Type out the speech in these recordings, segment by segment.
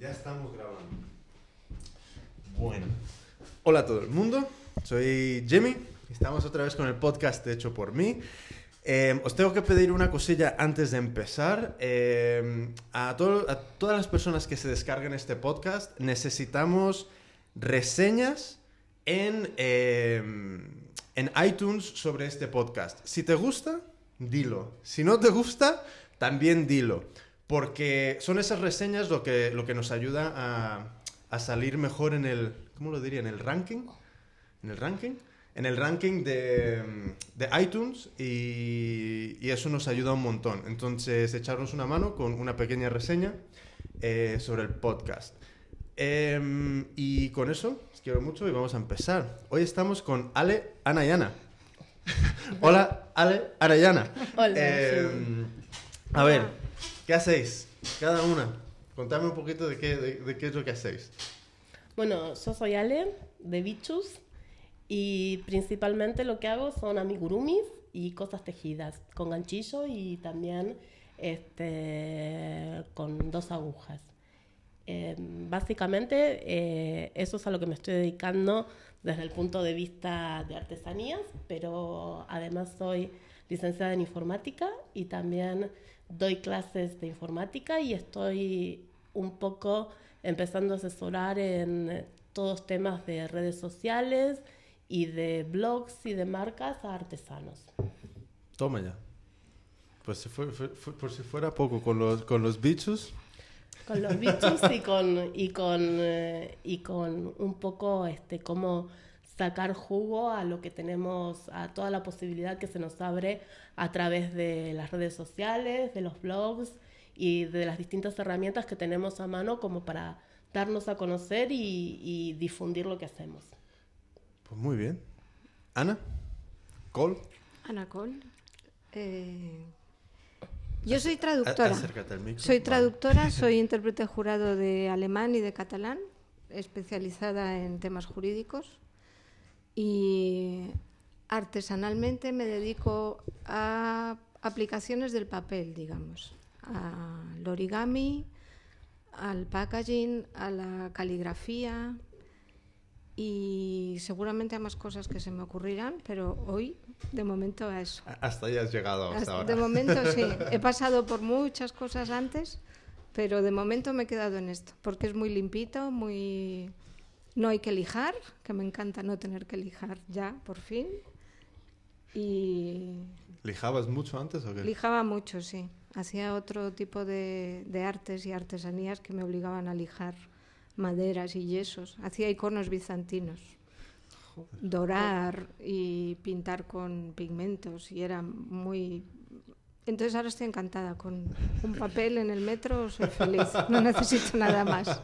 Ya estamos grabando. Bueno. Hola a todo el mundo. Soy Jimmy. Estamos otra vez con el podcast hecho por mí. Eh, os tengo que pedir una cosilla antes de empezar. Eh, a, todo- a todas las personas que se descarguen este podcast, necesitamos reseñas en, eh, en iTunes sobre este podcast. Si te gusta, dilo. Si no te gusta, también dilo. Porque son esas reseñas lo que, lo que nos ayuda a, a salir mejor en el... ¿Cómo lo diría? En el ranking. En el ranking. En el ranking de, de iTunes y, y eso nos ayuda un montón. Entonces, echarnos una mano con una pequeña reseña eh, sobre el podcast. Em, y con eso, os quiero mucho y vamos a empezar. Hoy estamos con Ale, Ana y Ana. Hola, Ale, Ana y Ana. Hola, Em, A ver, ¿qué hacéis? Cada una. Contadme un poquito de qué, de, de qué es lo que hacéis. Bueno, yo soy Ale de Bichus y principalmente lo que hago son amigurumis y cosas tejidas con ganchillo y también este, con dos agujas. Eh, básicamente eh, eso es a lo que me estoy dedicando desde el punto de vista de artesanías, pero además soy licenciada en informática y también doy clases de informática y estoy un poco empezando a asesorar en eh, todos temas de redes sociales y de blogs y de marcas a artesanos. Toma ya. Pues si fue- fue- fue- por si fuera poco, con los, con los bichos. con los bichos y con y con eh, y con un poco este cómo sacar jugo a lo que tenemos a toda la posibilidad que se nos abre a través de las redes sociales de los blogs y de las distintas herramientas que tenemos a mano como para darnos a conocer y, y difundir lo que hacemos Pues muy bien. Ana, Cole, Ana Cole. Eh, yo soy traductora. acércate al micro. Soy Vale. traductora, soy intérprete jurado de alemán y de catalán, especializada en temas jurídicos. Y artesanalmente me dedico a aplicaciones del papel, digamos, al origami, al packaging, a la caligrafía y seguramente a más cosas que se me ocurrirán, pero hoy de momento a eso. Hasta ahí has llegado hasta Hasta- ahora. De momento sí. He pasado por muchas cosas antes, pero de momento me he quedado en esto, porque es muy limpito, muy... No hay que lijar, que me encanta no tener que lijar ya, por fin. Y ¿Lijabas mucho antes o qué? lijaba mucho, sí. Hacía otro tipo de, de artes y artesanías que me obligaban a lijar maderas y yesos. Hacía iconos bizantinos. Dorar y pintar con pigmentos y era muy... Entonces ahora estoy encantada. Con un papel en el metro soy feliz. No necesito nada más.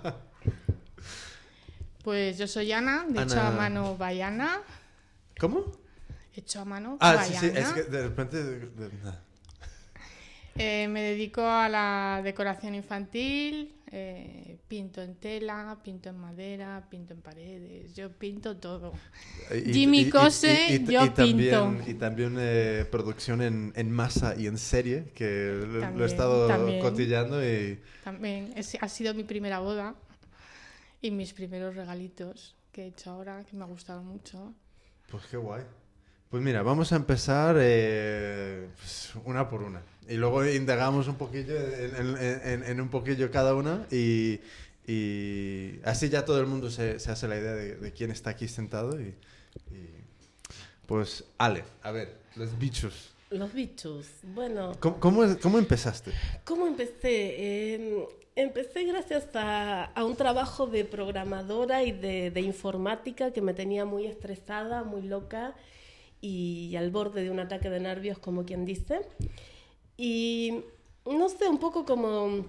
Pues yo soy Ana, de hecho Ana. a mano Bayana. ¿Cómo? Hecho a mano Ah, Bayana. sí, sí, es que de repente... Eh, me dedico a la decoración infantil, eh, pinto en tela, pinto en madera, pinto en paredes, yo pinto todo. Y- Jimmy y- cose, y- yo y también, pinto. Y también eh, producción en, en masa y en serie, que lo- lo he También, estado también. cotillando y... También es- ha sido mi primera boda y mis primeros regalitos que he hecho ahora, que me ha gustado mucho. Pues qué guay. Pues mira, vamos a empezar eh, pues, una por una. Y luego indagamos un poquillo en, en- en- en un poquillo cada una y, y así ya todo el mundo se, se hace la idea de, de quién está aquí sentado. Y, y- Pues Ale, a ver, los bichos. los bichos bueno ¿Cómo, cómo, empezaste? ¿Cómo empecé? Eh, empecé gracias a, a un trabajo de programadora y de, de informática que me tenía muy estresada, muy loca y al borde de un ataque de nervios, como quien dice. Y no sé, un poco como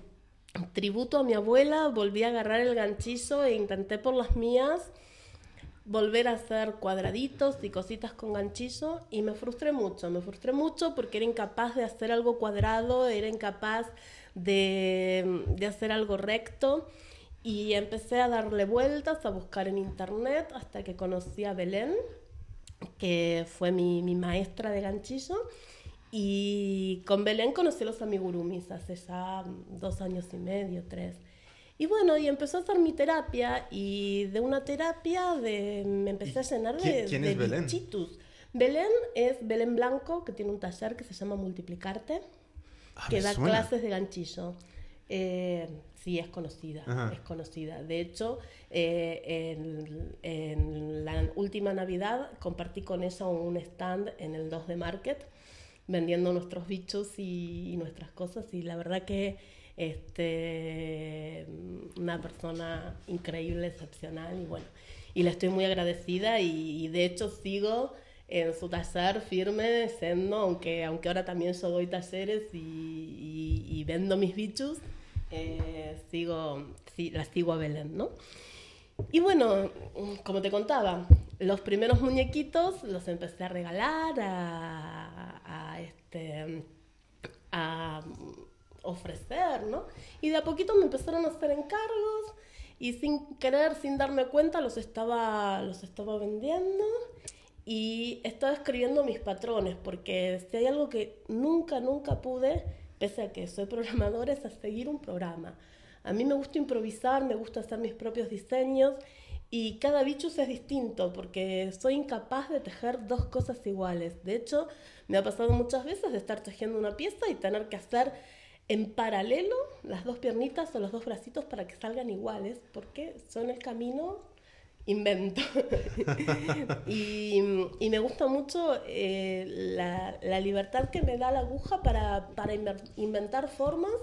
tributo a mi abuela, volví a agarrar el ganchillo e intenté por las mías volver a hacer cuadraditos y cositas con ganchillo y me frustré mucho, me frustré mucho porque era incapaz de hacer algo cuadrado, era incapaz de, de hacer algo recto y empecé a darle vueltas, a buscar en internet hasta que conocí a Belén, que fue mi, mi maestra de ganchillo y con Belén conocí los amigurumis hace ya dos años y medio, tres. Y bueno, y empezó a hacer mi terapia y de una terapia de, me empecé a llenar de, quién de es Belén? bichitos. Belén es Belén Blanco, que tiene un taller que se llama Multiplicarte, Ah, que da suena. clases de ganchillo. Eh, sí, es conocida, Ajá. es conocida. De hecho, eh, en, en la última Navidad compartí con ella un stand en el 2 de Market vendiendo nuestros bichos y, y nuestras cosas y la verdad que este una persona increíble, excepcional y bueno, y le estoy muy agradecida y, y de hecho sigo en su taller firme, siendo, aunque, aunque ahora también yo doy talleres y, y- y vendo mis bichos, eh, sigo, sí, la sigo a Belén, ¿no? Y bueno, como te contaba, los primeros muñequitos los empecé a regalar, a, este, a ofrecer, ¿no? Y de a poquito me empezaron a hacer encargos y sin querer, sin darme cuenta, los estaba, los estaba vendiendo y estaba escribiendo mis patrones, porque si hay algo que nunca, nunca pude, pese a que soy programadora, es a seguir un programa. A mí me gusta improvisar, me gusta hacer mis propios diseños y cada bichos es distinto porque soy incapaz de tejer dos cosas iguales. De hecho, me ha pasado muchas veces de estar tejiendo una pieza y tener que hacer en paralelo las dos piernitas o los dos bracitos para que salgan iguales porque yo en el camino invento. y, me gusta mucho eh, la, libertad que me da la aguja para, inventar formas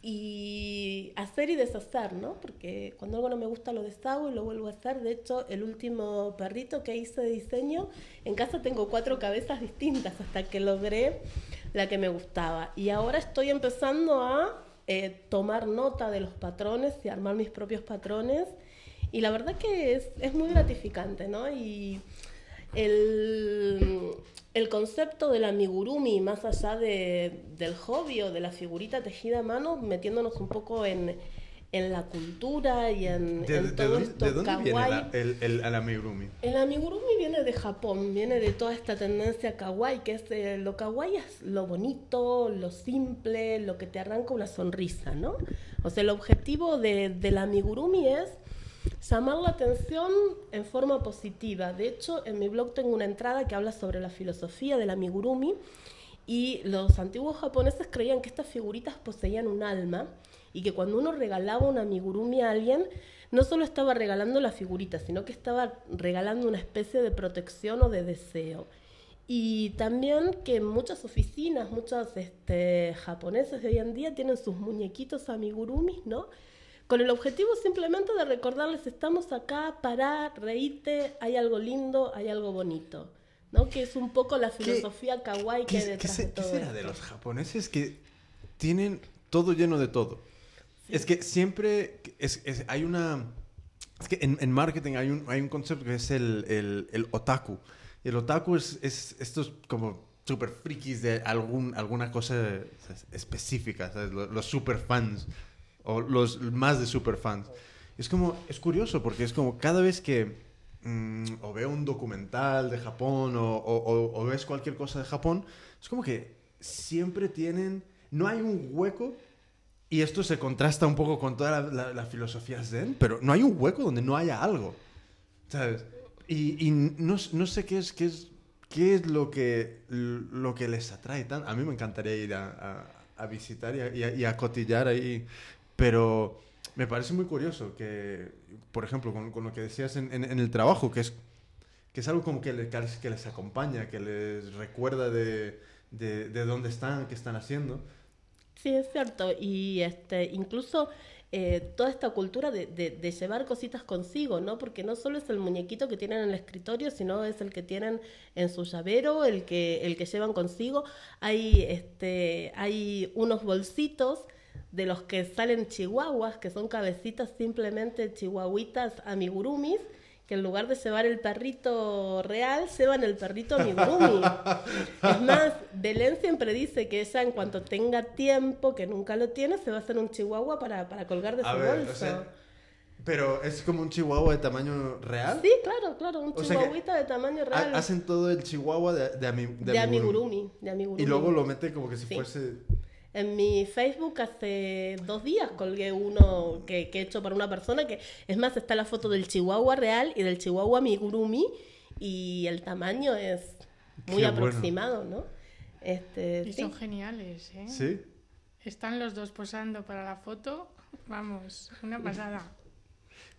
y hacer y deshacer, ¿no? Porque cuando algo no me gusta lo deshago y lo vuelvo a hacer. De hecho, el último perrito que hice de diseño, en casa tengo cuatro cabezas distintas hasta que logré la que me gustaba. Y ahora estoy empezando a eh, tomar nota de los patrones y armar mis propios patrones. Y la verdad que es, es muy gratificante, ¿no? Y el, el concepto del amigurumi, más allá de, del hobby o de la figurita tejida a mano, metiéndonos un poco en, en la cultura y en, ¿De, en de todo dónde, esto de dónde viene kawaii. la- el, el, el amigurumi? El amigurumi viene de Japón, viene de toda esta tendencia kawaii, que es eh, lo kawaii es lo bonito, lo simple, lo que te arranca una sonrisa, ¿no? O sea, el objetivo de, del amigurumi es llamar la atención en forma positiva. De hecho, en mi blog tengo una entrada que habla sobre la filosofía del amigurumi y los antiguos japoneses creían que estas figuritas poseían un alma y que cuando uno regalaba un amigurumi a alguien, no solo estaba regalando la figurita, sino que estaba regalando una especie de protección o de deseo. Y también que muchas oficinas, muchos este, japoneses de hoy en día tienen sus muñequitos amigurumis, ¿no? Con el objetivo simplemente de recordarles, estamos acá para reírte, hay algo lindo, hay algo bonito, ¿no? Que es un poco la filosofía kawaii que hay ¿Qué, qué detrás se- de qué todo será de esto. los japoneses que tienen todo lleno de todo? Es que siempre es, es- hay una... Es que en, en marketing hay un, hay un concepto que es el, el, el otaku. Y el otaku es, es estos como super frikis de algún, alguna cosa específica, ¿sabes? Los, los super fans o los más de super fans. Es como, es curioso porque es como cada vez que mm, o veo un documental de Japón o, o- o- ves cualquier cosa de Japón, es como que siempre tienen, no hay un hueco y esto se contrasta un poco con toda la, la- la filosofía zen, pero no hay un hueco donde no haya algo, ¿sabes? Y, y no, no sé qué es, qué es, qué es lo, que, lo que les atrae tan... A mí me encantaría ir a, a- a visitar y a- y a cotillar ahí, pero me parece muy curioso que, por ejemplo, con, lo que decías en, el trabajo, que es, que es algo como que, le- que les acompaña, que les recuerda de, de, de dónde están, qué están haciendo. Sí, es cierto. Y este, incluso eh, toda esta cultura de, de- de llevar cositas consigo, ¿no? Porque no solo es el muñequito que tienen en el escritorio, sino es el que tienen en su llavero, el que, el que llevan consigo. Hay, este, hay unos bolsitos de los que salen chihuahuas, que son cabecitas simplemente chihuahuitas amigurumis, que en lugar de llevar el perrito real, llevan el perrito amigurumi. es más, Belén siempre dice que ella en cuanto tenga tiempo, que nunca lo tiene, se va a hacer un chihuahua para, para colgar de A su ver, bolso. o sea, pero es como un chihuahua de tamaño real. Sí, claro, claro, un O chihuahuita de tamaño real. Ha- Hacen todo el chihuahua de, de, ami- de de amigurumi. amigurumi, de amigurumi. Y luego lo mete como que si Sí. fuese... En mi Facebook hace dos días colgué uno que, que he hecho para una persona que, es más, está la foto del chihuahua real y del chihuahua migurumi y el tamaño es muy Qué aproximado, ¿no? Este, Y sí. son geniales, ¿eh? ¿Sí? Están los dos posando para la foto. Vamos, una pasada.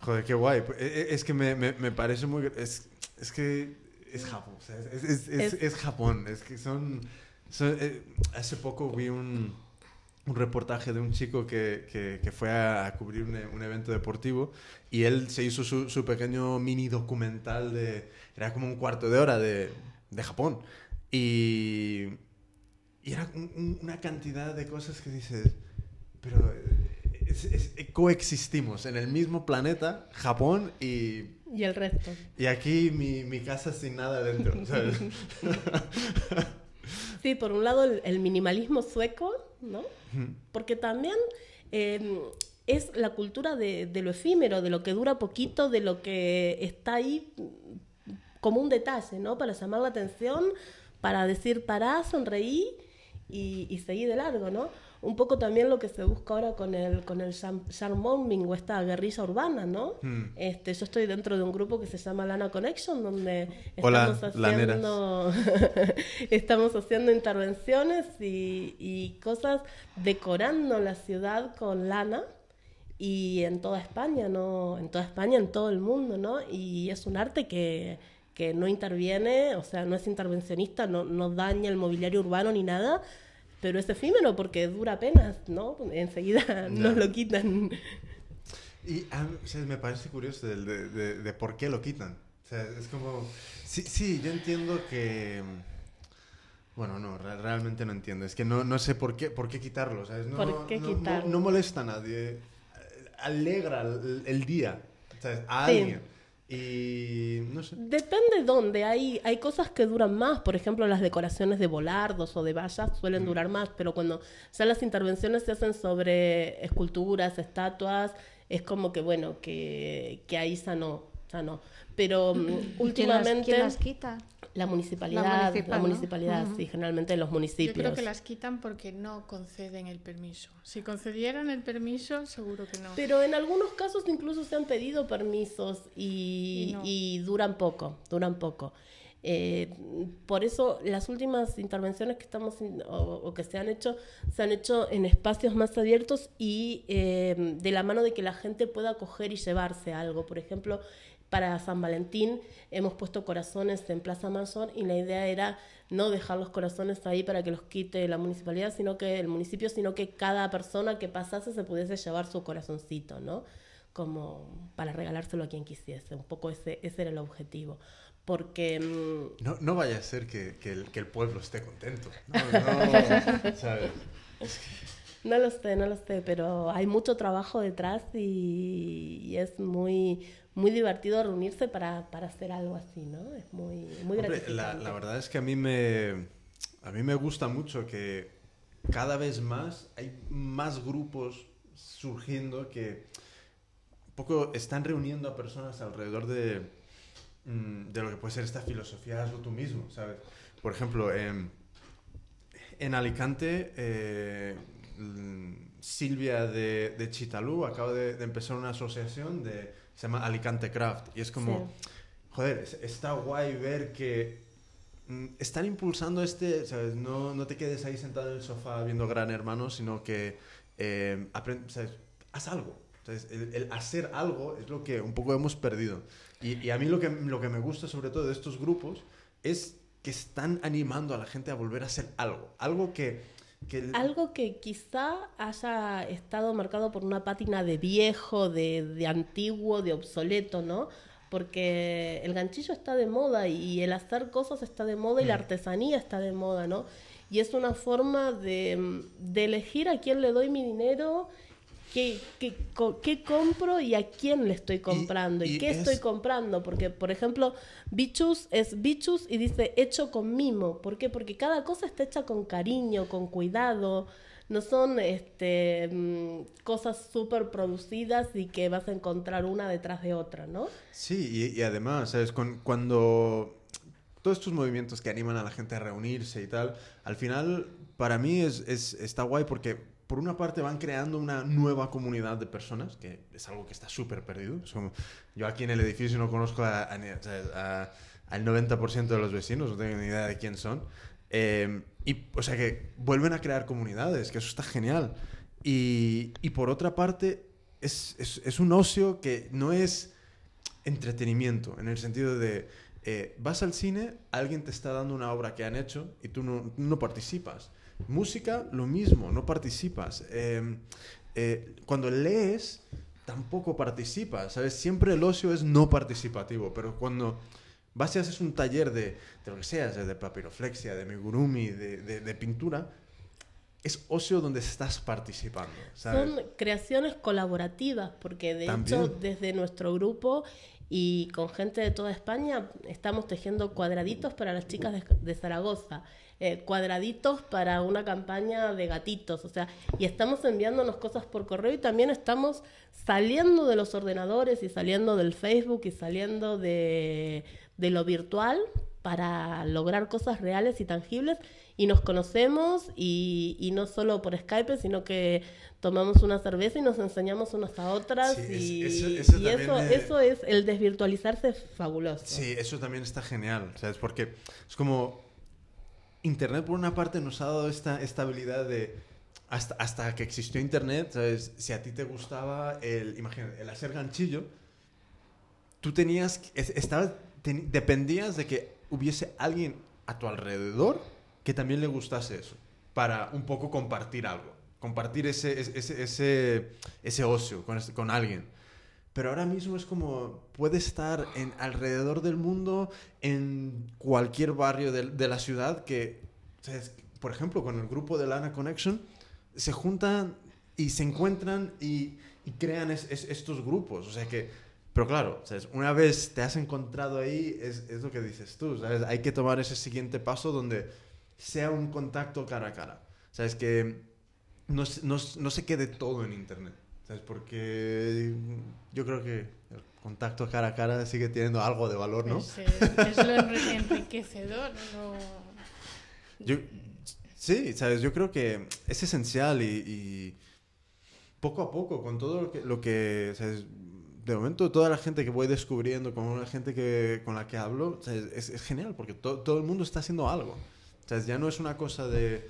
Joder, qué guay. E- e- Es que me, me- me parece muy... Es, es que es Japón. o sea, es, es- es- Es- es Japón. Es que son... son- eh, hace poco vi un, un reportaje de un chico que, que- que fue a, a cubrir un, e- un evento deportivo y él se hizo su, su pequeño mini documental de... Era como un cuarto de hora de, de Japón. Y, y era un- un- una cantidad de cosas que dices... Pero eh, es- es- coexistimos en el mismo planeta, Japón, y, Y el resto. y aquí mi, mi casa sin nada dentro. ¿sabes? Sí, por un lado el, minimalismo sueco, ¿no? Porque también eh, es la cultura de, de lo efímero, de lo que dura poquito, de lo que está ahí como un detalle, ¿no? Para llamar la atención, para decir pará, sonreí y, y seguí de largo, ¿no? Un poco también lo que se busca ahora con el, con el o esta guerrilla urbana, ¿no? Mm. Este, yo estoy dentro de un grupo que se llama Lana Connection, donde Hola, estamos haciendo estamos haciendo intervenciones y, y cosas decorando la ciudad con lana y en toda España, ¿no? En toda España, en todo el mundo, ¿no? Y es un arte que, que no interviene, o sea, no es intervencionista, no, no daña el mobiliario urbano ni nada, pero es efímero porque dura apenas, ¿no? Enseguida nos lo quitan. Y a mí, o sea, me parece curioso de, de- de por qué lo quitan. O sea, es como... Sí, sí, yo entiendo que... Bueno, no, re- realmente no entiendo. Es que no, no sé por qué, por qué quitarlo. ¿sabes? No, ¿Por qué no- no- quitarlo? No, molesta a nadie. Alegra el, el día ¿sabes? a Sí. alguien. Y no sé. Depende dónde. Hay, hay cosas que duran más. Por ejemplo, las decoraciones de volardos o de vallas suelen durar más, pero cuando ya las intervenciones se hacen sobre esculturas, estatuas, es como que, bueno, que, que ahí ya no, ya no. Pero ¿Quién las, últimamente quién las quita? la municipalidad, La la municipal, municipalidad, ¿no? sí, generalmente los municipios. Yo creo que las quitan porque no conceden el permiso. Si concedieran el permiso, seguro que no. Pero en algunos casos incluso se han pedido permisos y, Y no. y duran poco, duran poco. Eh, por eso las últimas intervenciones que estamos in- o, o que se han hecho se han hecho en espacios más abiertos y eh, de la mano de que la gente pueda coger y llevarse algo. Por ejemplo, para San Valentín hemos puesto corazones en Plaza Mayor y la idea era no dejar los corazones ahí para que los quite la municipalidad, sino que el municipio, sino que cada persona que pasase se pudiese llevar su corazoncito, ¿no? Como para regalárselo a quien quisiese. Un poco ese, ese era el objetivo. Porque mm, No, no vaya a ser que, que el, que el pueblo esté contento. No, no, ¿sabes? No lo sé, no lo sé, pero hay mucho trabajo detrás y, y es muy, muy divertido reunirse para, para hacer algo así, ¿no? Es muy, muy Hombre, gratificante. la, la verdad es que a mí me a mí me gusta mucho que cada vez más hay más grupos surgiendo que un poco están reuniendo a personas alrededor de, mm, de lo que puede ser esta filosofía hazlo tú mismo, ¿sabes? Por ejemplo, en, en Alicante, eh, mm, Silvia de, de Chitalú acaba de, de empezar una asociación de, se llama Alicante Craft y es como Sí. joder, es- está guay ver que mm, están impulsando este, ¿sabes? No, no te quedes ahí sentado en el sofá viendo Gran Hermano, sino que eh, ¿sabes? haz algo. ¿sabes? El, el hacer algo es lo que un poco hemos perdido. Y, y a mí lo que, lo que me gusta sobre todo de estos grupos es que están animando a la gente a volver a hacer algo. Algo que... que Algo que quizá haya estado marcado por una pátina de viejo, de, de antiguo, de obsoleto, ¿no? Porque el ganchillo está de moda y el hacer cosas está de moda y la artesanía está de moda, ¿no? Y es una forma de, de elegir a quién le doy mi dinero, qué, qué, qué compro y a quién le estoy comprando y, y qué es- estoy comprando. Porque, por ejemplo, Bichus es Bichus y dice hecho con mimo. ¿Por qué? Porque cada cosa está hecha con cariño, con cuidado. No son este, mm, cosas súper producidas y que vas a encontrar una detrás de otra, ¿no? Sí, y, y además, ¿sabes? Con- cuando todos estos movimientos que animan a la gente a reunirse y tal, al final para mí es, es, está guay porque por una parte van creando una nueva comunidad de personas, que es algo que está súper perdido. Es como, yo aquí en el edificio no conozco al 90% de los vecinos, no tengo ni idea de quién son. Eh, y, o sea, que vuelven a crear comunidades, que eso está genial. Y, y por otra parte, es, es, es un ocio que no es entretenimiento, en el sentido de, eh, vas al cine, alguien te está dando una obra que han hecho y tú no, no participas. Música, lo mismo, no participas. Eh, eh, cuando lees, tampoco participas, ¿sabes? Siempre el ocio es no participativo, pero cuando vas y haces un taller de, de lo que sea, de papiroflexia, de migurumi, de, de- de pintura, es ocio donde estás participando, ¿sabes? Son creaciones colaborativas, porque de También. hecho desde nuestro grupo y con gente de toda España estamos tejiendo cuadraditos para las chicas de, de Zaragoza, eh, cuadraditos para una campaña de gatitos, o sea, y estamos enviándonos cosas por correo y también estamos saliendo de los ordenadores y saliendo del Facebook y saliendo de, de lo virtual para lograr cosas reales y tangibles y nos conocemos y, y no solo por Skype, sino que tomamos una cerveza y nos enseñamos unas a otras Sí, es- y, eso- eso y eso, me- eso es, el desvirtualizarse es fabuloso. Sí, eso también está genial, ¿sabes? Porque es como Internet por una parte nos ha dado esta estabilidad de hasta, hasta que existió Internet, ¿sabes? Si a ti te gustaba el, imagínate, el hacer ganchillo, tú tenías, estabas, dependías de que hubiese alguien a tu alrededor que también le gustase eso, para un poco compartir algo, compartir ese, ese, ese, ese ocio con, con alguien. Pero ahora mismo es como puede estar en alrededor del mundo, en cualquier barrio de, de la ciudad que, por ejemplo, con el grupo de Lana Connection, se juntan y se encuentran y, y crean es- es- estos grupos. O sea que, pero claro, una vez te has encontrado ahí, es, es lo que dices tú, ¿sabes? Hay que tomar ese siguiente paso donde sea un contacto cara a cara. ¿Sabes? Que no, no, no se quede todo en internet. ¿Sabes? Porque yo creo que el contacto cara a cara sigue teniendo algo de valor, ¿no? Es, eh, es lo enri- enriquecedor. lo- Yo, sí, ¿sabes? Yo creo que es esencial y, y poco a poco, con todo lo que, lo que, ¿sabes? De momento, toda la gente que voy descubriendo, con la gente que, con la que hablo. Es, es genial porque to- todo el mundo está haciendo algo. ¿Sabes? Ya no es una cosa de,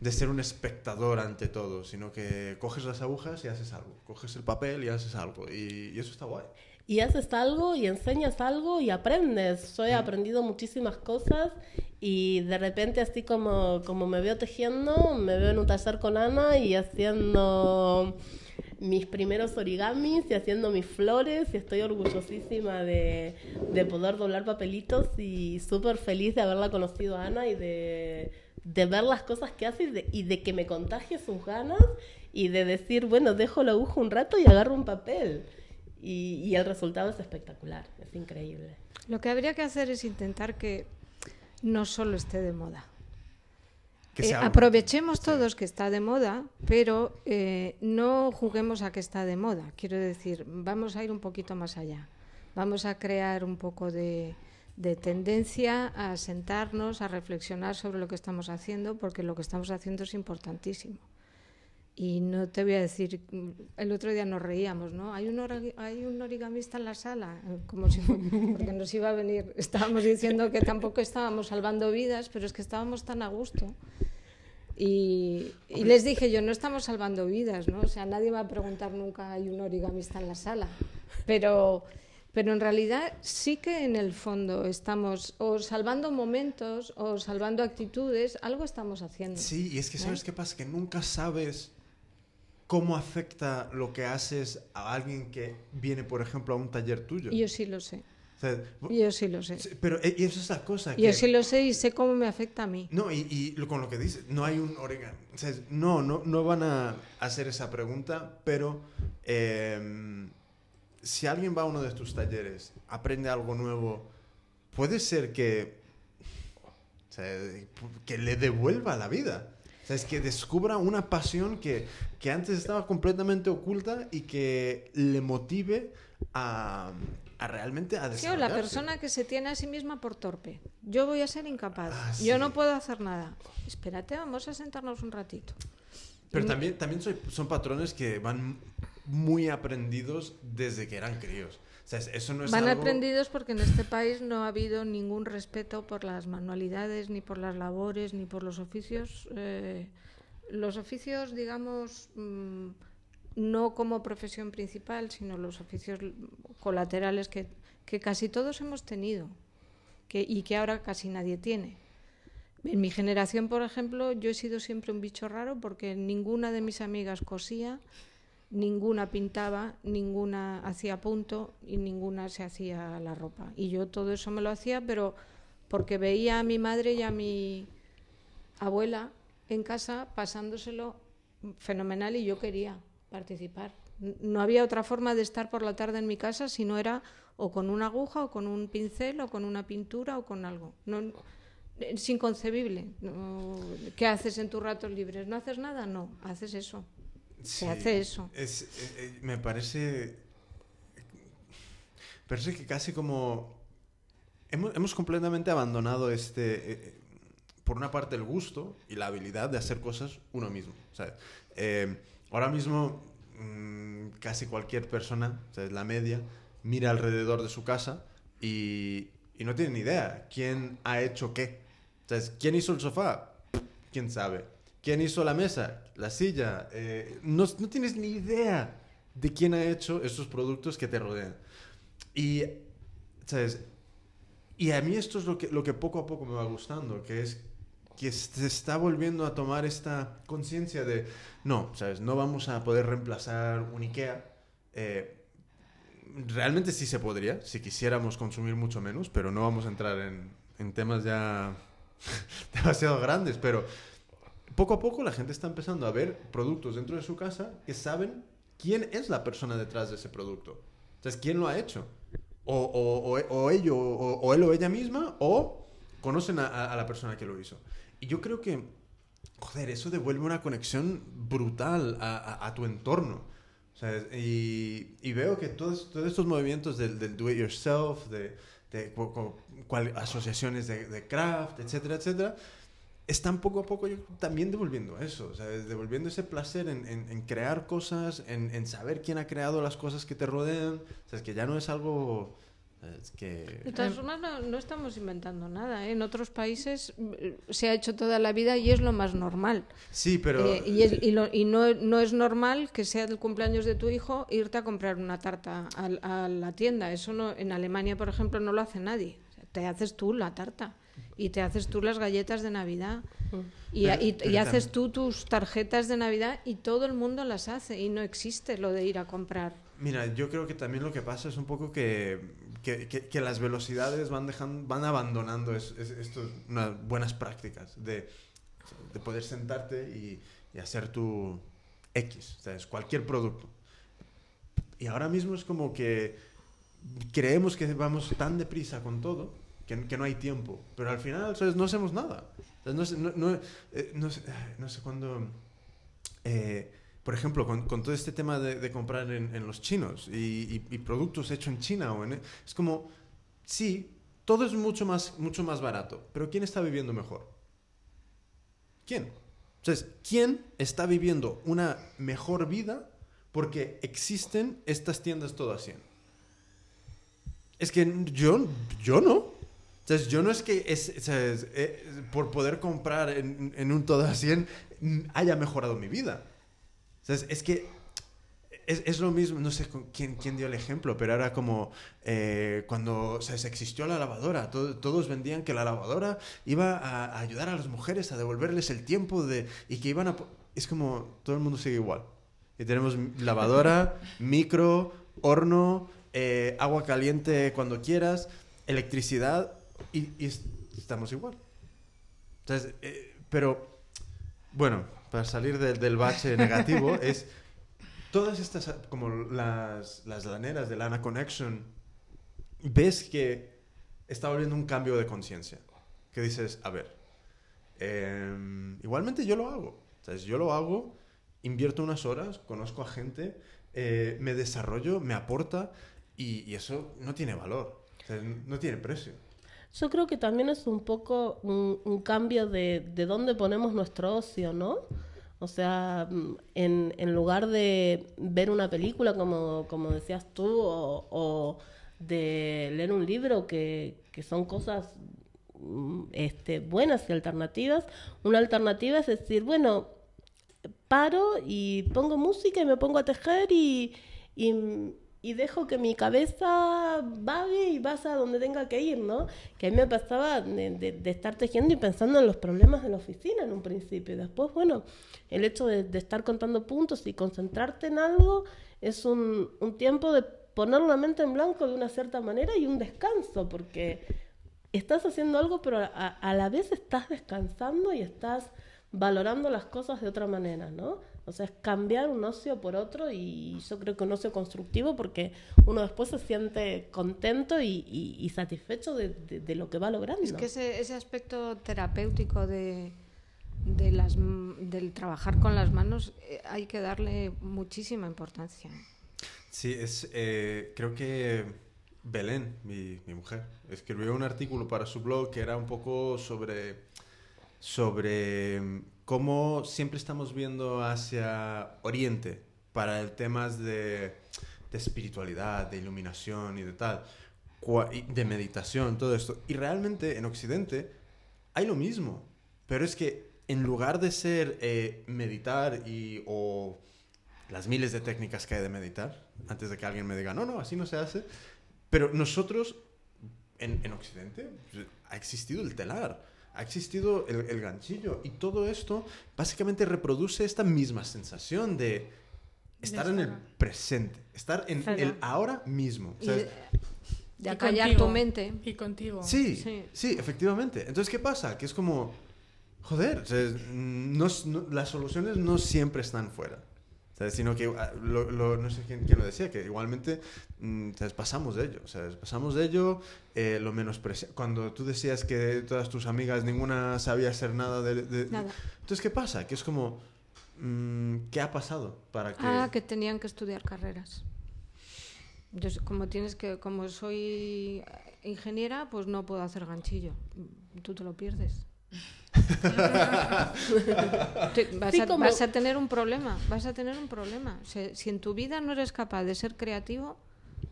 de ser un espectador ante todo, sino que coges las agujas y haces algo. Coges el papel y haces algo. Y, y eso está guay. y haces algo y enseñas algo y aprendes. Yo he Mm. aprendido muchísimas cosas y de repente así como, como me veo tejiendo, me veo en un taller con Ana y haciendo mis primeros origamis y haciendo mis flores y estoy orgullosísima de, de poder doblar papelitos y súper feliz de haberla conocido a Ana y de, de ver las cosas que hace y de, y de que me contagie sus ganas y de decir, bueno, dejo la aguja un rato y agarro un papel. Y, y el resultado es espectacular, es increíble. Lo que habría que hacer es intentar que no solo esté de moda. Que Eh, aprovechemos Sí. todos que está de moda, pero eh, no juguemos a que está de moda. Quiero decir, vamos a ir un poquito más allá. Vamos a crear un poco de, de tendencia a sentarnos, a reflexionar sobre lo que estamos haciendo, porque lo que estamos haciendo es importantísimo. Y no te voy a decir, el otro día nos reíamos, ¿no? Hay un, hay un origamista en la sala, como si, porque nos iba a venir, estábamos diciendo que tampoco estábamos salvando vidas, pero es que estábamos tan a gusto. Y, y les dije yo, no estamos salvando vidas, ¿no? O sea, nadie va a preguntar nunca, hay un origamista en la sala. Pero, pero en realidad sí que en el fondo estamos o salvando momentos o salvando actitudes, algo estamos haciendo. Sí, y es que ¿sabes qué pasa? Que nunca sabes cómo afecta lo que haces a alguien que viene, por ejemplo, a un taller tuyo. Yo sí lo sé. O sea, Yo sí lo sé. pero eh, y eso es la cosa. Yo que- sí lo sé y sé cómo me afecta a mí. No, y, y con lo que dices, no hay un origami. O sea, no, no, no van a hacer esa pregunta, pero eh, si alguien va a uno de tus talleres, aprende algo nuevo, puede ser que, o sea, que le devuelva la vida. O sea, es que descubra una pasión que, que antes estaba completamente oculta y que le motive a, a realmente a Sí, o la persona que se tiene a sí misma por torpe. Yo voy a ser incapaz. Ah, Yo sí. no puedo hacer nada. Espérate, vamos a sentarnos un ratito. Pero también, también soy- son patrones que van muy aprendidos desde que eran críos. O sea, es- eso no es Van algo- aprendidos porque en este país no ha habido ningún respeto por las manualidades, ni por las labores, ni por los oficios. eh, los oficios, digamos, mm, no como profesión principal, sino los oficios colaterales que, que casi todos hemos tenido que, y que ahora casi nadie tiene. En mi generación, por ejemplo, yo he sido siempre un bicho raro porque ninguna de mis amigas cosía, ninguna pintaba, ninguna hacía punto y ninguna se hacía la ropa. Y yo todo eso me lo hacía, pero porque veía a mi madre y a mi abuela en casa pasándoselo fenomenal y yo quería participar. No había otra forma de estar por la tarde en mi casa si no era o con una aguja o con un pincel o con una pintura o con algo. No, es inconcebible. ¿Qué haces en tus ratos libres? ¿No haces nada? No, haces eso. Se hace eso. Es, eh, eh, me parece. Parece que casi como. Hemos, hemos completamente abandonado este. eh, eh, por una parte, el gusto y la habilidad de hacer cosas uno mismo. ¿sabes? Eh, ahora mismo, mm, casi cualquier persona, ¿sabes? la media, mira alrededor de su casa y, y no tiene ni idea quién ha hecho qué. ¿Sabes? ¿Quién hizo el sofá? ¿Quién sabe? ¿Quién hizo la mesa? La silla. Eh, no, no tienes ni idea de quién ha hecho esos productos que te rodean. Y, ¿sabes? Y a mí esto es lo que, lo que poco a poco me va gustando, que es que se está volviendo a tomar esta conciencia de, no, ¿sabes? No vamos a poder reemplazar un IKEA. Eh, realmente sí se podría, si quisiéramos consumir mucho menos, pero no vamos a entrar en, en temas ya demasiado grandes, pero poco a poco la gente está empezando a ver productos dentro de su casa que saben quién es la persona detrás de ese producto. Entonces, ¿quién lo ha hecho? O, o, o, ello, o, él o ella misma, o conocen a, la persona que lo hizo. Y yo creo que, joder, eso devuelve una conexión brutal a, a- tu entorno. Y, y veo que todos, todos estos movimientos del, del do it yourself, de, de cu- cu- cual- asociaciones de, de craft, etcétera, etcétera, están poco a poco yo también devolviendo eso, ¿sabes? devolviendo ese placer en, en- en crear cosas, en, en saber quién ha creado las cosas que te rodean, o sea, es que ya no es algo es De que... todas formas, no, no estamos inventando nada. ¿eh? En otros países eh, se ha hecho toda la vida y es lo más normal. Sí, pero... Eh, y es- y lo- y no, no es normal que sea el cumpleaños de tu hijo irte a comprar una tarta al- a, la tienda. Eso no, en Alemania, por ejemplo, no lo hace nadie. O sea, te haces tú la tarta y te haces tú las galletas de Navidad y, Pero- y- haces tú tus tarjetas de Navidad y todo el mundo las hace y no existe lo de ir a comprar. Mira, yo creo que también lo que pasa es un poco que, que, que- que las velocidades van dejando, van abandonando es, es- estos, unas buenas prácticas de, de poder sentarte y, y hacer tu X, ¿sabes? cualquier producto. Y ahora mismo es como que creemos que vamos tan deprisa con todo que, no hay tiempo, pero al final no hacemos nada. ¿Sabes? No, no, no, eh, sé, no sé cuándo... eh, por ejemplo, con, todo este tema de, comprar en, los chinos y, productos hechos en China, o en, es como, sí, todo es mucho más, mucho más barato, pero ¿quién está viviendo mejor? ¿Quién? Entonces, ¿quién está viviendo una mejor vida porque existen estas tiendas todo a 100? Es que yo, yo no. Entonces, yo no es que es, ¿sabes? Eh, por poder comprar en, en un todo a 100 mm, haya mejorado mi vida. ¿Sabes? Es que es, es lo mismo, no sé con quién, quién dio el ejemplo, pero era como eh, cuando ¿sabes? existió la lavadora, to- todos vendían que la lavadora iba a, a ayudar a las mujeres a devolverles el tiempo de, y que iban a... Es como todo el mundo sigue igual. Y tenemos lavadora, micro, horno, eh, agua caliente cuando quieras, electricidad y, y es- estamos igual. Entonces, eh, pero bueno, para salir del- del bache negativo es todas estas, como las, las laneras de Lana Connection, ves que está volviendo un cambio de conciencia. Que dices, a ver, em, igualmente yo lo hago. ¿sabes? Yo lo hago, invierto unas horas, conozco a gente, eh, me desarrollo, me aporta Y, y eso no tiene valor, o sea, no tiene precio. Yo creo que también es un poco un, cambio de, de dónde ponemos nuestro ocio, ¿no? O sea, mm, en, en lugar de ver una película, como, como decías tú, o, o de leer un libro, que, que son cosas mm, este, buenas y alternativas, una alternativa es decir, bueno, paro y pongo música y me pongo a tejer y, y dejo que mi cabeza vague y vaya a donde tenga que ir, ¿no? Que a mí me pasaba de, estar tejiendo y pensando en los problemas de la oficina en un principio. Después, bueno, el hecho de, estar contando puntos y concentrarte en algo es un, tiempo de poner la mente en blanco de una cierta manera y un descanso, porque estás haciendo algo, pero a la vez estás descansando y estás valorando las cosas de otra manera, ¿no? O sea, es cambiar un ocio por otro y yo creo que un ocio constructivo porque uno después se siente contento y, y- y satisfecho de, de- de lo que va logrando. Es que ese, ese aspecto terapéutico de, de las, del trabajar con las manos eh, hay que darle muchísima importancia. Sí, es, eh, creo que Belén, mi, mi mujer, escribió un artículo para su blog que era un poco sobre, sobre cómo siempre estamos viendo hacia Oriente para temas de, de espiritualidad, de iluminación y de tal, de meditación, todo esto. Y realmente en Occidente hay lo mismo, pero es que en lugar de ser eh, meditar y, o las miles de técnicas que hay de meditar, antes de que alguien me diga, no, no, así no se hace, pero nosotros, en, en Occidente, pues, ha existido el telar, ha existido el, el ganchillo, y todo esto básicamente reproduce esta misma sensación de estar en el presente, estar en el ahora mismo. De, acallar contigo. tu mente. Y contigo. Sí, Sí. sí, efectivamente. Entonces, ¿qué pasa? Que es como, joder, o sea, no- no- las soluciones no siempre están fuera. ¿Sabes? Sino que, ah, lo- lo- no sé quién, quién lo decía, que igualmente mm, ¿sabes? pasamos de ello. ¿sabes? Pasamos de ello, eh, lo menosprecia. Cuando tú decías que todas tus amigas, ninguna sabía hacer nada de... de- Nada. Entonces, ¿qué pasa? Que es como, mm, ¿qué ha pasado para que... Ah, que tenían que estudiar carreras. Yo, como tienes que, como soy ingeniera, pues no puedo hacer ganchillo. Tú te lo pierdes. Vas, a, como- vas a tener un problema, vas a tener un problema. Si, si en tu vida no eres capaz de ser creativo,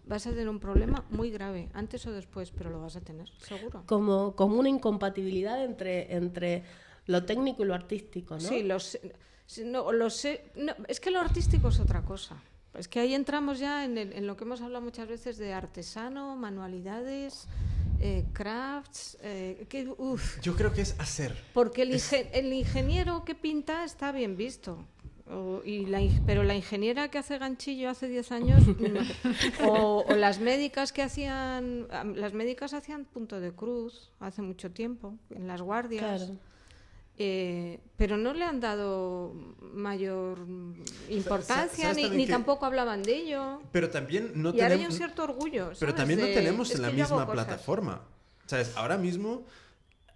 vas a tener un problema muy grave, antes o después, pero lo vas a tener, seguro. Como, como una incompatibilidad entre, entre lo técnico y lo artístico, ¿no? Sí, lo sé- sí, no, lo sé- no, es que lo artístico es otra cosa. Es que ahí entramos ya en, el- en lo que hemos hablado muchas veces de artesano, manualidades, eh, crafts, eh, que, uf, Yo creo que es hacer. porque el, Es- el ingeniero que pinta está bien visto. O- y la pero la ingeniera que hace ganchillo hace 10 años o, o las médicas que hacían las médicas hacían punto de cruz hace mucho tiempo en las guardias Claro. Eh, pero no le han dado mayor importancia ¿Sabes ni, también ni que- tampoco hablaban de ello Pero también no y ahora hay un tenemos... cierto orgullo Pero ¿sabes? también no De, tenemos "Es en la misma cosas". plataforma. ¿Sabes? Ahora mismo,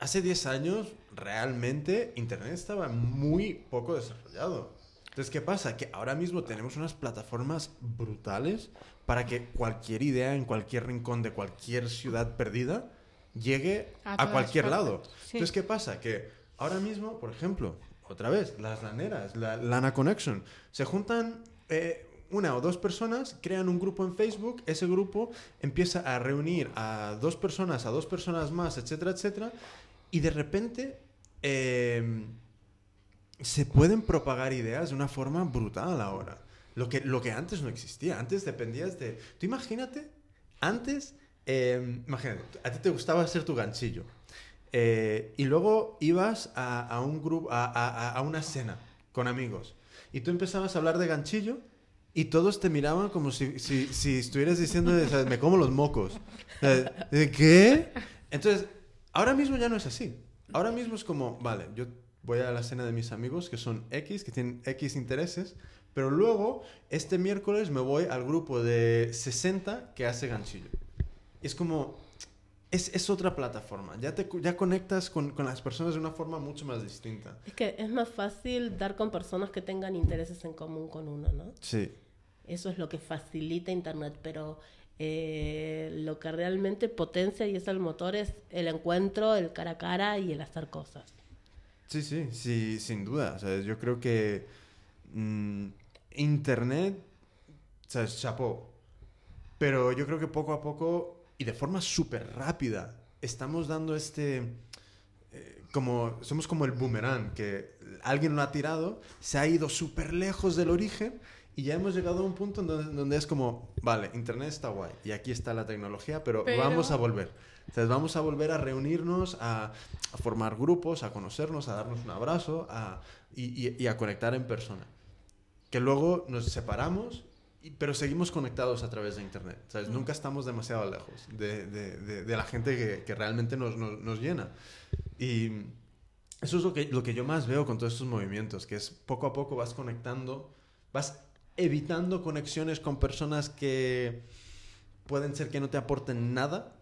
hace 10 años, realmente Internet estaba muy poco desarrollado. Entonces, ¿qué pasa? Que ahora mismo tenemos unas plataformas brutales para que cualquier idea en cualquier rincón de cualquier ciudad perdida llegue A a, cualquier partes. lado. Sí. Entonces, ¿qué pasa? Que ahora mismo, por ejemplo, otra vez, las laneras, la Lana Connection, se juntan eh, una o dos personas, crean un grupo en Facebook, ese grupo empieza a reunir a dos personas, a dos personas más, etcétera, etcétera, y de repente eh, se pueden propagar ideas de una forma brutal ahora. Lo que, lo que antes no existía. Antes dependías de... Tú imagínate, antes, eh, imagínate, a ti te gustaba hacer tu ganchillo. Eh, y luego ibas a, un grupo, a, a- una cena con amigos. Y tú empezabas a hablar de ganchillo y todos te miraban como si, si, si estuvieras diciendo, ¿sabes? me como los mocos. ¿De qué? Entonces, ahora mismo ya no es así. Ahora mismo es como, vale, yo voy a la cena de mis amigos que son X, que tienen X intereses, pero luego este miércoles me voy al grupo de 60 que hace ganchillo. Es como, es, es otra plataforma, ya, te, ya conectas con, con las personas de una forma mucho más distinta. Es que es más fácil dar con personas que tengan intereses en común con uno, ¿no? Sí. Eso es lo que facilita Internet, pero Eh, lo que realmente potencia y es el motor es el encuentro, el cara a cara y el hacer cosas. Sí, sí, sí, sin duda. Yo creo que mm, Internet, sea, chapó. Pero yo creo que poco a poco y de forma súper rápida estamos dando este... eh, como, somos como el boomerang, que alguien lo ha tirado, se ha ido súper lejos del origen y ya hemos llegado a un punto en donde, donde es como, vale, Internet está guay y aquí está la tecnología, pero, Pero- vamos a volver. Entonces vamos a volver a reunirnos, a, a formar grupos, a conocernos, a darnos un abrazo a, y, y- y a conectar en persona. Que luego nos separamos, pero seguimos conectados a través de Internet. ¿sabes? Nunca estamos demasiado lejos de, de- de- de la gente que, que realmente nos, nos- nos llena. Y eso es lo que, lo que yo más veo con todos estos movimientos, que es poco a poco vas conectando, vas evitando conexiones con personas que pueden ser que no te aporten nada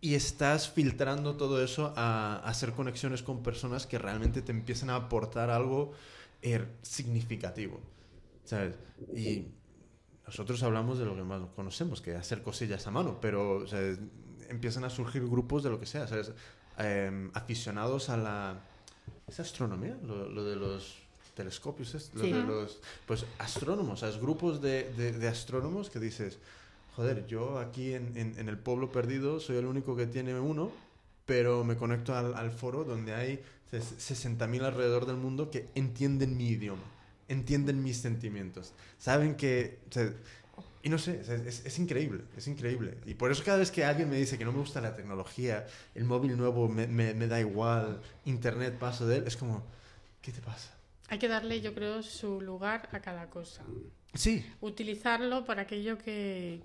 y estás filtrando todo eso a, a hacer conexiones con personas que realmente te empiezan a aportar algo eh, significativo, ¿sabes? Y nosotros hablamos de lo que más conocemos, que es hacer cosillas a mano, pero o sea, empiezan a surgir grupos de lo que sea, ¿sabes? Em, aficionados a la... ¿Es astronomía? Lo, lo de los telescopios, es lo Sí. de los... Pues astrónomos, ¿sabes? Grupos de, de- de astrónomos que dices, joder, yo aquí en, en- en el pueblo perdido soy el único que tiene uno, pero me conecto al, al foro donde hay ses- 60.000 alrededor del mundo que entienden mi idioma, entienden mis sentimientos, saben que... o sea, y no sé, es, es increíble, es increíble. Y por eso cada vez que alguien me dice que no me gusta la tecnología, el móvil nuevo me, me- me da igual, internet paso de él, es como, ¿qué te pasa? Hay que darle, yo creo, su lugar a cada cosa. Sí, Utilizarlo para aquello que,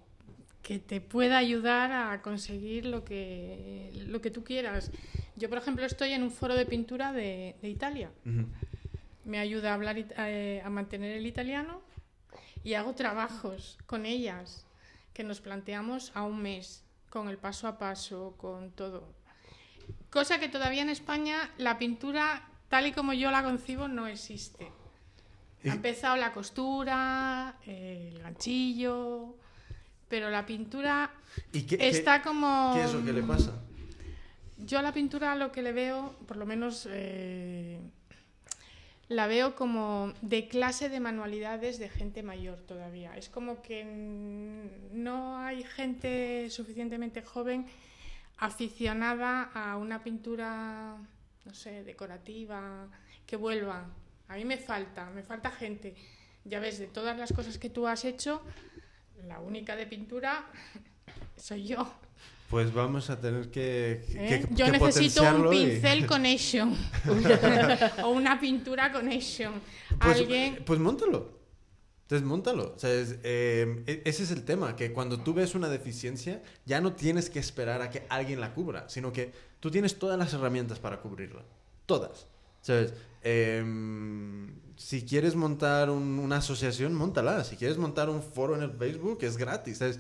que te pueda ayudar a conseguir lo que, lo que tú quieras. Yo, por ejemplo, estoy en un foro de pintura de, de Italia. Ujú. Me ayuda a, hablar, eh, a mantener el italiano y hago trabajos con ellas que nos planteamos a un mes, con el paso a paso, con todo. Cosa que todavía en España la pintura, tal y como yo la concibo, no existe. Ha empezado la costura, el ganchillo, pero la pintura ¿Y qué, qué- está como... qué es lo que le pasa? Yo a la pintura lo que le veo, por lo menos eh, la veo como de clase de manualidades de gente mayor todavía. Es como que no hay gente suficientemente joven aficionada a una pintura, no sé, decorativa, que vuelva. A mí me falta, me falta gente. Ya ves, de todas las cosas que tú has hecho, la única de pintura soy yo. Pues vamos a tener que, que- ¿eh? que- Yo necesito un y- pincel connection o una pintura connection. Pues, Alguien. pues móntalo. Entonces, móntalo. O sea, es, eh, e- ese es el tema, que cuando tú ves una deficiencia, ya no tienes que esperar a que alguien la cubra, sino que tú tienes todas las herramientas para cubrirla. Todas. ¿Sabes? Em, si quieres montar un- una asociación, móntala. Si quieres montar un foro en el Facebook, es gratis. ¿sabes?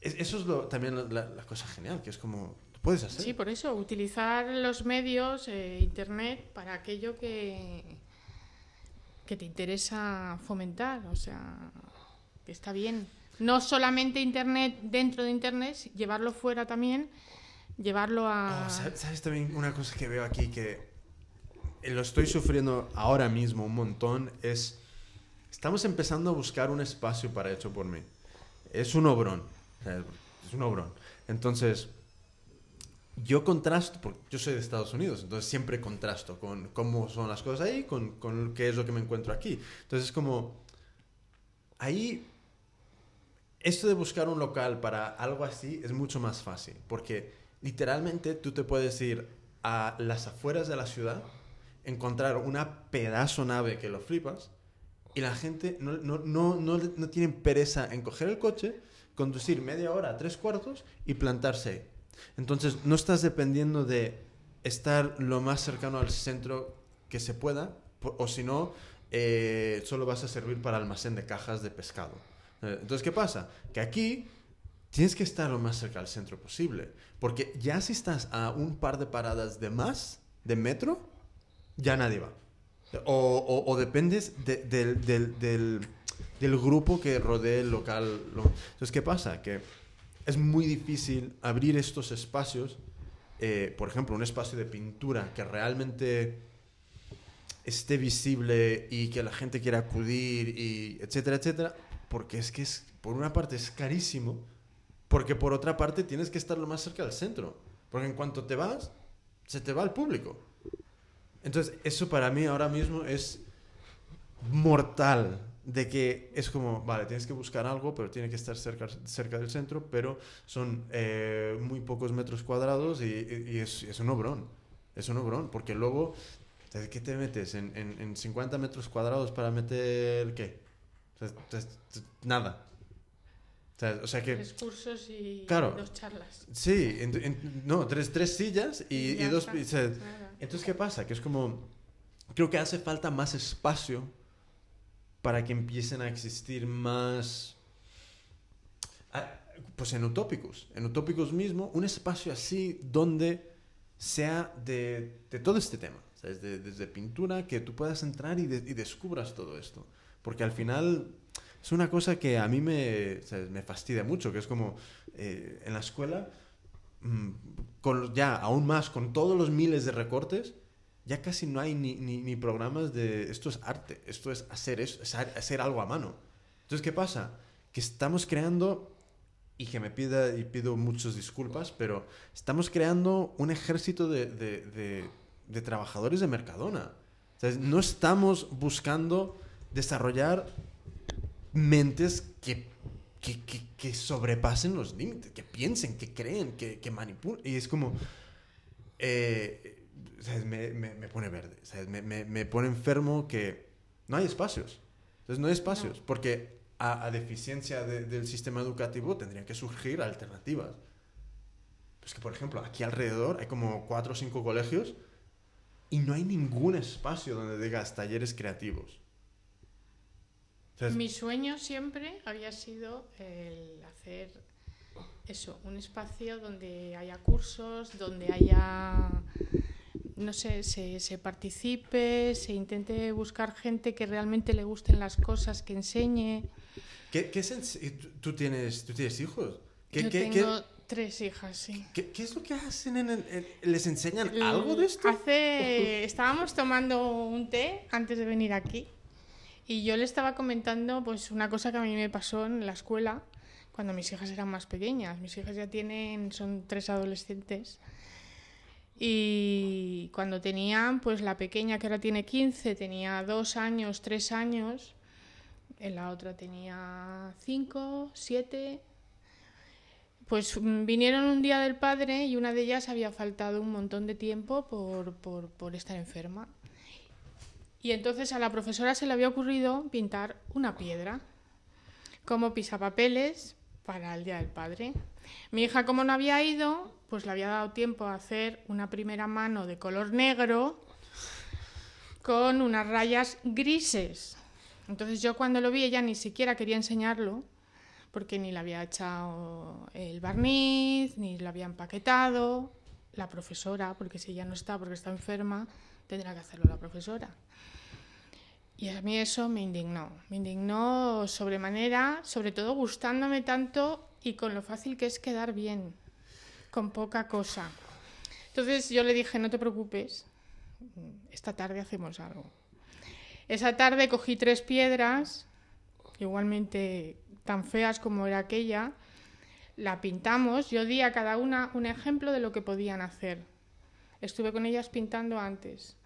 Es- eso es lo- también la, cosa genial, que es como, puedes hacer. Sí, por eso, utilizar los medios, eh, internet, para aquello que, que te interesa fomentar. O sea, que está bien. No solamente internet dentro de internet, llevarlo fuera también, llevarlo a. Oh, ¿sabes, sabes también una cosa que veo aquí que eh, lo estoy sufriendo ahora mismo un montón? Es. Estamos empezando a buscar un espacio para hecho por mí. Es un obrón. Sea, Es un obrón. Entonces. Yo contrasto, porque yo soy de Estados Unidos, entonces siempre contrasto con cómo son las cosas ahí, con, con qué es lo que me encuentro aquí. Entonces es como, ahí esto de buscar un local para algo así es mucho más fácil, porque literalmente tú te puedes ir a las afueras de la ciudad, encontrar una pedazo nave que lo flipas, y la gente no, no, no, no, no tiene pereza en coger el coche, conducir media hora, tres cuartos y plantarse. Entonces no estás dependiendo de estar lo más cercano al centro que se pueda, o si no, eh, solo vas a servir para almacén de cajas de pescado. Eh, Entonces, ¿qué pasa? Que aquí tienes que estar lo más cerca al centro posible. Porque ya si estás a un par de paradas de más de metro, ya nadie va. O, dependes de- del, del- del- del grupo que rodea el local. Entonces, ¿qué pasa? Que es muy difícil abrir estos espacios, eh, por ejemplo, un espacio de pintura que realmente esté visible y que la gente quiera acudir y etcétera, etcétera, porque es que es, por una parte es carísimo, porque por otra parte tienes que estar lo más cerca del centro, porque en cuanto te vas, se te va el público. Entonces, eso para mí ahora mismo es mortal de que es como, vale, tienes que buscar algo, pero tiene que estar cerca, cerca del centro, pero son eh, muy pocos metros cuadrados y, es, es, un obrón. Es un obrón, porque luego, ¿qué te metes? ¿En, en, 50 metros cuadrados para meter qué? nada. O sea, que... Tres cursos y dos charlas. Sí, no, tres, tres sillas y, dos... entonces, ¿qué pasa? Que es como... Creo que hace falta más espacio para que empiecen a existir más, ah, pues en utópicos, en utópicos mismo, un espacio así donde sea de, de todo este tema, desde pintura, que tú puedas entrar y, y, descubras todo esto. Porque al final es una cosa que a mí me, me fastidia mucho, que es como eh, en la escuela, mm, con, ya aún más, con todos los miles de recortes, ya casi no hay ni, ni, programas de esto es arte, esto es hacer, es hacer algo a mano. Entonces, ¿qué pasa? Que estamos creando, y que me pida y pido muchas disculpas, pero estamos creando un ejército de, de, de, trabajadores de Mercadona. no estamos buscando desarrollar mentes que, que, que, sobrepasen los límites, que piensen, que creen, que, que manipulen. Y es como... Eh, me, me, pone verde, Me, me, pone enfermo que no hay espacios. Entonces no hay espacios, porque a, deficiencia del sistema educativo tendrían que surgir alternativas. Pues que, por ejemplo, aquí alrededor hay como cuatro o cinco colegios y no hay ningún espacio donde digas talleres creativos. Mi sueño siempre había sido el hacer eso, un espacio donde haya cursos, donde haya no sé, se, se, participe, se intente buscar gente que realmente le gusten las cosas, que enseñe. ¿Qué, qué ¿Tú, tienes, ¿Tú tienes hijos? ¿Qué, Yo tengo tres hijas, sí. ¿Qué, ¿Qué, es lo que hacen? En ¿Les enseñan algo de esto? Hace, estábamos tomando un té antes de venir aquí y yo le estaba comentando pues una cosa que a mí me pasó en la escuela cuando mis hijas eran más pequeñas. Mis hijas ya tienen, son tres adolescentes y cuando tenían, pues la pequeña que ahora tiene 15, tenía dos años, tres años, en la otra tenía cinco, siete. Pues mm, vinieron un día del padre y una de ellas había faltado un montón de tiempo por, por, por estar enferma. Y entonces a la profesora se le había ocurrido pintar una piedra como pisapapeles para el Día del Padre. Mi hija, como no había ido, pues le había dado tiempo a hacer una primera mano de color negro con unas rayas grises. Entonces yo cuando lo vi ella ni siquiera quería enseñarlo porque ni le había echado el barniz, ni lo había empaquetado. La profesora, porque si ella no está porque está enferma, tendrá que hacerlo la profesora. Y a mí eso me indignó, me indignó sobremanera, sobre todo gustándome tanto y con lo fácil que es quedar bien con poca cosa. Entonces yo le dije, no te preocupes, esta tarde hacemos algo. Esa tarde cogí tres piedras, igualmente tan feas como era aquella, la pintamos, yo di a cada una un ejemplo de lo que podían hacer. Estuve con ellas pintando antes.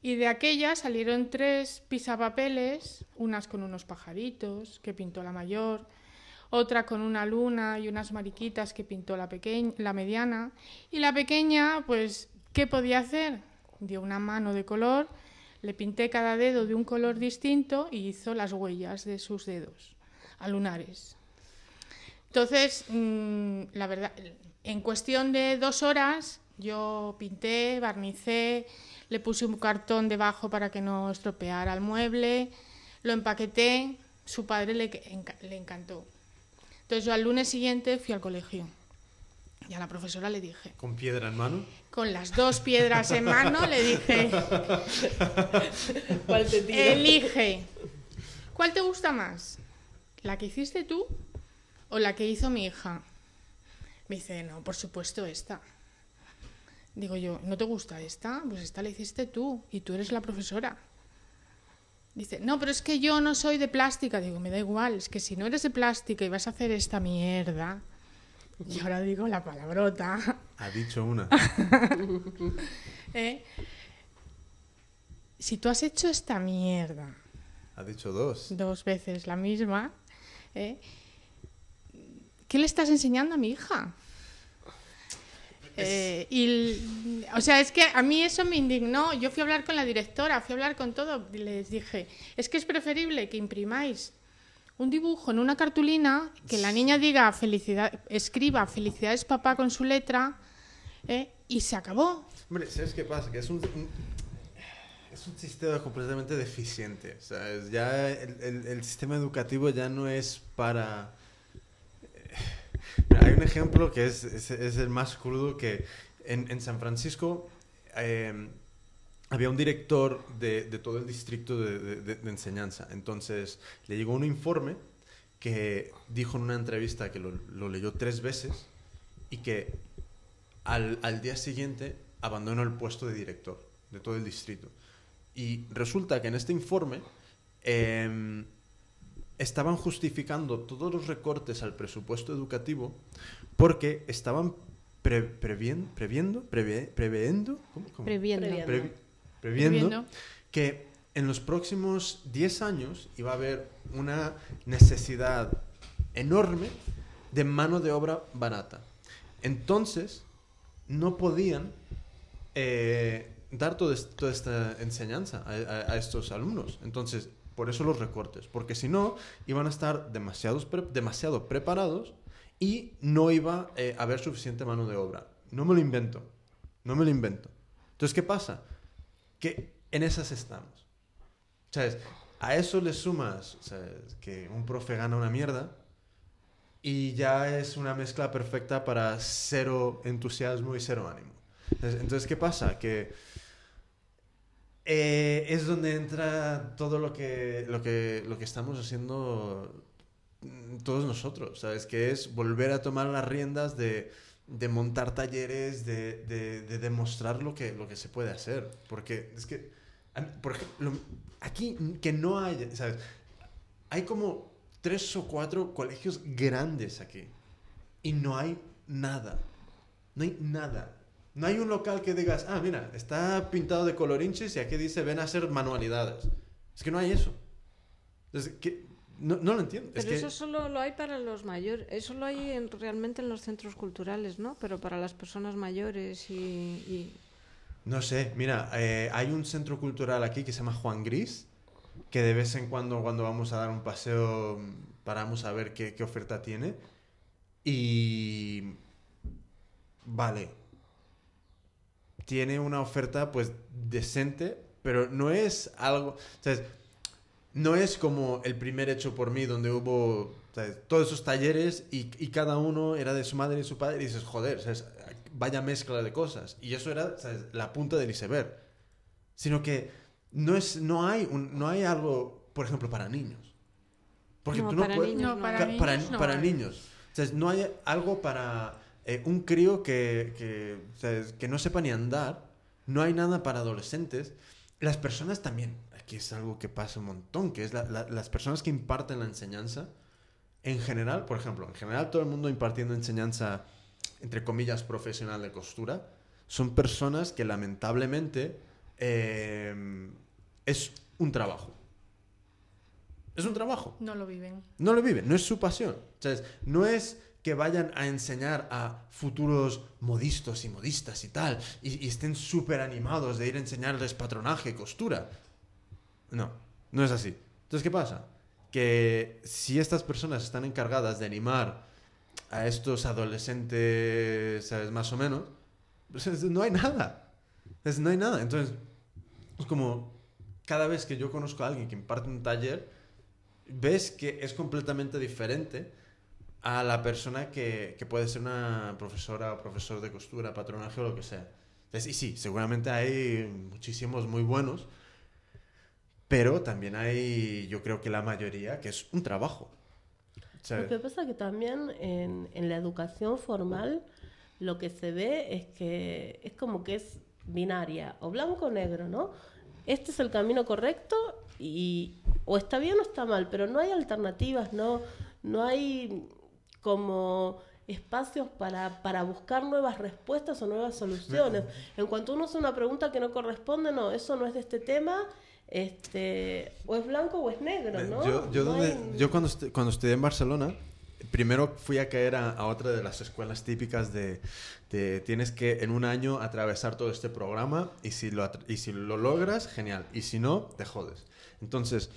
Y de aquellas salieron tres pisapapeles, unas con unos pajaritos que pintó la mayor, otra con una luna y unas mariquitas que pintó la, pequeña, la mediana. Y la pequeña, pues, ¿qué podía hacer? Dio una mano de color, le pinté cada dedo de un color distinto y hizo las huellas de sus dedos, a lunares. Entonces, mm, la verdad, en cuestión de dos horas, yo pinté, barnicé, le puse un cartón debajo para que no estropeara el mueble, lo empaqueté, su padre le, le encantó. Entonces yo al lunes siguiente fui al colegio y a la profesora le dije... ¿Con piedra en mano? Con las dos piedras en mano le dije... ¿Cuál te Elige ¿Cuál te gusta más? ¿La que hiciste tú o la que hizo mi hija? Me dice, no, por supuesto esta. Digo yo, ¿no te gusta esta? Pues esta la hiciste tú y tú eres la profesora. Dice, no, pero es que yo no soy de plástica. Digo, me da igual, es que si no eres de plástica y vas a hacer esta mierda, y ahora digo la palabrota. Ha dicho una. ¿eh? Si tú has hecho esta mierda Ha dicho dos. dos veces la misma, ¿eh? ¿qué le estás enseñando a mi hija? Eh, y, o sea, es que a mí eso me indignó. Yo fui a hablar con la directora, fui a hablar con todo. Y les dije, es que es preferible que imprimáis un dibujo en una cartulina, que la niña diga felicidad, escriba felicidades papá con su letra, ¿eh? y se acabó. Hombre, ¿sabes qué pasa? Que es un, un- es un sistema completamente deficiente. ¿sabes? Ya el, el- el sistema educativo ya no es para... Hay un ejemplo que es, es- es el más crudo que en, en San Francisco eh, había un director de, de todo el distrito de, de- de- enseñanza. Entonces le llegó un informe que dijo en una entrevista que lo, lo leyó tres veces y que al, al día siguiente abandonó el puesto de director de todo el distrito. Y resulta que en este informe em, estaban justificando todos los recortes al presupuesto educativo porque estaban pre- previen- previendo, preve- previendo, ¿cómo? ¿Cómo? Previendo. Previendo. Previ- previendo Previendo. que en los próximos 10 años iba a haber una necesidad enorme de mano de obra barata. Entonces, no podían eh, dar todo toda esta enseñanza a, a- a estos alumnos. Entonces, por eso los recortes, porque si no, iban a estar demasiados demasiado preparados y no iba eh, a haber suficiente mano de obra. No me lo invento, no me lo invento. Entonces, ¿qué pasa? Que en esas estamos. ¿Sabes? A eso le sumas que un profe gana una mierda y ya es una mezcla perfecta para cero entusiasmo y cero ánimo. Entonces, entonces, ¿qué pasa? Que eh, es donde entra todo lo que, lo, que, lo que estamos haciendo todos nosotros, ¿sabes? Que es volver a tomar las riendas de, montar talleres, de, de- de demostrar lo que, lo que se puede hacer. Porque es que, por ejemplo, aquí que no hay, ¿sabes? Hay como tres o cuatro colegios grandes aquí y no hay nada. No hay nada. No hay un local que digas, ah, mira, está pintado de colorinches y aquí dice ven a hacer manualidades. Es que no hay eso. Entonces, que, no, no lo entiendo. Es Pero que- eso solo lo hay para los mayores, eso lo hay en- realmente en los centros culturales, ¿no? Pero para las personas mayores y... y- No sé, mira, eh, hay un centro cultural aquí que se llama Juan Gris, que de vez en cuando cuando vamos a dar un paseo paramos a ver qué, qué oferta tiene. Y... Vale. Tiene una oferta pues decente, pero no es algo... ¿sabes? No es como el primer hecho por mí donde hubo ¿sabes? todos esos talleres y, y cada uno era de su madre y su padre y dices, joder, ¿sabes? vaya mezcla de cosas. Y eso era ¿sabes? la punta del iceberg. Sino que no, es, no, hay un- no hay algo, por ejemplo, para niños. Porque No, tú no para puedes... niños No, para niños para, no para hay. niños. O sea, no hay algo para eh, un crío que, que, o sea, que no sepa ni andar. No hay nada para adolescentes. Las personas también. Aquí es algo que pasa un montón, que es la- la- las personas que imparten la enseñanza. En general, por ejemplo, en general todo el mundo impartiendo enseñanza, entre comillas, profesional de costura, son personas que lamentablemente eh, es un trabajo. Es un trabajo. No lo viven. No lo viven, no es su pasión. ¿sabes? No es que vayan a enseñar a futuros modistas y modistas y tal, y, estén súper animados de ir a enseñarles patronaje, costura. No, no es así. Entonces, ¿qué pasa? Que si estas personas están encargadas de animar a estos adolescentes, ¿sabes? Más o menos, pues es- no hay nada. Es- no hay nada. Entonces, es como cada vez que yo conozco a alguien que imparte un taller, ves que es completamente diferente a la persona que, que puede ser una profesora o profesor de costura, patronaje o lo que sea. Entonces, y sí, seguramente hay muchísimos muy buenos, pero también hay, yo creo que la mayoría, que es un trabajo. Lo que pasa que también en, en la educación formal lo que se ve es que es como que es binaria, o blanco o negro, ¿no? Este es el camino correcto y o está bien o está mal, pero no hay alternativas, no, no hay como espacios para, para buscar nuevas respuestas o nuevas soluciones. En cuanto uno hace una pregunta que no corresponde, no, eso no es de este tema, este, o es blanco o es negro, ¿no? Yo, yo, yo cuando, cuando estudié en Barcelona, primero fui a caer a, otra de las escuelas típicas de, tienes que en un año atravesar todo este programa y si lo, y si lo logras, genial. Y si no, te jodes. Entonces,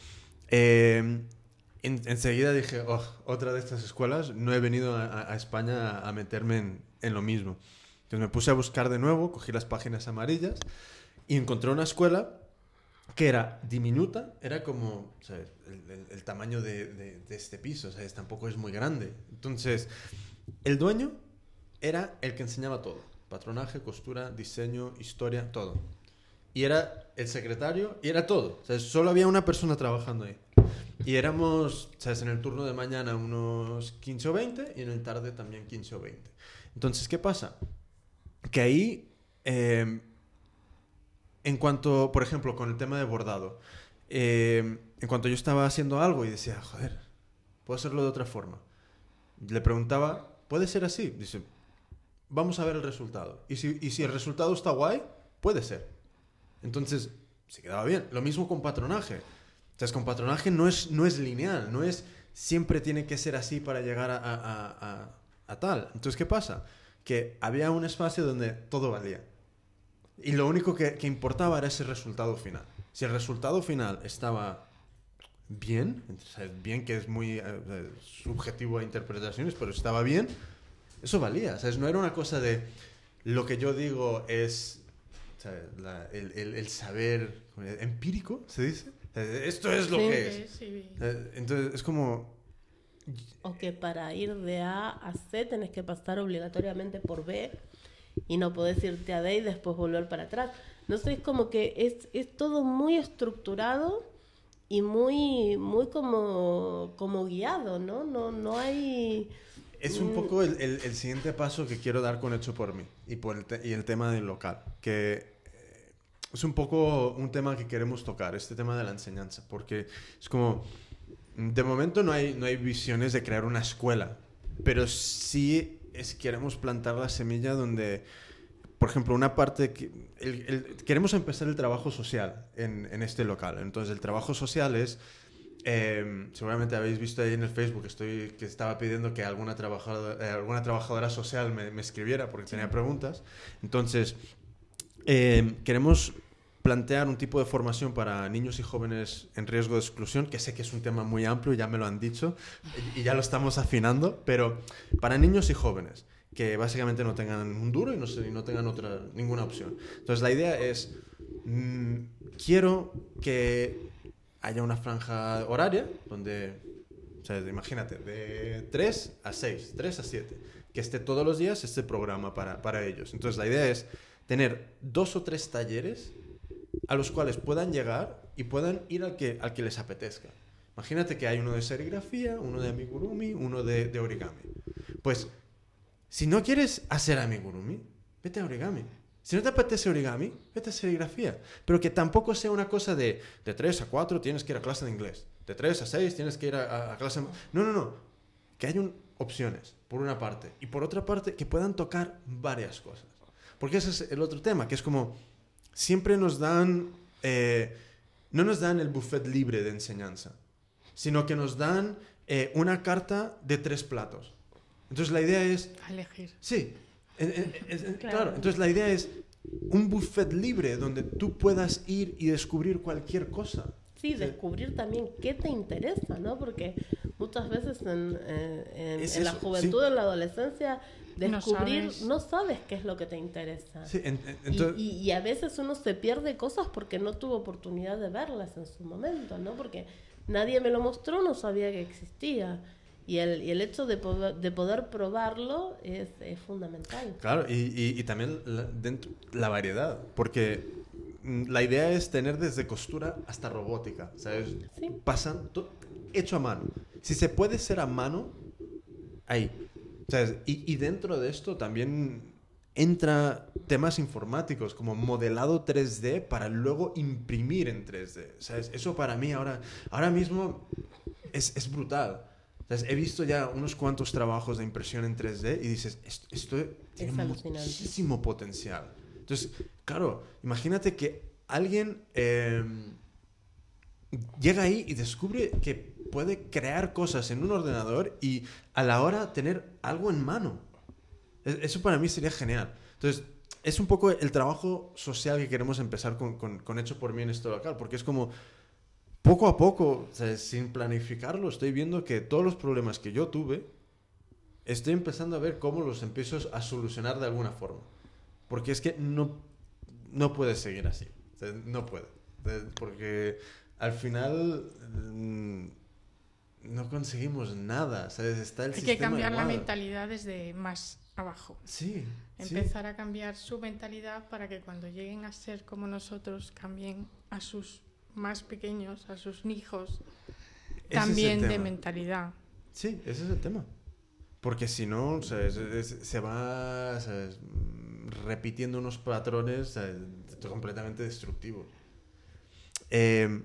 enseguida dije, oh, otra de estas escuelas, no he venido a, España a, meterme en, en, lo mismo. Entonces me puse a buscar de nuevo, cogí las páginas amarillas y encontré una escuela que era diminuta, era como El, tamaño de, este piso, ¿sabes? tampoco es muy grande. Entonces, el dueño era el que enseñaba todo, patronaje, costura, diseño, historia, todo. Y era el secretario y era todo. ¿sabes? Solo había una persona trabajando ahí. Y éramos, ¿sabes? En el turno de mañana unos 15 o 20 y en el tarde también 15 o 20. Entonces, ¿qué pasa? Que ahí... Eh, en cuanto, por ejemplo, con el tema de bordado, eh, en cuanto yo estaba haciendo algo y decía, joder, puedo hacerlo de otra forma. Le preguntaba, ¿puede ser así? Dice, vamos a ver el resultado. Y si, y si el resultado está guay, puede ser. Entonces, se quedaba bien. Lo mismo con patronaje. Entonces, con patronaje no es, no es lineal, no es siempre tiene que ser así para llegar a, tal. Entonces, ¿qué pasa? Que había un espacio donde todo valía. Y lo único que, importaba era ese resultado final. Si el resultado final estaba bien, bien que es muy eh, subjetivo a interpretaciones, pero estaba bien, eso valía. ¿sabes? No era una cosa de lo que yo digo es el, saber empírico, ¿se dice? Esto es lo que es. Eh, entonces es como... O que para ir de A a C tenés que pasar obligatoriamente por B y no podés irte a D y después volver para atrás. No sé, es como que es, es todo muy estructurado y muy, muy como, como guiado, ¿no? No, no hay... Es un poco el, el, siguiente paso que quiero dar con Hecho por mí y, por el, y el tema del local, que es un poco un tema que queremos tocar, este tema de la enseñanza, porque es como, de momento no hay, no hay visiones de crear una escuela, pero sí es, queremos plantar la semilla donde, por ejemplo, una parte, que, queremos empezar el trabajo social en, en, este local. Entonces, el trabajo social es, eh, seguramente habéis visto ahí en el Facebook, estoy, que estaba pidiendo que alguna trabajadora, eh, alguna trabajadora social me, me, escribiera porque tenía preguntas. Entonces, eh, queremos plantear un tipo de formación para niños y jóvenes en riesgo de exclusión, que sé que es un tema muy amplio, ya me lo han dicho y ya lo estamos afinando, pero para niños y jóvenes que básicamente no tengan un duro y no, no tengan otra, ninguna opción. Entonces la idea es, mm, quiero que haya una franja horaria donde, o sea, imagínate, de 3 a 6, 3 a 7, que esté todos los días este programa para, para ellos. Entonces la idea es tener dos o tres talleres a los cuales puedan llegar y puedan ir al que, al que les apetezca. Imagínate que hay uno de serigrafía, uno de amigurumi, uno de, origami. Pues, si no quieres hacer amigurumi, vete a origami. Si no te apetece origami, vete a serigrafía. Pero que tampoco sea una cosa de de 3 a 4 tienes que ir a clase de inglés. De 3 a 6 tienes que ir a, a clase... No, no, no. Que haya opciones, por una parte. Y por otra parte, que puedan tocar varias cosas. Porque ese es el otro tema, que es como siempre nos dan, eh, no nos dan el buffet libre de enseñanza, sino que nos dan eh, una carta de tres platos. Entonces la idea es... Elegir. Sí, claro. Entonces la idea es un buffet libre donde tú puedas ir y descubrir cualquier cosa. Sí, descubrir también qué te interesa, ¿no? Porque muchas veces en, eh, en, la juventud, en la adolescencia, descubrir, no sabes. qué es lo que te interesa. y, a veces uno se pierde cosas porque no tuvo oportunidad de verlas en su momento, ¿no? Porque nadie me lo mostró, no sabía que existía. Y el, y el hecho de poder, de poder probarlo es, es fundamental. Claro, y, y, también la, dentro, la variedad, porque mm, la idea es tener desde costura hasta robótica, ¿sabes? Sí. Pasan to- hecho a mano. Si se puede ser a mano, ahí. ¿Sabes? Y, y dentro de esto también entra temas informáticos como modelado 3D para luego imprimir en 3D. ¿Sabes? Eso para mí ahora, ahora mismo es, es brutal. ¿Sabes? He visto ya unos cuantos trabajos de impresión en 3D y dices, esto, esto tiene alucinante. muchísimo potencial. Entonces, claro, imagínate que alguien eh, llega ahí y descubre que puede crear cosas en un ordenador y a la hora tener algo en mano. E- Eso para mí sería genial. Entonces, es un poco el trabajo social que queremos empezar con, con- con Hecho por mí en esto local, porque es como poco a poco, o sea, sin planificarlo, estoy viendo que todos los problemas que yo tuve, estoy empezando a ver cómo los empiezo a solucionar de alguna forma. Porque es que no, no puede seguir así. O sea, no puede. O sea, Porque al final mm, no conseguimos nada. ¿sabes? Está el Hay que cambiar la mentalidad desde más abajo. Sí. sí. Empezar a cambiar su mentalidad para que cuando lleguen a ser como nosotros cambien a sus más pequeños, a sus hijos, Ese también de mentalidad. Sí, ese es el tema. Porque si no, o sea, es- es- se va ¿sabes? Mm, repitiendo unos patrones ¿sabes? completamente destructivos. Eh,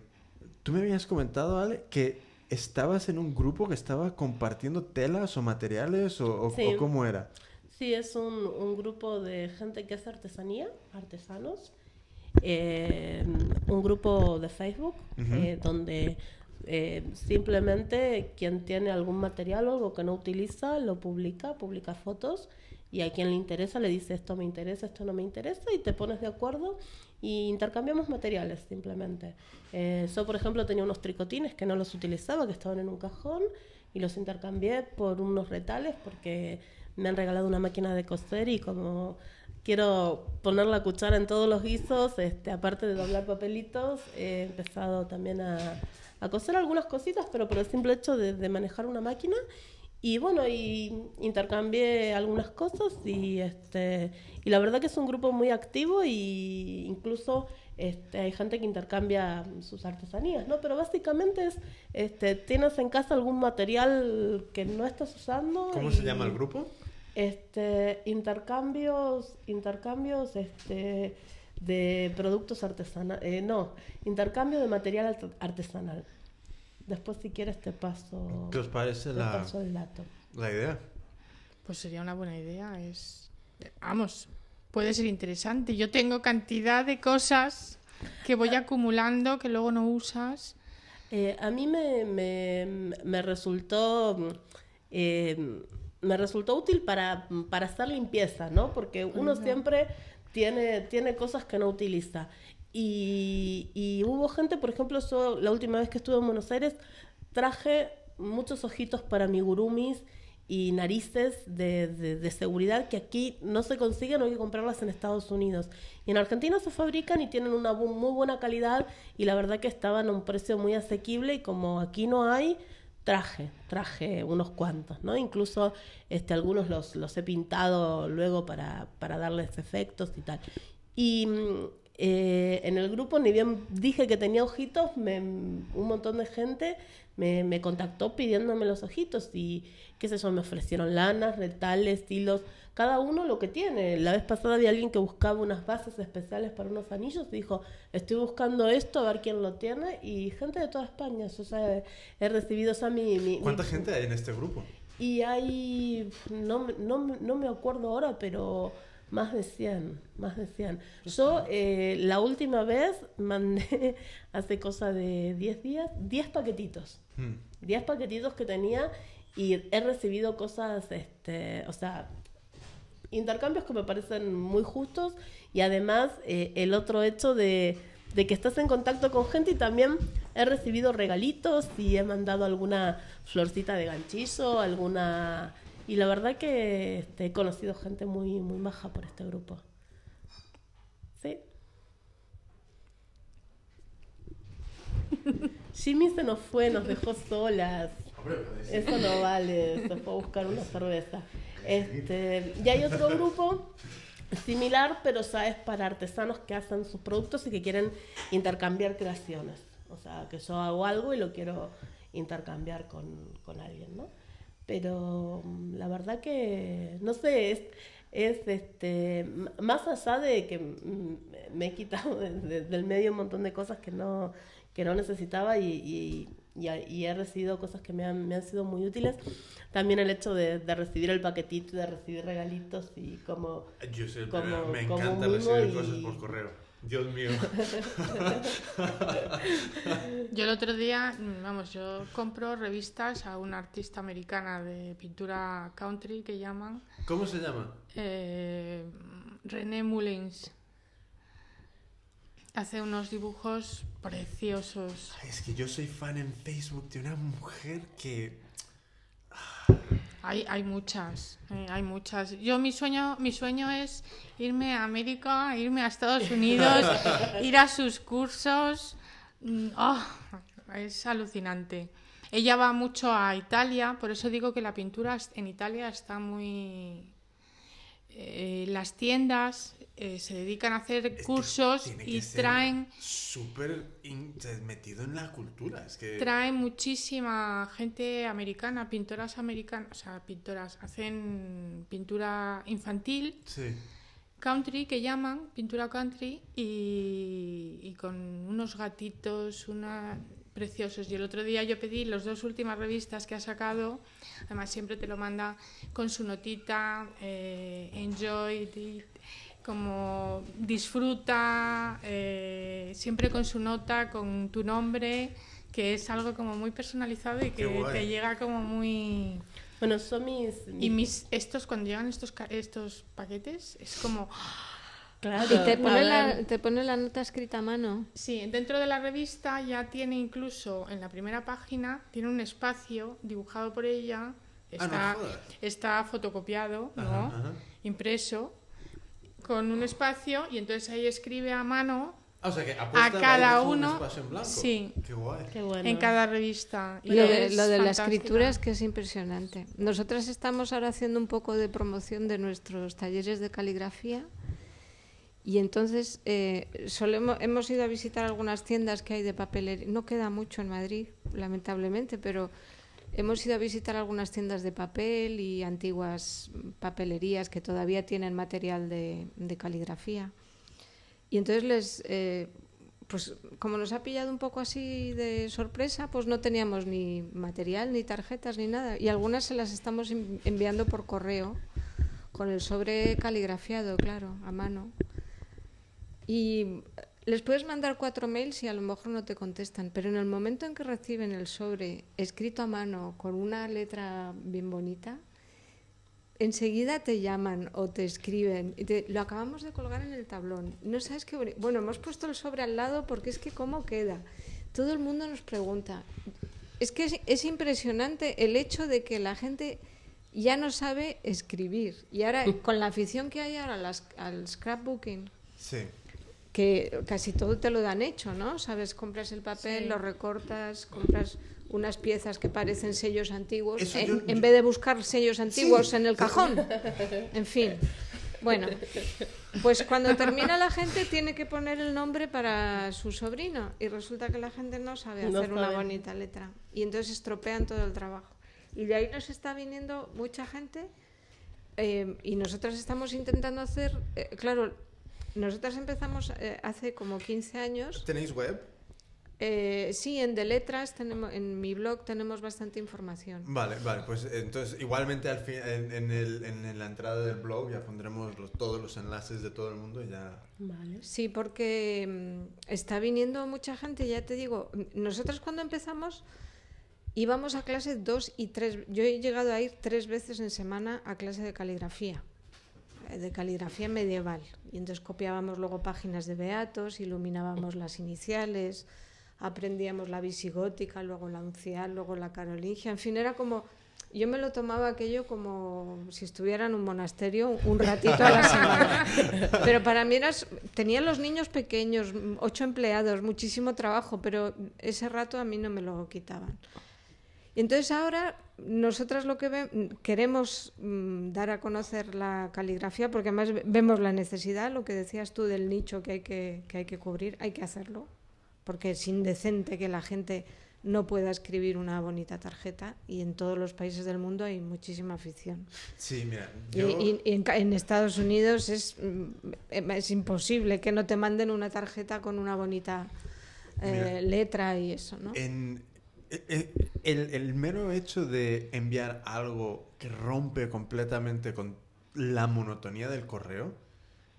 Tú me habías comentado, Ale, que estabas en un grupo que estaba compartiendo telas o materiales o, o- Sí. o cómo era. Sí, es un, un grupo de gente que hace artesanía, artesanos. Eh, un grupo de Facebook eh, donde eh, simplemente quien tiene algún material o algo que no utiliza lo publica, publica fotos y a quien le interesa le dice esto me interesa, esto no me interesa y te pones de acuerdo y intercambiamos materiales simplemente. Eh, yo, por ejemplo, tenía unos tricotines que no los utilizaba, que estaban en un cajón y los intercambié por unos retales porque me han regalado una máquina de coser y como quiero poner la cuchara en todos los guisos, este, aparte de doblar papelitos, he empezado también a, a coser algunas cositas, pero por el simple hecho de, de manejar una máquina. Y bueno, y intercambié algunas cosas y este y la verdad que es un grupo muy activo y incluso este, hay gente que intercambia sus artesanías, ¿no? Pero básicamente es, este, tienes en casa algún material que no estás usando. ¿Cómo se y- llama el grupo? este, intercambios, intercambios este, de productos artesanales. no, intercambio de material art- artesanal. Después, si quieres, te paso, ¿Qué os parece te la, paso el dato. la idea? Pues sería una buena idea. Es, vamos, puede ser interesante. Yo tengo cantidad de cosas que voy acumulando que luego no usas. Eh, a mí me, me, me resultó eh, me resultó útil para, para hacer limpieza, ¿no? Porque uno siempre tiene, tiene cosas que no utiliza. Y, hubo gente, por ejemplo, yo la última vez que estuve en Buenos Aires traje muchos ojitos para migurumis y narices de, de- seguridad que aquí no se consiguen, hay que comprarlas en Estados Unidos. Y en Argentina se fabrican y tienen una muy buena calidad y la verdad que estaban a un precio muy asequible y como aquí no hay, traje, traje unos cuantos, ¿no? Incluso este, algunos los, los he pintado luego para, para darles efectos y tal. Y mm, eh, en el grupo, ni bien dije que tenía ojitos, me- un montón de gente me, me contactó pidiéndome los ojitos y qué sé yo, me ofrecieron lanas, retales, hilos, cada uno lo que tiene. La vez pasada había alguien que buscaba unas bases especiales para unos anillos y dijo, estoy buscando esto, a ver quién lo tiene y gente de toda España. O sea, he, he recibido, o mi... mi- ¿Cuánta mi- gente hay en este grupo? y hay, no, no, no me acuerdo ahora, pero más de 100, más de 100. Yo eh, la última vez mandé, hace cosa de 10 días, 10 paquetitos. Hmm. 10 paquetitos que tenía y he recibido cosas, este, o sea, intercambios que me parecen muy justos y además eh, el otro hecho de, de que estás en contacto con gente y también he recibido regalitos y he mandado alguna florcita de ganchillo, alguna... Y la verdad que este, he conocido gente muy, muy maja por este grupo. Sí. Jimmy se nos fue, nos dejó solas. Eso no vale, se fue a buscar una cerveza. Este, y hay otro grupo similar, pero sabes para artesanos que hacen sus productos y que quieren intercambiar creaciones. O sea, que yo hago algo y lo quiero intercambiar con, con alguien, ¿no? Pero mm, la verdad que, no sé, es, es este, más allá de que mm, me he quitado de- de- del medio un montón de cosas que no, que no necesitaba y, y, he recibido cosas que me han, me han sido muy útiles. También el hecho de, de recibir el paquetito, y de recibir regalitos y como... Yo sé, Como- me como encanta recibir cosas por correo. Dios mío. Yo el otro día, vamos, yo compro revistas a una artista americana de pintura country que llaman ¿Cómo se llama? eh, René Mullins. Hace unos dibujos preciosos. Es que yo soy fan en Facebook de una mujer que... Hay, hay muchas, eh, hay muchas. Yo mi sueño, mi sueño es irme a América, irme a Estados Unidos, ir a sus cursos. Mm, oh, es alucinante. Ella va mucho a Italia, por eso digo que la pintura en Italia está muy... eh, las tiendas eh, se dedican a hacer es cursos y traen Súper metido en la cultura. Es que... trae muchísima gente americana, pintoras americanas, o sea, pintoras, hacen pintura infantil, Sí. country que llaman, pintura country, y, y con unos gatitos, una preciosos. Y el otro día yo pedí las dos últimas revistas que ha sacado, además siempre te lo manda con su notita, eh, enjoy como disfruta, eh, siempre con su nota, con tu nombre, que es algo como muy personalizado y que te llega como muy... Bueno, son mis... Y mis estos cuando llegan estos ca- estos paquetes es como Claro, Y te pone, la, te pone la nota escrita a mano. sí, dentro de la revista ya tiene incluso en la primera página tiene un espacio dibujado por ella, Ah, no está está fotocopiado, ¿no? Ajá. Impreso con un espacio y entonces ahí escribe a mano Ah, o sea que apuesta A cada uno, espacio en blanco. sí. Qué guay. Qué bueno. en cada revista. Y Lo de, lo de la fantástica. escritura es que es impresionante. Nosotras estamos ahora haciendo un poco de promoción de nuestros talleres de caligrafía y entonces eh, solemos, hemos ido a visitar algunas tiendas que hay de papelería. No queda mucho en Madrid, lamentablemente, pero hemos ido a visitar algunas tiendas de papel y antiguas papelerías que todavía tienen material de, caligrafía. Y entonces les, eh, pues como nos ha pillado un poco así de sorpresa, pues no teníamos ni material, ni tarjetas, ni nada. Y algunas se las estamos en- enviando por correo, con el sobre caligrafiado, claro, a mano. Y les puedes mandar cuatro mails y a lo mejor no te contestan, pero en el momento en que reciben el sobre escrito a mano con una letra bien bonita, enseguida te llaman o te escriben. y te- lo acabamos de colgar en el tablón. No sabes qué Bueno, hemos puesto el sobre al lado porque es que cómo queda. Todo el mundo nos pregunta. Es que es, es impresionante el hecho de que la gente ya no sabe escribir. Y ahora, con la afición que hay ahora las- al scrapbooking, Sí. Que casi todo te lo dan hecho, ¿no? Sabes, compras el papel, Sí. lo recortas, compras unas piezas que parecen sellos antiguos, Eso en, yo- en yo- vez de buscar sellos antiguos Sí. en el cajón. En fin. Bueno, pues cuando termina la gente tiene que poner el nombre para su sobrino y resulta que la gente no sabe No hacer una bonita letra y entonces estropean todo el trabajo. Y de ahí nos está viniendo mucha gente eh, y nosotras estamos intentando hacer, eh, claro, nosotras empezamos eh, hace como 15 años. ¿Tenéis web? Eh, sí, en De Letras, tenemos, en mi blog tenemos bastante información. Vale, vale, pues entonces igualmente al fin, en, en el- en la entrada del blog ya pondremos los- todos los enlaces de todo el mundo y ya... Vale. Sí, porque mm, está viniendo mucha gente, ya te digo, nosotras cuando empezamos íbamos a clase dos y tres, yo he llegado a ir tres veces en semana a clase de caligrafía, de caligrafía medieval, y entonces copiábamos luego páginas de beatos, iluminábamos las iniciales, aprendíamos la visigótica, luego la uncial, luego la carolingia, en fin, era como... Yo me lo tomaba aquello como si estuviera en un monasterio un ratito a la semana. Pero para mí era, tenía los niños pequeños, ocho empleados, muchísimo trabajo, pero ese rato a mí no me lo quitaban. Y entonces ahora nosotras lo que ve- queremos mm, dar a conocer la caligrafía porque además ve- vemos la necesidad, lo que decías tú del nicho que hay que, que, hay que cubrir, hay que hacerlo, porque es indecente que la gente no pueda escribir una bonita tarjeta y en todos los países del mundo hay muchísima afición. Sí, mira, Y, yo... y- y en, Estados Unidos es, mm, es imposible que no te manden una tarjeta con una bonita eh, Mira. letra y eso, ¿no? En, el, el mero hecho de enviar algo que rompe completamente con la monotonía del correo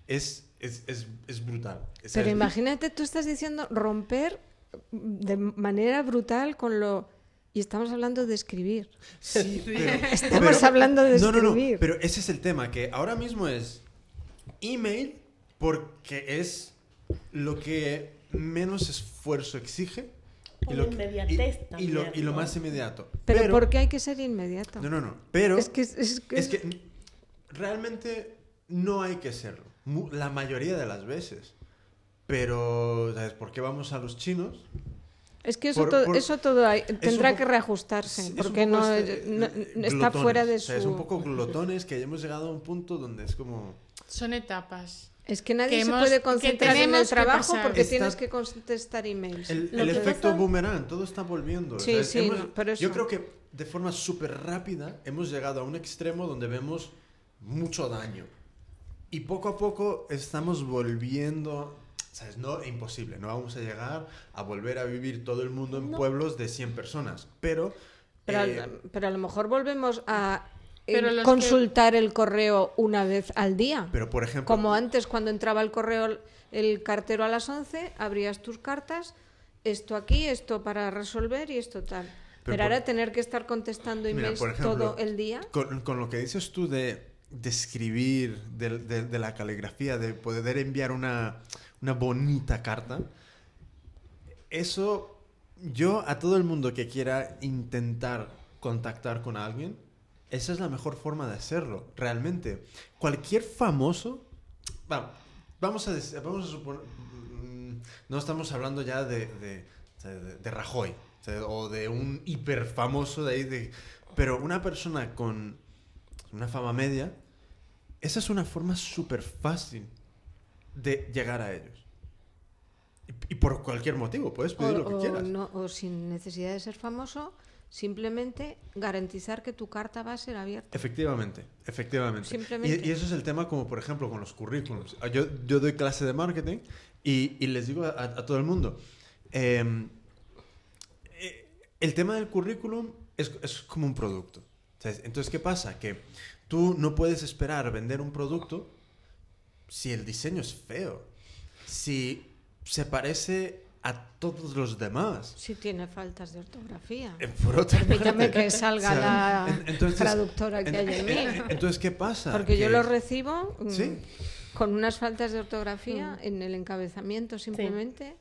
es, es, es, es brutal. O sea, Pero imagínate, tú estás diciendo romper de manera brutal con lo... Y estamos hablando de escribir. Sí, pero- Estamos pero- hablando de no, no, no, escribir. pero ese es el tema, que ahora mismo es email porque es lo que menos esfuerzo exige y lo, la que- inmediatez y- y lo, también, y lo ¿no? más inmediato. Pero, ¿por qué hay que ser inmediato? No, no, no. Pero Es que, es, que- es que realmente no hay que serlo. La mayoría de las veces. Pero, ¿sabes por qué vamos a los chinos? es que eso, por- todo, por- eso todo hay- tendrá que reajustarse, Es un porque poco no, este, no- eh, está glotones. fuera de O sea, es su... un poco glotones que hemos llegado a un punto donde es como... Son etapas. Es que nadie que se hemos- puede que concentrar en el trabajo porque Está- tienes que contestar emails. El, el efecto pasa- boomerang, todo está volviendo. Sí, sí, hemos- no, por eso. Yo creo que de forma súper rápida hemos llegado a un extremo donde vemos mucho daño. Y poco a poco estamos volviendo... ¿Sabes? No, imposible. No vamos a llegar a volver a vivir todo el mundo en No. pueblos de 100 personas. Pero... Pero, eh, al- pero a lo mejor volvemos a eh, consultar el correo una vez al día. pero, por ejemplo... Como antes, cuando entraba el correo el cartero a las 11, abrías tus cartas, esto aquí, esto para resolver y esto tal. Pero, por- ahora tener que estar contestando emails ejemplo, todo el día. Con, con lo que dices tú de, de escribir, de, de- de la caligrafía, de poder enviar una, una bonita carta, eso yo a todo el mundo que quiera intentar contactar con alguien, esa es la mejor forma de hacerlo, realmente. Cualquier famoso, va, vamos a, vamos a suponer, mm, no estamos hablando ya de, de, de- de Rajoy o de un hiper famoso de ahí, de, pero una persona con una fama media, esa es una forma súper fácil de llegar a ellos. Y, y por cualquier motivo, puedes pedir o, lo que o quieras. no- o sin necesidad de ser famoso, simplemente garantizar que tu carta va a ser abierta. Efectivamente, efectivamente. Simplemente. Y, y eso es el tema como, por ejemplo, con los currículums. Yo, yo doy clase de marketing y, y les digo a, a todo el mundo, eh, eh, el tema del currículum es, es como un producto. Entonces, ¿qué pasa? Que tú no puedes esperar vender un producto si el diseño es feo, si se parece a todos los demás. Si tiene faltas de ortografía. Eh, Por otra Permítame parte, que salga o sea, la en- entonces- traductora que en- hay en mí. en- Entonces, ¿qué pasa? Porque yo lo recibo mm, Sí. con unas faltas de ortografía en el encabezamiento simplemente.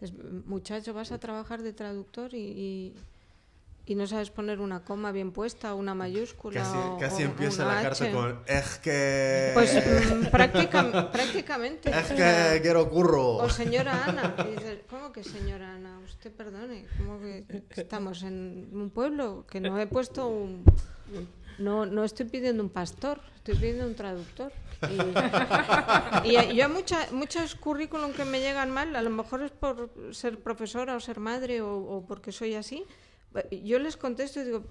Es, muchacho, vas a trabajar de traductor y, y, y no sabes poner una coma bien puesta, una mayúscula. Casi, o- casi o empieza una la carta H. con es que Pues mm, práctica- prácticamente. es que quiero curro. O señora Ana. Y dices, ¿Cómo que señora Ana? Usted perdone. ¿Cómo que estamos en un pueblo? Que no he puesto un... No, no estoy pidiendo un pastor, estoy pidiendo un traductor. Y, y yo mucha, muchos currículum que me llegan mal, a lo mejor es por ser profesora o ser madre o, o porque soy así. Yo les contesto y digo,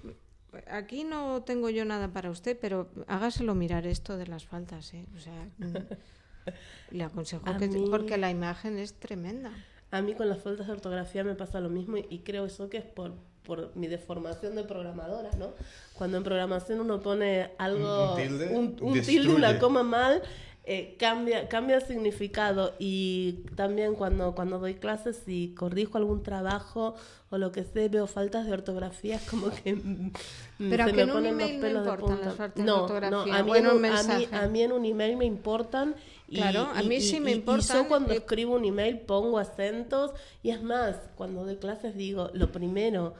aquí no tengo yo nada para usted, pero hágaselo mirar esto de las faltas. ¿eh? O sea, le aconsejo A que... mí- Porque la imagen es tremenda. A mí con las faltas de ortografía me pasa lo mismo y, y creo eso que es por, por mi deformación de programadora, ¿no? Cuando en programación uno pone algo, Un tilde, un, un tilde, una coma mal, eh, cambia, cambia el significado y también cuando, cuando doy clases y corrijo algún trabajo o lo que sé, veo faltas de ortografía, es como que mm, Pero se me en un ponen los email no pelos de punta. no, ortografía, No, a mí, en un a, mí, mensaje. a mí en un email me importan y, Claro, a mí y- sí me importan, yo cuando y- escribo un email pongo acentos y es más, cuando doy clases digo, lo primero,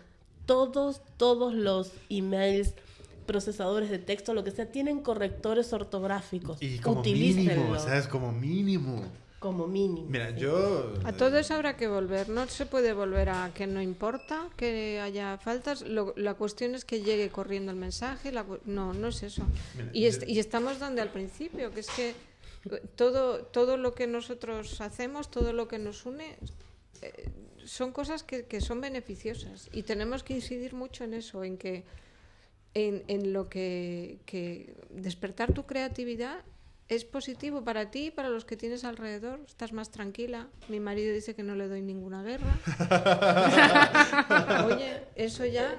todos, todos los emails, procesadores de texto, lo que sea, tienen correctores ortográficos. Y como mínimo, ¿sabes? Como mínimo. como mínimo. Mira, yo... A todo eso habrá que volver. No se puede volver a que no importa que haya faltas. Lo- la cuestión es que llegue corriendo el mensaje. la no, no es eso. Mira, Y, est- yo- y estamos donde al principio, que es que eh, todo, todo lo que nosotros hacemos, todo lo que nos une, eh, son cosas que, que son beneficiosas. Y tenemos que incidir mucho en eso, en que en, en lo que, que despertar tu creatividad es positivo para ti y para los que tienes alrededor. Estás más tranquila. Mi marido dice que no le doy ninguna guerra. Oye, eso ya.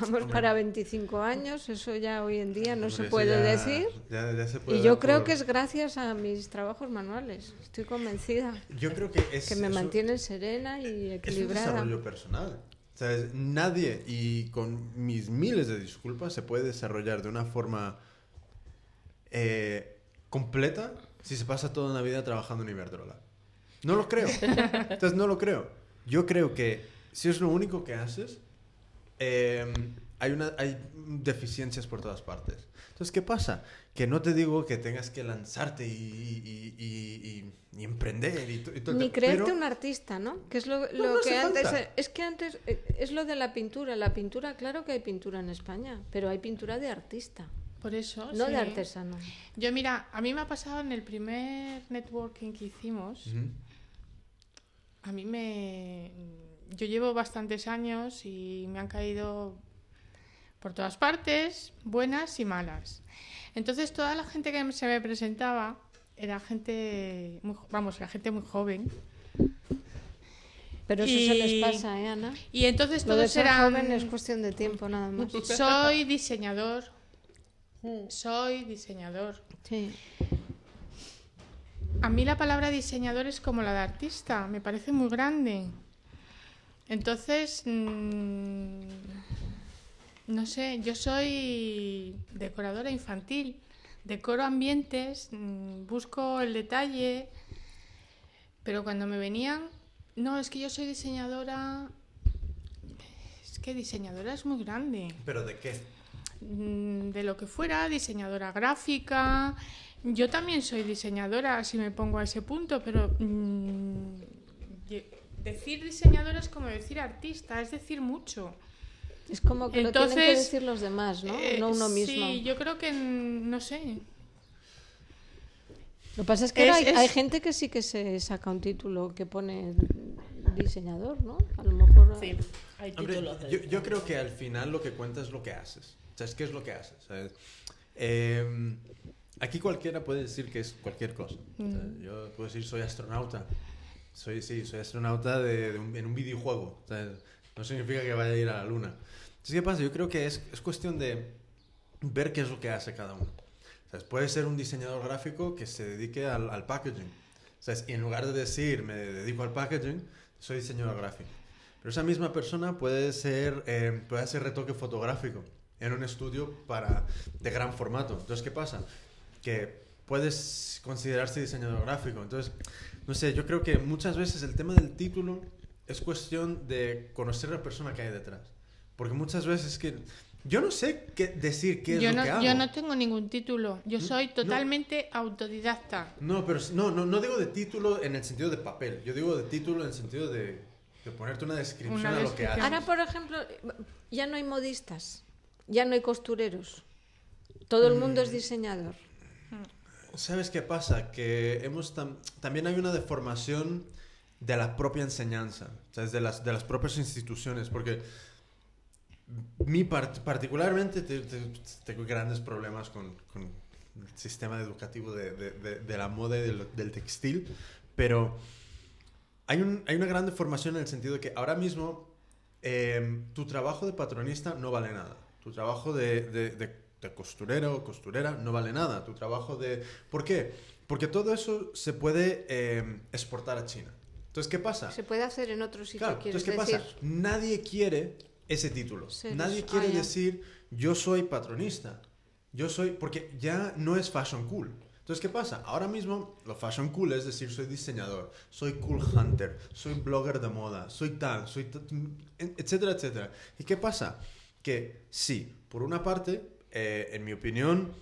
Vamos para 25 años, eso ya hoy en día no Hombre, se puede ya- decir. ya- ya se puede Y yo creo por- que es gracias a mis trabajos manuales. Estoy convencida. Yo creo que es... Que me eso- mantienen serena y Es un equilibrada. desarrollo personal. O sea, es- nadie, y con mis miles de disculpas, se puede desarrollar de una forma eh, completa si se pasa toda una vida trabajando en Iberdrola. No lo creo. Entonces, no lo creo. Yo creo que si es lo único que haces, eh, hay, una, hay deficiencias por todas partes. Entonces, ¿qué pasa? Que no te digo que tengas que lanzarte y, y- y- y- y emprender y, todo Ni creerte pero- un artista, ¿no? Que es lo, No, lo no que antes... falta. Es que antes eh, es lo de la pintura. La pintura, claro que hay pintura en España, pero hay pintura de artista, Por eso. no sí. de artesano. Yo, mira, a mí me ha pasado en el primer networking que hicimos. A mí me. Yo llevo bastantes años y me han caído por todas partes, buenas y malas. Entonces, toda la gente que se me presentaba era gente. muy vamos, era gente muy joven. Pero eso se les pasa, ¿eh, Ana? Y entonces Lo todos eran. joven es cuestión de tiempo, nada más. Soy diseñador. Soy diseñador. Sí. A mí la palabra diseñador es como la de artista, me parece muy grande. Entonces, mm, no sé, yo soy decoradora infantil, decoro ambientes, mm, busco el detalle, pero cuando me venían, no, es que yo soy diseñadora, es que diseñadora es muy grande ¿Pero de qué? mm, de lo que fuera, diseñadora gráfica. Yo también soy diseñadora, si me pongo a ese punto, pero mm, decir diseñadora es como decir artista, es decir mucho. Es como que lo tienen que Entonces, decir los demás, ¿no? Eh, no uno mismo. Sí, yo creo que, mm, no sé, Lo que pasa es que Es- ahora hay, es- hay gente que sí que se saca un título que pone diseñador, ¿no? A lo mejor... Sí, hay Hombre, títulos yo, yo creo que al final lo que cuenta es lo que haces. O sea, es qué es lo que haces. ¿sabes? Eh, aquí cualquiera puede decir que es cualquier cosa. O sea, yo puedo decir soy astronauta. Soy, sí, soy astronauta de, de un- en un videojuego. O sea, no significa que vaya a ir a la luna. Entonces, ¿qué pasa? Yo creo que es, es cuestión de ver qué es lo que hace cada uno. O sea, puede ser un diseñador gráfico que se dedique al, al packaging. O sea, y en lugar de decir me dedico al packaging, soy diseñador gráfico. Pero esa misma persona puede ser, eh, puede hacer retoque fotográfico en un estudio para, de gran formato. Entonces, ¿qué pasa? Que puedes considerarse diseñador gráfico. Entonces, no sé, yo creo que muchas veces el tema del título es cuestión de conocer a la persona que hay detrás. Porque muchas veces que... Yo no sé qué decir qué es yo lo no, que hago. yo no tengo ningún título, yo soy no. totalmente autodidacta. No, pero no, no, no digo de título en el sentido de papel. Yo digo de título en el sentido de, de ponerte una descripción Una a lo que descripción. haces. Ahora, por ejemplo, ya no hay modistas, ya no hay costureros. Todo el mundo Mm. es diseñador. ¿Sabes qué pasa? Que hemos tam- también hay una deformación de la propia enseñanza, o sea, de las, de las propias instituciones, porque mi part- particularmente te- te- tengo grandes problemas con, con el sistema educativo de, de- de- de la moda y del, del textil, pero hay, un- hay una gran deformación en el sentido de que ahora mismo eh, tu trabajo de patronista no vale nada, tu trabajo de, costurero o costurera no vale nada, tu trabajo de... ¿Por qué? Porque todo eso se puede eh, exportar a China. Entonces, ¿qué pasa? Se puede hacer en otro sitio, Claro, entonces, ¿qué decir. pasa? Nadie quiere ese título. Nadie Ah, quiere decir, yo soy patronista. Yo soy, porque ya no es fashion cool. Entonces, ¿qué pasa? Ahora mismo lo fashion cool es decir, soy diseñador, soy cool hunter, soy blogger de moda, soy tal, soy etcétera, etcétera. ¿Y qué pasa? Que sí, por una parte, eh, en mi opinión,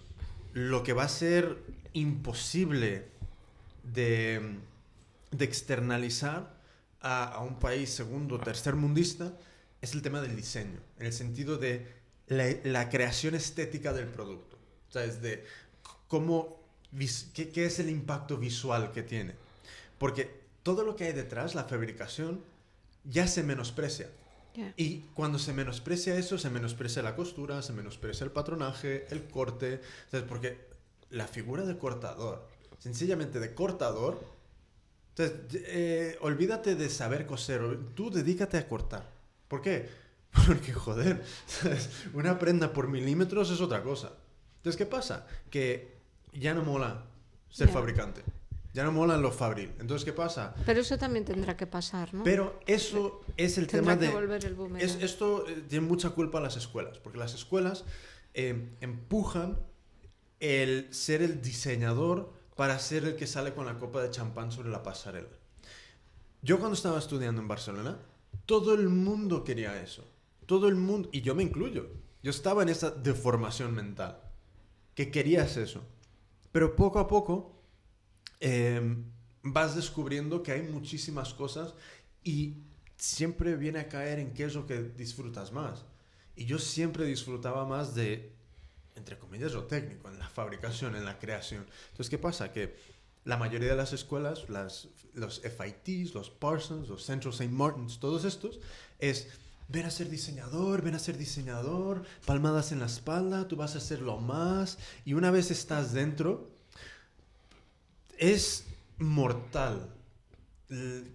lo que va a ser imposible de, de externalizar a, a un país segundo o tercer mundista es el tema del diseño, en el sentido de la, la creación estética del producto. O sea, es de cómo, qué, qué es el impacto visual que tiene. Porque todo lo que hay detrás, la fabricación, ya se menosprecia. Y cuando se menosprecia eso, se menosprecia la costura, se menosprecia el patronaje, el corte. Entonces, porque la figura de cortador, sencillamente de cortador, entonces, eh, olvídate de saber coser, tú dedícate a cortar. ¿Por qué? Porque, joder, una prenda por milímetros es otra cosa. Entonces, ¿qué pasa? Que ya no mola ser fabricante. Ya no molan los fabril. Entonces, ¿qué pasa? Pero eso también tendrá que pasar, ¿no? Pero eso es el tendrá tema que de... volver el boomerang. Es- esto eh, tiene mucha culpa a las escuelas, porque las escuelas eh, empujan el ser el diseñador para ser el que sale con la copa de champán sobre la pasarela. Yo cuando estaba estudiando en Barcelona, todo el mundo quería eso. Todo el mundo, y yo me incluyo. Yo estaba en esa deformación mental, que querías eso. Pero poco a poco eh, vas descubriendo que hay muchísimas cosas y siempre viene a caer en qué es lo que disfrutas más. Y yo siempre disfrutaba más de, entre comillas, lo técnico, en la fabricación, en la creación. Entonces, ¿qué pasa? Que la mayoría de las escuelas, las, los FITs, los Parsons, los Central St. Martins, todos estos, es ven a ser diseñador, ven a ser diseñador, palmadas en la espalda, tú vas a ser lo más. Y una vez estás dentro, es mortal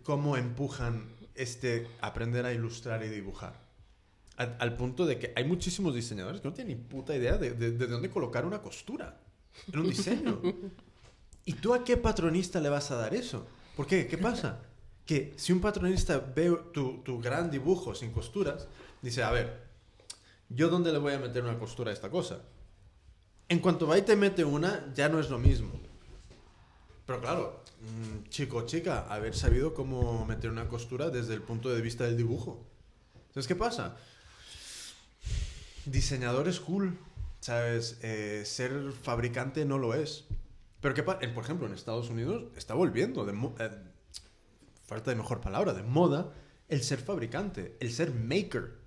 cómo empujan este aprender a ilustrar y dibujar. Al, al punto de que hay muchísimos diseñadores que no tienen ni puta idea de, de- de dónde colocar una costura en un diseño. ¿Y tú a qué patronista le vas a dar eso? ¿Por qué? ¿Qué pasa? Que si un patronista ve tu, tu gran dibujo sin costuras, dice, a ver, ¿yo dónde le voy a meter una costura a esta cosa? En cuanto va y te mete una, ya no es lo mismo. Pero claro, mm, chico o chica, haber sabido cómo meter una costura desde el punto de vista del dibujo. Entonces, ¿qué pasa? Diseñador es cool, ¿sabes? Eh, ser fabricante no lo es. Pero, ¿qué pasa? Por ejemplo, en Estados Unidos está volviendo, de eh, falta de mejor palabra, de moda, el ser fabricante, el ser maker,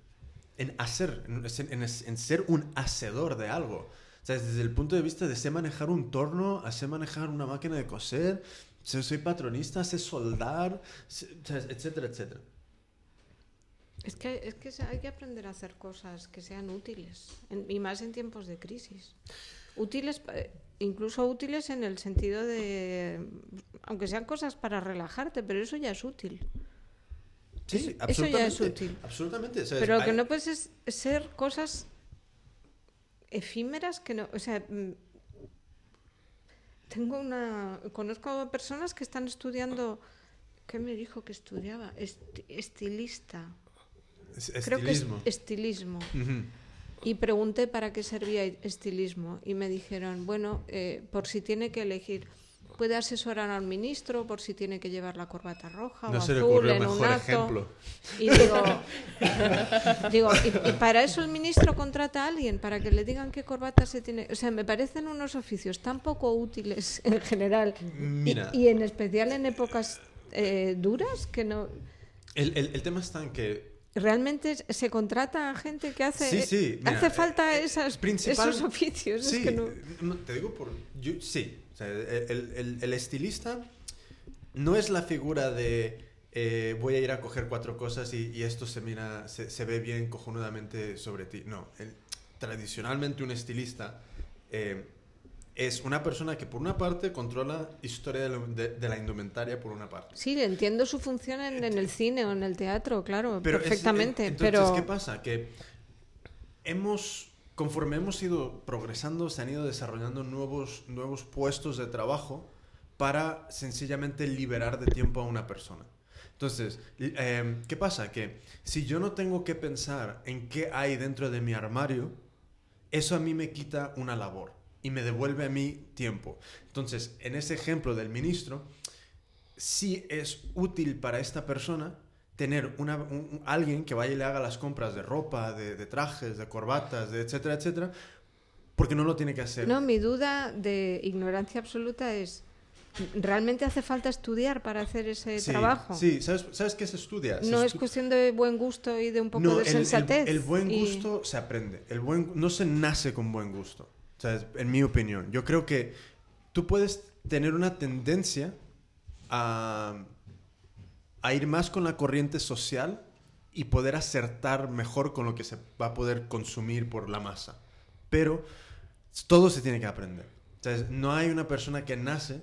en hacer, en, en- en ser un hacedor de algo. O sea, desde el punto de vista de sé manejar un torno, a sé manejar una máquina de coser, sé- soy patronista, sé soldar, sé- etcétera, etcétera. Es que, es que hay que aprender a hacer cosas que sean útiles, en- y más en tiempos de crisis. Útiles, incluso útiles en el sentido de, aunque sean cosas para relajarte, pero eso ya es útil. Sí, Eso- eso ya es útil. Absolutamente. Pero lo que no puedes es ser cosas efímeras que no, o sea, mm, tengo una, conozco personas que están estudiando, ¿qué me dijo que estudiaba? Esti- estilista. es- Creo que es estilismo. estilismo. Y pregunté para qué servía estilismo y me dijeron, bueno, eh, por si tiene que elegir, puede asesorar al ministro por si tiene que llevar la corbata roja No o se le azul ocurrió en un acto. ejemplo. Y digo, digo y, y para eso el ministro contrata a alguien, para que le digan qué corbata se tiene. O sea, me parecen unos oficios tan poco útiles en general y- en especial en épocas eh, duras que no. El, el- el tema está en que Realmente se contrata a gente que hace. Sí, sí, mira, hace falta eh, esas, principal- esos oficios. es Sí, que no- no, te digo por... yo- sí, o sea, el, el- el estilista no es la figura de eh, voy a ir a coger cuatro cosas y, y esto se mira, se, se ve bien cojonudamente sobre ti. No, el- tradicionalmente un estilista eh, es una persona que por una parte controla historia de, lo- de- de la indumentaria por una parte. Sí, entiendo su función en, en el cine o en el teatro, claro, Pero es- perfectamente. entonces, pero ¿qué pasa? Que hemos, conforme hemos ido progresando, se han ido desarrollando nuevos, nuevos puestos de trabajo para sencillamente liberar de tiempo a una persona. Entonces, eh, ¿qué pasa? Que si yo no tengo que pensar en qué hay dentro de mi armario, eso a mí me quita una labor y me devuelve a mí tiempo. Entonces, en ese ejemplo del ministro, sí es útil para esta persona tener una, un- alguien que vaya y le haga las compras de ropa, de, de trajes, de corbatas, de etcétera, etcétera, porque no lo tiene que hacer. no, mi duda de ignorancia absoluta es ¿realmente hace falta estudiar para hacer ese Sí, trabajo? Sí, ¿sabes, ¿sabes qué se estudia? Se No es estu- cuestión de buen gusto y de un poco No, de el- el, sensatez. el buen y- gusto se aprende. El buen, no se nace con buen gusto. O sea, en mi opinión. Yo creo que tú puedes tener una tendencia a, a ir más con la corriente social y poder acertar mejor con lo que se va a poder consumir por la masa. Pero todo se tiene que aprender. O sea, no hay una persona que nace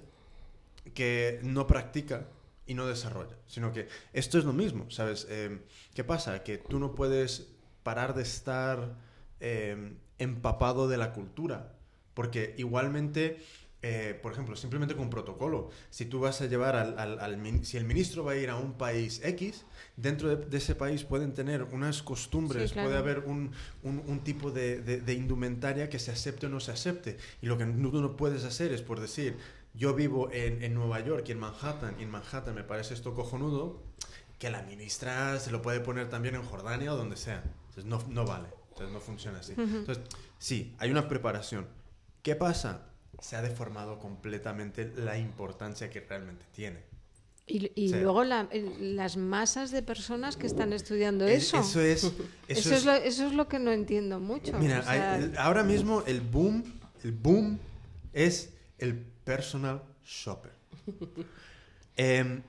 que no practica y no desarrolla, sino que esto es lo mismo, ¿sabes? Eh, ¿Qué pasa? Que tú no puedes parar de estar eh, empapado de la cultura, porque igualmente, eh, por ejemplo, simplemente con protocolo, si tú vas a llevar al, al- si el ministro va a ir a un país X, dentro de, de ese país pueden tener unas costumbres, Sí, claro. puede haber un, un- un tipo de, de- de indumentaria que se acepte o no se acepte, y lo que no- tú no puedes hacer es por decir, yo vivo en, en Nueva York y en Manhattan, y en Manhattan me parece esto cojonudo, que la ministra se lo puede poner también en Jordania o donde sea. Entonces no, no vale, entonces no funciona así. Entonces, sí, hay una preparación. ¿Qué pasa? Se ha deformado completamente la importancia que realmente tiene. Y, y Sí. luego la- el- las masas de personas que están estudiando Es- eso. Eso es... Eso, Eso, es lo, eso es lo que no entiendo mucho. Mira, o sea, hay- el- ahora mismo el boom, el boom es el personal shopper. Em,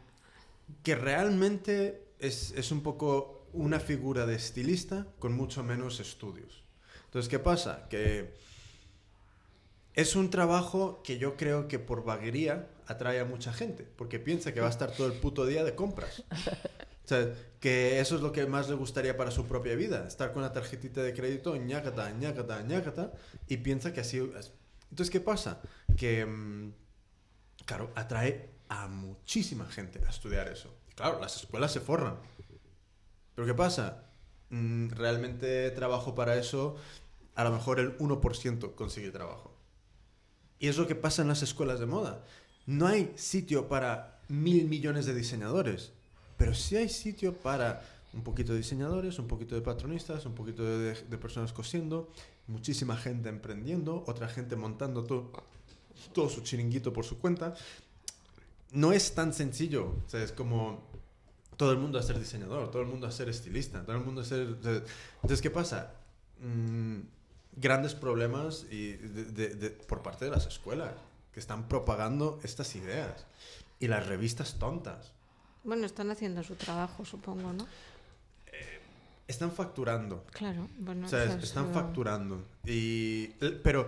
que realmente es, es un poco una figura de estilista con mucho menos estudios. Entonces, ¿qué pasa? Que es un trabajo que yo creo que por vaguería atrae a mucha gente, porque piensa que va a estar todo el puto día de compras. O sea, que eso es lo que más le gustaría para su propia vida, estar con la tarjetita de crédito, ñácata, ñácata, ñácata, y piensa que así... es. Entonces, ¿qué pasa? Que, mm, claro, atrae a muchísima gente a estudiar eso. Claro, las escuelas se forran. Pero ¿qué pasa? Mm, realmente trabajo para eso, a lo mejor el 1% consigue trabajo. Y es lo que pasa en las escuelas de moda. No hay sitio para mil millones de diseñadores, pero sí hay sitio para un poquito de diseñadores, un poquito de patronistas, un poquito de, de personas cosiendo, muchísima gente emprendiendo, otra gente montando todo, todo su chiringuito por su cuenta. No es tan sencillo, o sea, es como todo el mundo a ser diseñador, todo el mundo a ser estilista, todo el mundo a ser... Entonces, ¿qué pasa? Mm, grandes problemas y de- de- de- por parte de las escuelas que están propagando estas ideas. Y las revistas tontas. Bueno, están haciendo su trabajo, supongo, ¿no? Están facturando. Claro, bueno. O sea, es, están eh, facturando. Y, pero,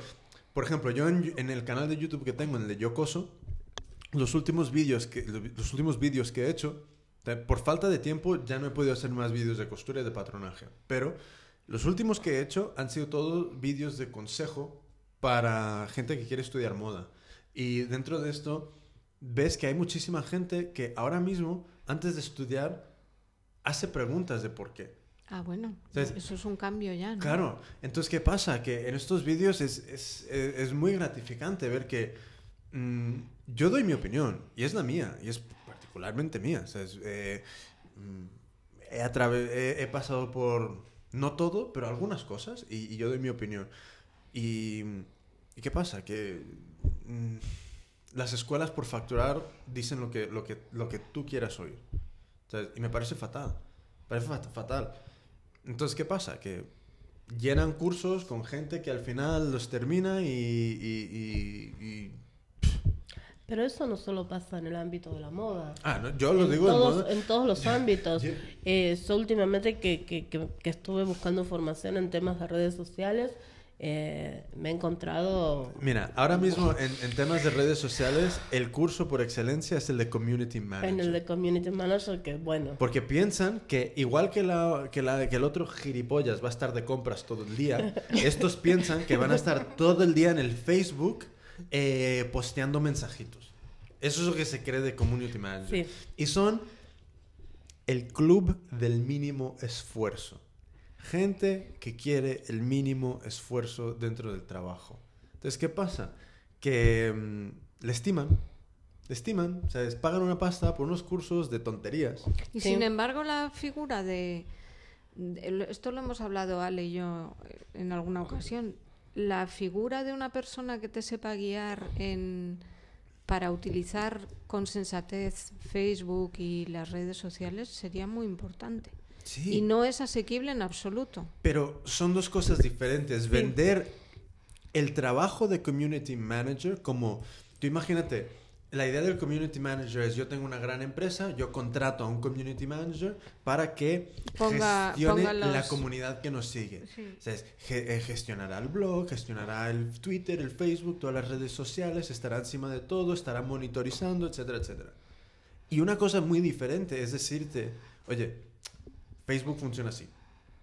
por ejemplo, yo en, en el canal de YouTube que tengo, en el de Yocoso, los últimos vídeos que, los últimos vídeos que he hecho, por falta de tiempo ya no he podido hacer más vídeos de costura y de patronaje. Pero los últimos que he hecho han sido todos vídeos de consejo para gente que quiere estudiar moda. Y dentro de esto ves que hay muchísima gente que ahora mismo, antes de estudiar, hace preguntas de por qué. Ah, bueno. ¿Sabes? Eso es un cambio ya, ¿no? Claro, entonces, ¿qué pasa? Que en estos vídeos es, es, es- es muy gratificante ver que mm, yo doy mi opinión, y es la mía, y es particularmente mía. Es, eh, mm, he, he- he pasado por, no todo, pero algunas cosas, y, yo doy mi opinión. Y, ¿y qué pasa? Que mm, las escuelas por facturar dicen lo que, lo que, lo que tú quieras oír. Y me parece fatal. Parece fat- fatal. Entonces, ¿qué pasa? Que llenan cursos con gente que al final los termina y- Pero eso no solo pasa en el ámbito de la moda. Ah, no, yo lo en, digo en todos, modo- en todos los ámbitos. Yo- Eh, yo últimamente que, que- que- que estuve buscando información en temas de redes sociales, eh, me he encontrado... Mira, ahora mismo en, en temas de redes sociales, el curso por excelencia es el de Community Manager. En el de Community Manager, que bueno, Porque piensan que igual que, la, que, la, que el otro gilipollas va a estar de compras todo el día, estos piensan que van a estar todo el día en el Facebook eh, posteando mensajitos. Eso es lo que se cree de Community Manager. Sí. Y son el club del mínimo esfuerzo. Gente que quiere el mínimo esfuerzo dentro del trabajo. Entonces, ¿qué pasa? Que mm, le estiman. Le estiman. O sea, les pagan una pasta por unos cursos de tonterías. Y Sí. sin embargo, la figura de, de- Esto lo hemos hablado Ale y yo eh, en alguna ocasión. La figura de una persona que te sepa guiar en, para utilizar con sensatez Facebook y las redes sociales sería muy importante. Sí. Y no es asequible en absoluto. Pero son dos cosas diferentes. Vender el trabajo de community manager como... Tú imagínate, la idea del community manager es yo tengo una gran empresa, yo contrato a un community manager para que Ponga- gestione ponga los- la comunidad que nos sigue. Sí. O sea, es- ge- eh, gestionará el blog, gestionará el Twitter, el Facebook, todas las redes sociales, estará encima de todo, estará monitorizando, etcétera, etcétera. Y una cosa muy diferente es decirte, oye, Facebook funciona así,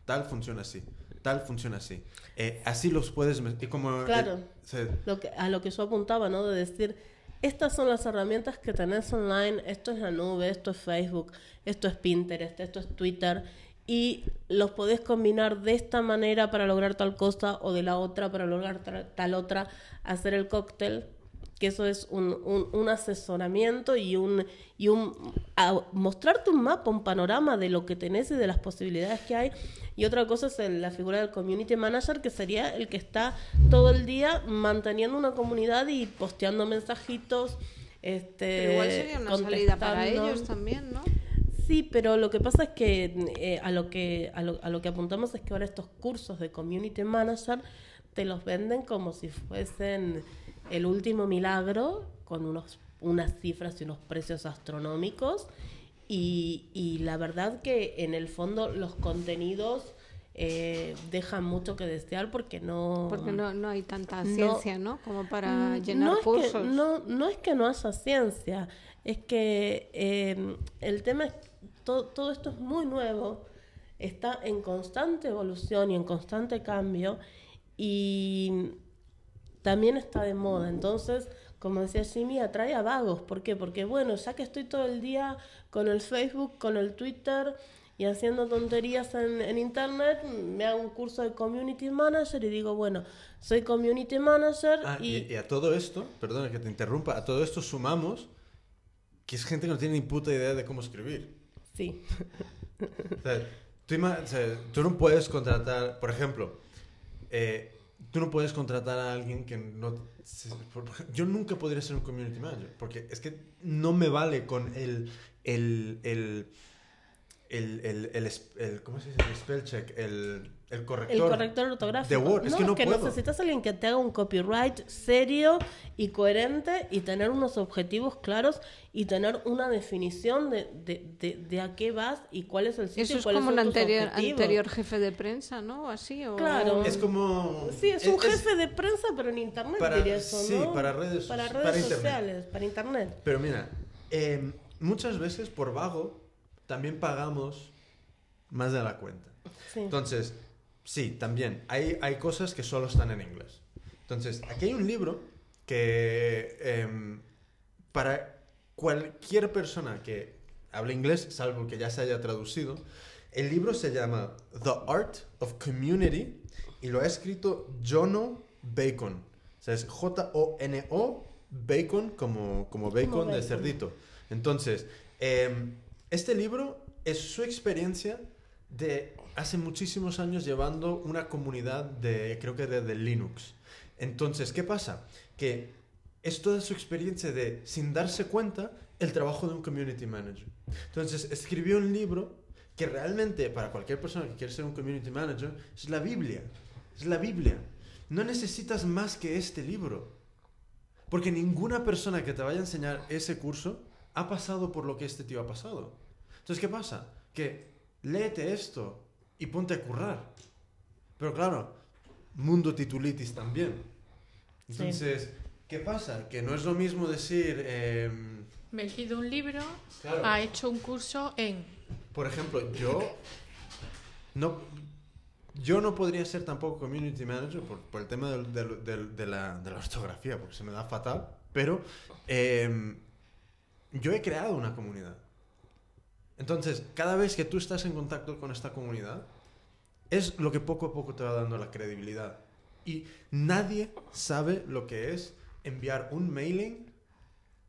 tal funciona así, tal funciona así. Eh, así los puedes... Y como, Claro. eh, se- Lo que, a lo que yo apuntaba, ¿no? De decir, estas son las herramientas que tenés online, esto es la nube, esto es Facebook, esto es Pinterest, esto es Twitter, y los podés combinar de esta manera para lograr tal cosa o de la otra para lograr tal otra, hacer el cóctel, que eso es un, un- un asesoramiento y un, y un a- mostrarte un mapa, un panorama de lo que tenés y de las posibilidades que hay. Y otra cosa es el- la figura del community manager, que sería el que está todo el día manteniendo una comunidad y posteando mensajitos. Este, Pero igual sería una salida para ellos también, ¿no? Sí, pero lo que pasa es que eh, a, lo que a, lo, a lo que apuntamos es que ahora estos cursos de community manager te los venden como si fuesen el último milagro, con unos, unas cifras y unos precios astronómicos. Y, y la verdad que en el fondo los contenidos eh, dejan mucho que desear porque no... Porque no, no hay tanta ciencia, ¿no? Como para Mm, llenar no es cursos. Que, no, no es que no haya ciencia, es que eh, el tema es, todo, todo esto es muy nuevo, está en constante evolución y en constante cambio y también está de moda. Entonces, como decía Jimmy, atrae a vagos. ¿Por qué? Porque, bueno, ya que estoy todo el día con el Facebook, con el Twitter y haciendo tonterías en, en Internet, me hago un curso de Community Manager y digo, bueno, soy Community Manager Ah, y... y, y a todo esto, perdona que te interrumpa, a todo esto sumamos que es gente que no tiene ni puta idea de cómo escribir. Sí, O sea, tú, o sea, tú no puedes contratar, por ejemplo, eh, tú no puedes contratar a alguien que no... Yo nunca podría ser un community manager, porque es que no me vale con el... el, el el, el, el, el- ¿cómo se dice? El spell check, el, el corrector. el corrector ortográfico. de Word. Es que no puedo. necesitas a alguien que te haga un copyright serio y coherente y tener unos objetivos claros y tener una definición de, de, de, de a qué vas y cuál es el sitio Eso y es cuáles como son un anterior, objetivos. anterior jefe de prensa, ¿no? Así, o... Claro. Es como... Sí, es un jefe de prensa, pero en internet Para- diría eso, sí, ¿no? para redes para redes para internet. sociales, para internet. Pero mira, eh, muchas veces por vago también pagamos más de la cuenta. Sí. Entonces, sí, también, hay, hay cosas que solo están en inglés. Entonces, aquí hay un libro que em, para cualquier persona que hable inglés, salvo que ya se haya traducido, el libro se llama The Art of Community y lo ha escrito Jono Bacon. O sea, es J-O-N-O Bacon como, como bacon de bacon. cerdito. Entonces, em, este libro es su experiencia de hace muchísimos años llevando una comunidad de, creo que de, Linux. Entonces, ¿qué pasa? Que es toda su experiencia de, sin darse cuenta, el trabajo de un community manager. Entonces, escribió un libro que realmente para cualquier persona que quiere ser un community manager es la Biblia. Es la Biblia. No necesitas más que este libro. Porque ninguna persona que te vaya a enseñar ese curso ha pasado por lo que este tío ha pasado. Entonces, ¿qué pasa? Que léete esto y ponte a currar. Pero claro, mundo titulitis también. Entonces, ¿qué pasa? Que no es lo mismo decir, em, Me he leído un libro, Claro. ha hecho un curso en... por ejemplo, yo no, yo no podría ser tampoco community manager por, por el tema del- del- del- de, la, de la ortografía, porque se me da fatal, pero em, yo he creado una comunidad. Entonces, cada vez que tú estás en contacto con esta comunidad, es lo que poco a poco te va dando la credibilidad. Y nadie sabe lo que es enviar un mailing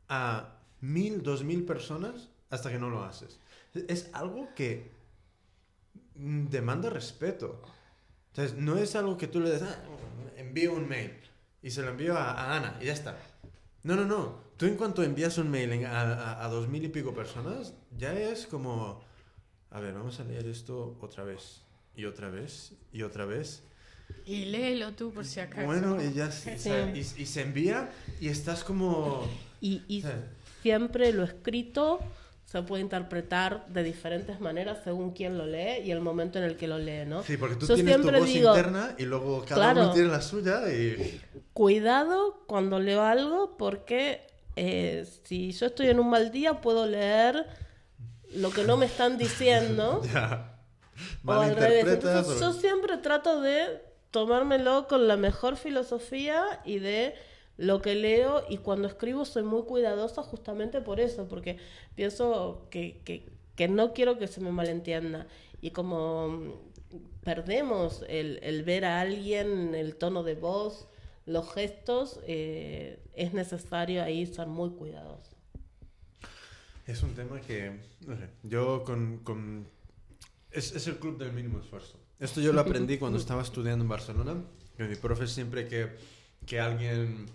a mil, dos mil personas hasta que no lo haces. Es algo que demanda respeto. Entonces, no es algo que tú le des, "Ah, envío un mail y se lo envío a Ana y ya está. No, no, no. Tú en cuanto envías un mail a, a, a dos mil y pico personas, ya es como... A ver, vamos a leer esto otra vez. Y otra vez. Y otra vez. Y léelo tú por si acaso. Bueno, y ya se- Sí. o sea, y, y se envía y estás como... Y, y Sí. siempre lo escrito se puede interpretar de diferentes maneras según quién lo lee y el momento en el que lo lee, ¿no? Sí, porque tú Yo tienes tu voz digo, interna y luego cada Claro. uno tiene la suya y... Cuidado cuando leo algo porque eh, si yo estoy en un mal día puedo leer lo que no me están diciendo Ya. o al revés. Entonces o- yo siempre trato de tomármelo con la mejor filosofía y de lo que leo y cuando escribo soy muy cuidadosa justamente por eso, porque pienso que, que, que no quiero que se me malentienda. Y como mm, perdemos el, el ver a alguien, el tono de voz, los gestos, eh, es necesario ahí ser muy cuidadoso. Es un tema que, no sé, yo con... con- Es, es el club del mínimo esfuerzo. Esto yo lo aprendí cuando estaba estudiando en Barcelona, que mi profe siempre que, que alguien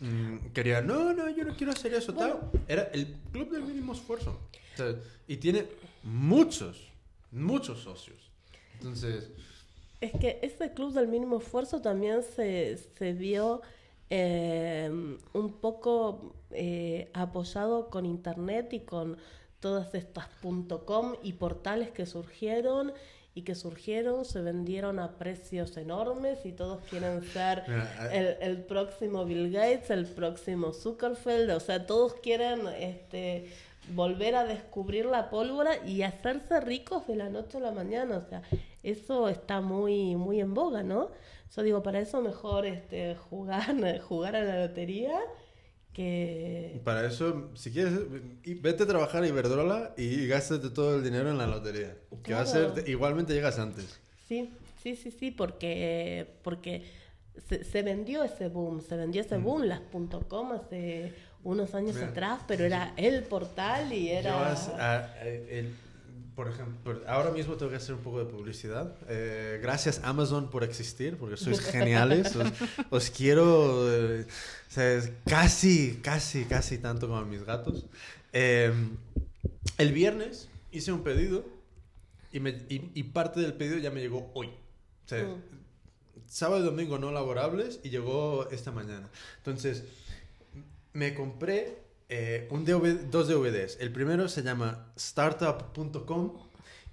mm, quería, no, no, yo no quiero hacer eso, tal, era el club del mínimo esfuerzo. O sea, y tiene muchos, muchos socios. Entonces, Es que ese club del mínimo esfuerzo también se, se vio eh, un poco eh, apoyado con internet y con todas estas .com y portales que surgieron y que surgieron, se vendieron a precios enormes y todos quieren ser el, el próximo Bill Gates, el próximo Zuckerfeld, o sea, todos quieren este, volver a descubrir la pólvora y hacerse ricos de la noche a la mañana, o sea, eso está muy, muy en boga, ¿no? Yo digo, para eso mejor este, jugar, jugar a la lotería que... para eso, si quieres, vete a trabajar a Iberdrola y gástate todo el dinero en la lotería. Que va a ser, igualmente llegas antes. Sí, sí, sí, sí, porque, porque se, se vendió ese boom, se vendió ese boom, las .com hace unos años atrás, pero era el portal y era... A- a- el- por ejemplo, ahora mismo tengo que hacer un poco de publicidad. Eh, gracias Amazon por existir, porque sois geniales. Os, os quiero eh, casi, casi, casi tanto como a mis gatos. Eh, el viernes hice un pedido y, me- y- y parte del pedido ya me llegó hoy. O sea, Mm. sábado y domingo no laborables y llegó esta mañana. Entonces, me compré eh, un DVD, dos DVDs. El primero se llama startup.com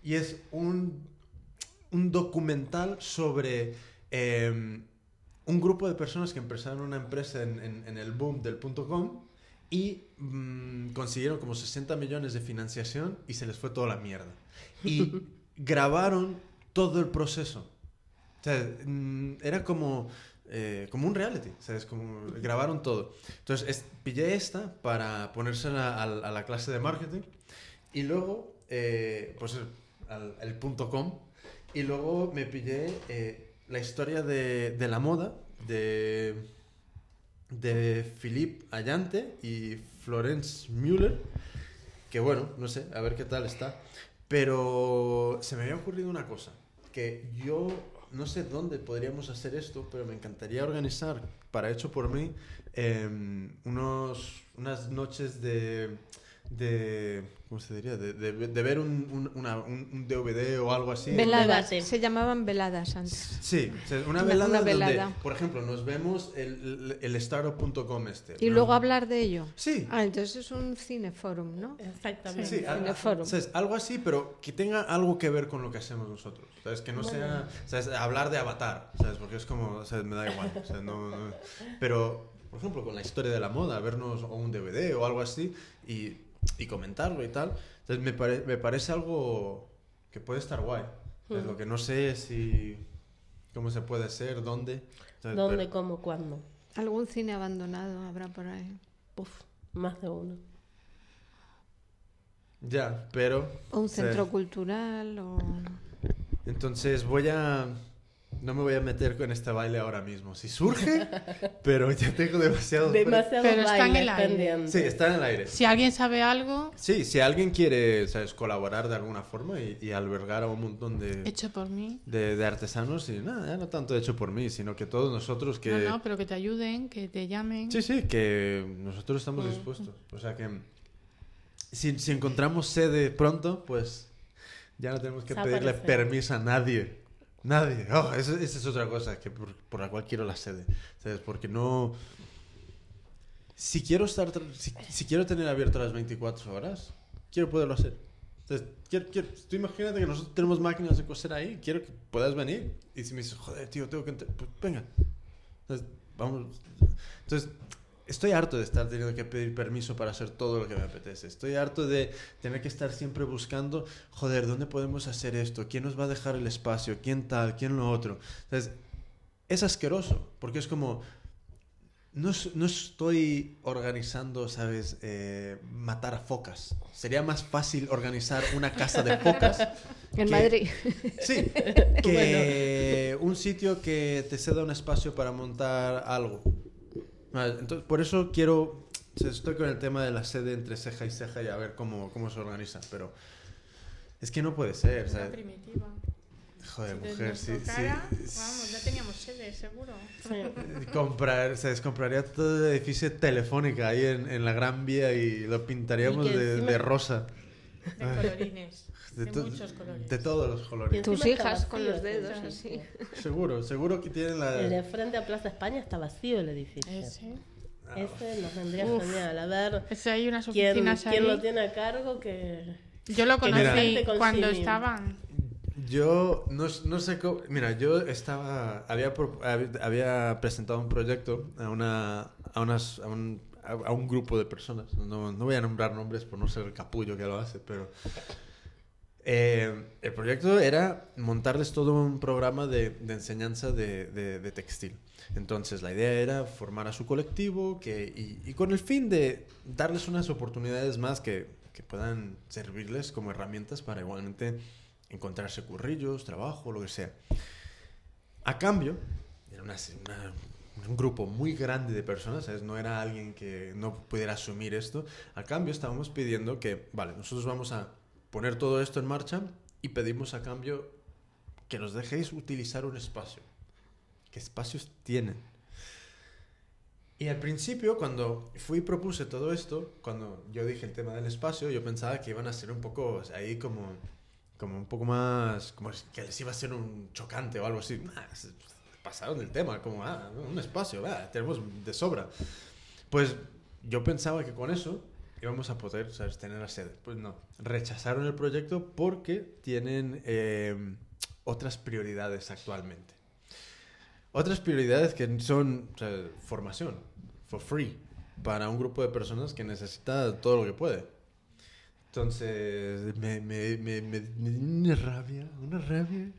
y es un, un documental sobre eh, un grupo de personas que empezaron una empresa en, en- en el boom del punto .com y mm, consiguieron como 60 millones de financiación y se les fue toda la mierda. Y grabaron todo el proceso. O sea, mm, era como, eh, como un reality, ¿sabes? Como grabaron todo. Entonces, es- pillé esta para ponérsela al- a, la clase de marketing y luego, eh, pues, al, el punto .com y luego me pillé eh, la historia de, de la moda de, de Philippe Allante y Florence Müller, que bueno, no sé, a ver qué tal está. Pero se me había ocurrido una cosa, que yo no sé dónde podríamos hacer esto, pero me encantaría organizar, para hecho por mí, em, unos, unas noches de, de ¿cómo se diría? De, de- de ver un, un- una- un- DVD o algo así. Veladas, se llamaban veladas antes. Sí, una Una- velada, una donde, velada. por ejemplo, nos vemos el, el, startup.com este. Y ¿no? luego hablar de ello. Sí, Ah, entonces es un cineforum, ¿no? Exactamente. Sí, a- Cineforum. ¿sabes? algo así, pero que tenga algo que ver con lo que hacemos nosotros. ¿sabes? Que no sea ¿sabes? hablar de Avatar, ¿sabes? porque es como, ¿sabes? me da igual. o sea, no- no- Pero, por ejemplo, con la historia de la moda, vernos o un DVD o algo así y, y comentarlo y tal. Entonces, me, pare- me parece algo que puede estar guay. Lo que no sé es si. cómo se puede hacer, dónde. ¿Dónde, Pero- cómo, cuándo? Algún cine abandonado habrá por ahí. Uf, más de uno. ya, pero. O un centro cultural o... Entonces voy a no me voy a meter con este baile ahora mismo. Si surge, pero ya tengo demasiado... Demasiado Pero está en el aire. pendiente. Sí, está en el aire. Si alguien sabe algo, Sí, si alguien quiere, ¿sabes? Colaborar de alguna forma y, y albergar a un montón de, hecho por mí. de, de artesanos, y nada, ya no tanto hecho por mí, sino que todos nosotros que... No, no, pero que te ayuden, que te llamen. Sí, sí, que nosotros estamos Mm. dispuestos. O sea que si, si encontramos sede pronto, pues ya no tenemos que Se pedirle aparece. permiso a nadie. Nadie. Oh, eso- esa es otra cosa que por, por la cual quiero la sede. ¿Sabes? Porque no... Si quiero estar... Si, si quiero tener abierto las 24 horas, quiero poderlo hacer. Entonces, quiero, quiero- tú imagínate que nosotros tenemos máquinas de coser ahí, quiero que puedas venir. Y si me dices, joder, tío, tengo que... entrar", Pues venga. Entonces, vamos. Entonces, estoy harto de estar teniendo que pedir permiso para hacer todo lo que me apetece. Estoy harto de tener que estar siempre buscando, joder, ¿dónde podemos hacer esto? ¿Quién nos va a dejar el espacio? ¿Quién tal? ¿Quién lo otro? Entonces, es asqueroso, porque es como... No, no estoy organizando, ¿sabes? Eh, matar a focas. Sería más fácil organizar una casa de focas. En que- Madrid. Sí, que un sitio que te ceda un espacio para montar algo. Vale, Entonces, por eso quiero, o estoy con el tema de la sede entre ceja y ceja y a ver cómo, cómo se organiza, pero es que no puede ser, Una ¿sabes? primitiva. Joder, Si mujer, sí, tocara, sí. Vamos, ya teníamos sede, seguro. Sí. Comprar, ¿sabes? Compraría todo el edificio telefónica ahí en, en la Gran Vía y lo pintaríamos Y de, encima- de rosa. De colorines. De, to- muchos colores. De todos los Y colores. Tus hijas con vacío los ese dedos, edificio. Seguro, seguro que tienen El de la... frente a Plaza España está vacío el edificio. Ese. Ah, Ese nos vendría genial. A ver Ese hay unas quién, oficinas quién lo ahí. tiene a cargo que... Yo lo conocí con cuando estaban. Yo no, no sé cómo. Mira, yo estaba. Había, había presentado un proyecto a, una, a, unas, a, un, a un grupo de personas. No, no voy a nombrar nombres por no ser el capullo que lo hace, pero. Eh, el proyecto era montarles todo un programa de, de enseñanza de, de- de textil. Entonces, la idea era formar a su colectivo que, y, y con el fin de darles unas oportunidades más que, que puedan servirles como herramientas para igualmente encontrarse currillos, trabajo, lo que sea. A cambio, era una- una- un grupo muy grande de personas, ¿sabes? no era alguien que no pudiera asumir esto. A cambio, estábamos pidiendo que, vale, nosotros vamos a poner todo esto en marcha y pedimos a cambio que nos dejéis utilizar un espacio. ¿Qué espacios tienen? Y al principio, cuando fui y propuse todo esto, cuando yo dije el tema del espacio, yo pensaba que iban a ser un poco ahí como, como un poco más, como que les iba a ser un chocante o algo así. Nah, pasaron del tema, como, ah, un espacio, tenemos de sobra. Pues yo pensaba que con eso íbamos a poder ¿sabes? tener la sede. Pues no, rechazaron el proyecto porque tienen eh, otras prioridades actualmente. Otras prioridades que son o sea, formación, for free, para un grupo de personas que necesita todo lo que puede. Entonces, me, me, me, me, una rabia, una rabia.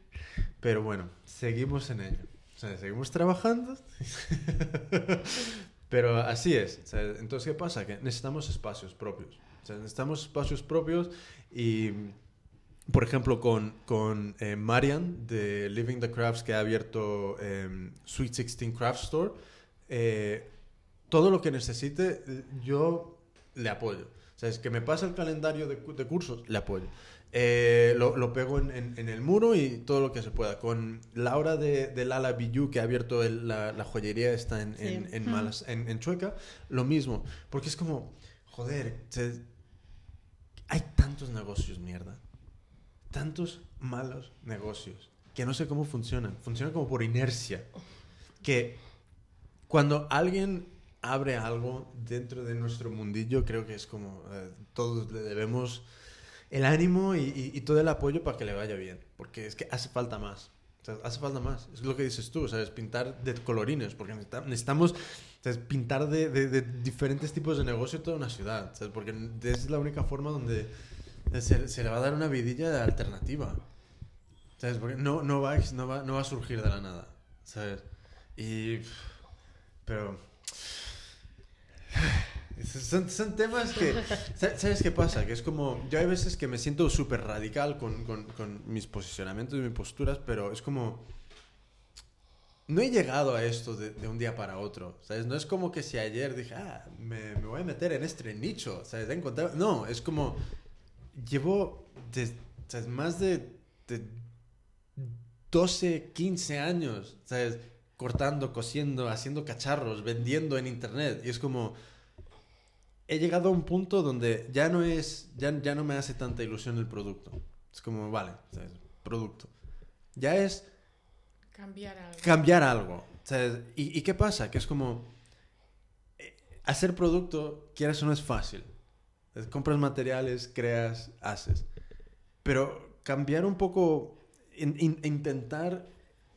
Pero bueno, seguimos en ello. O sea, seguimos trabajando. Pero así es. Entonces, ¿qué pasa? Que necesitamos espacios propios. Necesitamos espacios propios y, por ejemplo, con, con eh, Marian de Living the Crafts, que ha abierto eh, Sweet 16 Craft Store, eh, todo lo que necesite, yo le apoyo. O sea, es que me pasa el calendario de, cu- de cursos, le apoyo. Eh, lo, lo pego en, en- en el muro y todo lo que se pueda. Con Laura de, de Lala Bijou, que ha abierto el- la, la joyería está en, en, Sí. en Malas- en- en Chueca, lo mismo. Porque es como, joder, se- hay tantos negocios, mierda. Tantos malos negocios que no sé cómo funcionan. Funcionan como por inercia. Que cuando alguien abre algo dentro de nuestro mundillo, creo que es como eh, todos le debemos el ánimo y, todo el apoyo para que le vaya bien. Porque es que hace falta más. Hace falta más. Es lo que dices tú, ¿sabes? Pintar de colorines. Porque necesita- necesitamos ¿sabes? pintar de, de- de diferentes tipos de negocio toda una ciudad. ¿sabes? Porque es la única forma donde se, se le va a dar una vidilla alternativa. ¿Sabes? Porque no, no, va, no, va, no va a surgir de la nada. ¿Sabes? Y... Pero... Son, son temas que... sa- ¿Sabes qué pasa? Que es como... Yo hay veces que me siento súper radical con, con, con mis posicionamientos y mis posturas, pero es como... no he llegado a esto de, de un día para otro, ¿sabes? No es como que si ayer dije, ah, me, me voy a meter en este nicho, ¿sabes? He encontrado... No, es como, llevo de- ¿sabes? más de, de 12, 15 años, ¿sabes? Cortando, cosiendo, haciendo cacharros, vendiendo en internet. Y es como, he llegado a un punto donde ya no es, ya, ya no me hace tanta ilusión el producto. Es como, vale, ¿sabes? producto. Ya es Cambiar algo. cambiar algo. ¿sabes? ¿Y, y qué pasa? Que es como, eh, hacer producto, quieras o no es fácil. Compras materiales, creas, haces. Pero cambiar un poco, in- in- intentar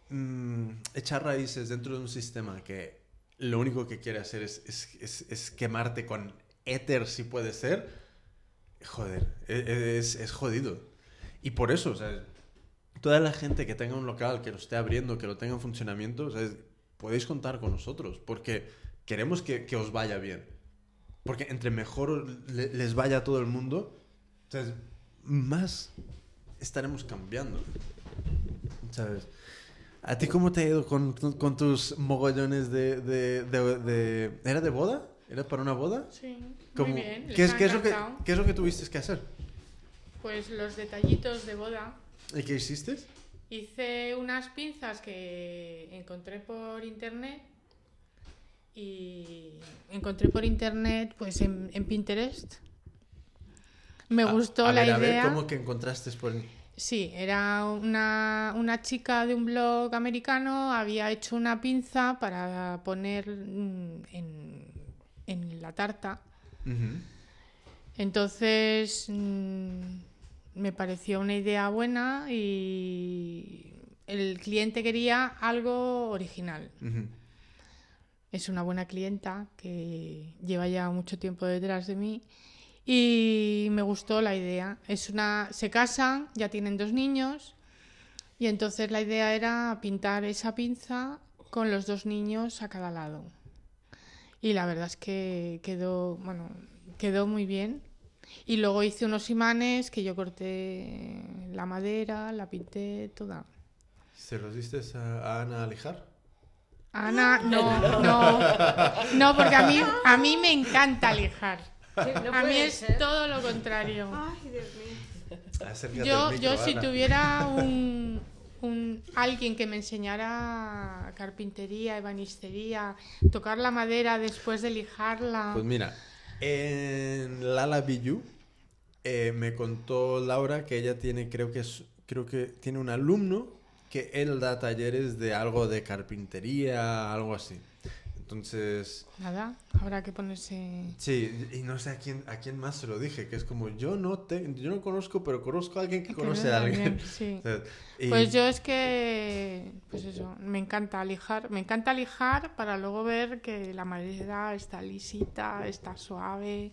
mm, echar raíces dentro de un sistema que lo único que quiere hacer es, es- es- es quemarte con éter, si puede ser, joder, e- es, es jodido. Y por eso, o sea, toda la gente que tenga un local, que lo esté abriendo, que lo tenga en funcionamiento, o sea, podéis contar con nosotros, porque queremos que, que os vaya bien. Porque entre mejor le- les vaya a todo el mundo, o sea, más estaremos cambiando. ¿Sabes? ¿A ti cómo te ha ido con, con tus mogollones de, de, de- de- ¿Era de boda? ¿Era para una boda? Sí, ¿Cómo- muy bien. ¿Qué, es, qué es lo que. ¿Qué es lo que tuviste que hacer? Pues los detallitos de boda. ¿Y qué hiciste? Hice unas pinzas que encontré por internet y encontré por internet pues en, en Pinterest. Me A- gustó a la ver, a ver, idea. ¿Cómo que encontraste por Sí, era una, una chica de un blog americano, había hecho una pinza para poner mm, en, en la tarta. Entonces mm, me pareció una idea buena y el cliente quería algo original. Es una buena clienta que lleva ya mucho tiempo detrás de mí y me gustó la idea. Es una se casan, ya tienen dos niños y entonces la idea era pintar esa pinza con los dos niños a cada lado. Y la verdad es que quedó, bueno, quedó muy bien. Y luego hice unos imanes que yo corté la madera, la pinté toda. ¿Se los diste a, Ana a lijar? Ana, no, no, no, porque a mí, a mí me encanta lijar. A mí es todo lo contrario. Ay, Dios mío. Acércate Yo, micro, yo si tuviera un, un- alguien que me enseñara carpintería, ebanistería, tocar la madera después de lijarla. Pues mira, en Lala Biju eh, me contó Laura que ella tiene, creo que es, creo que tiene un alumno que él da talleres de algo de carpintería, algo así. Entonces, Nada, habrá que ponerse. sí, y no sé a quién, a quién más se lo dije, que es como yo no te, yo no conozco, pero conozco a alguien que que conoce a alguien. sí. Y- Pues yo es que, pues eso, me encanta lijar, me encanta lijar para luego ver que la madera está lisita, está suave,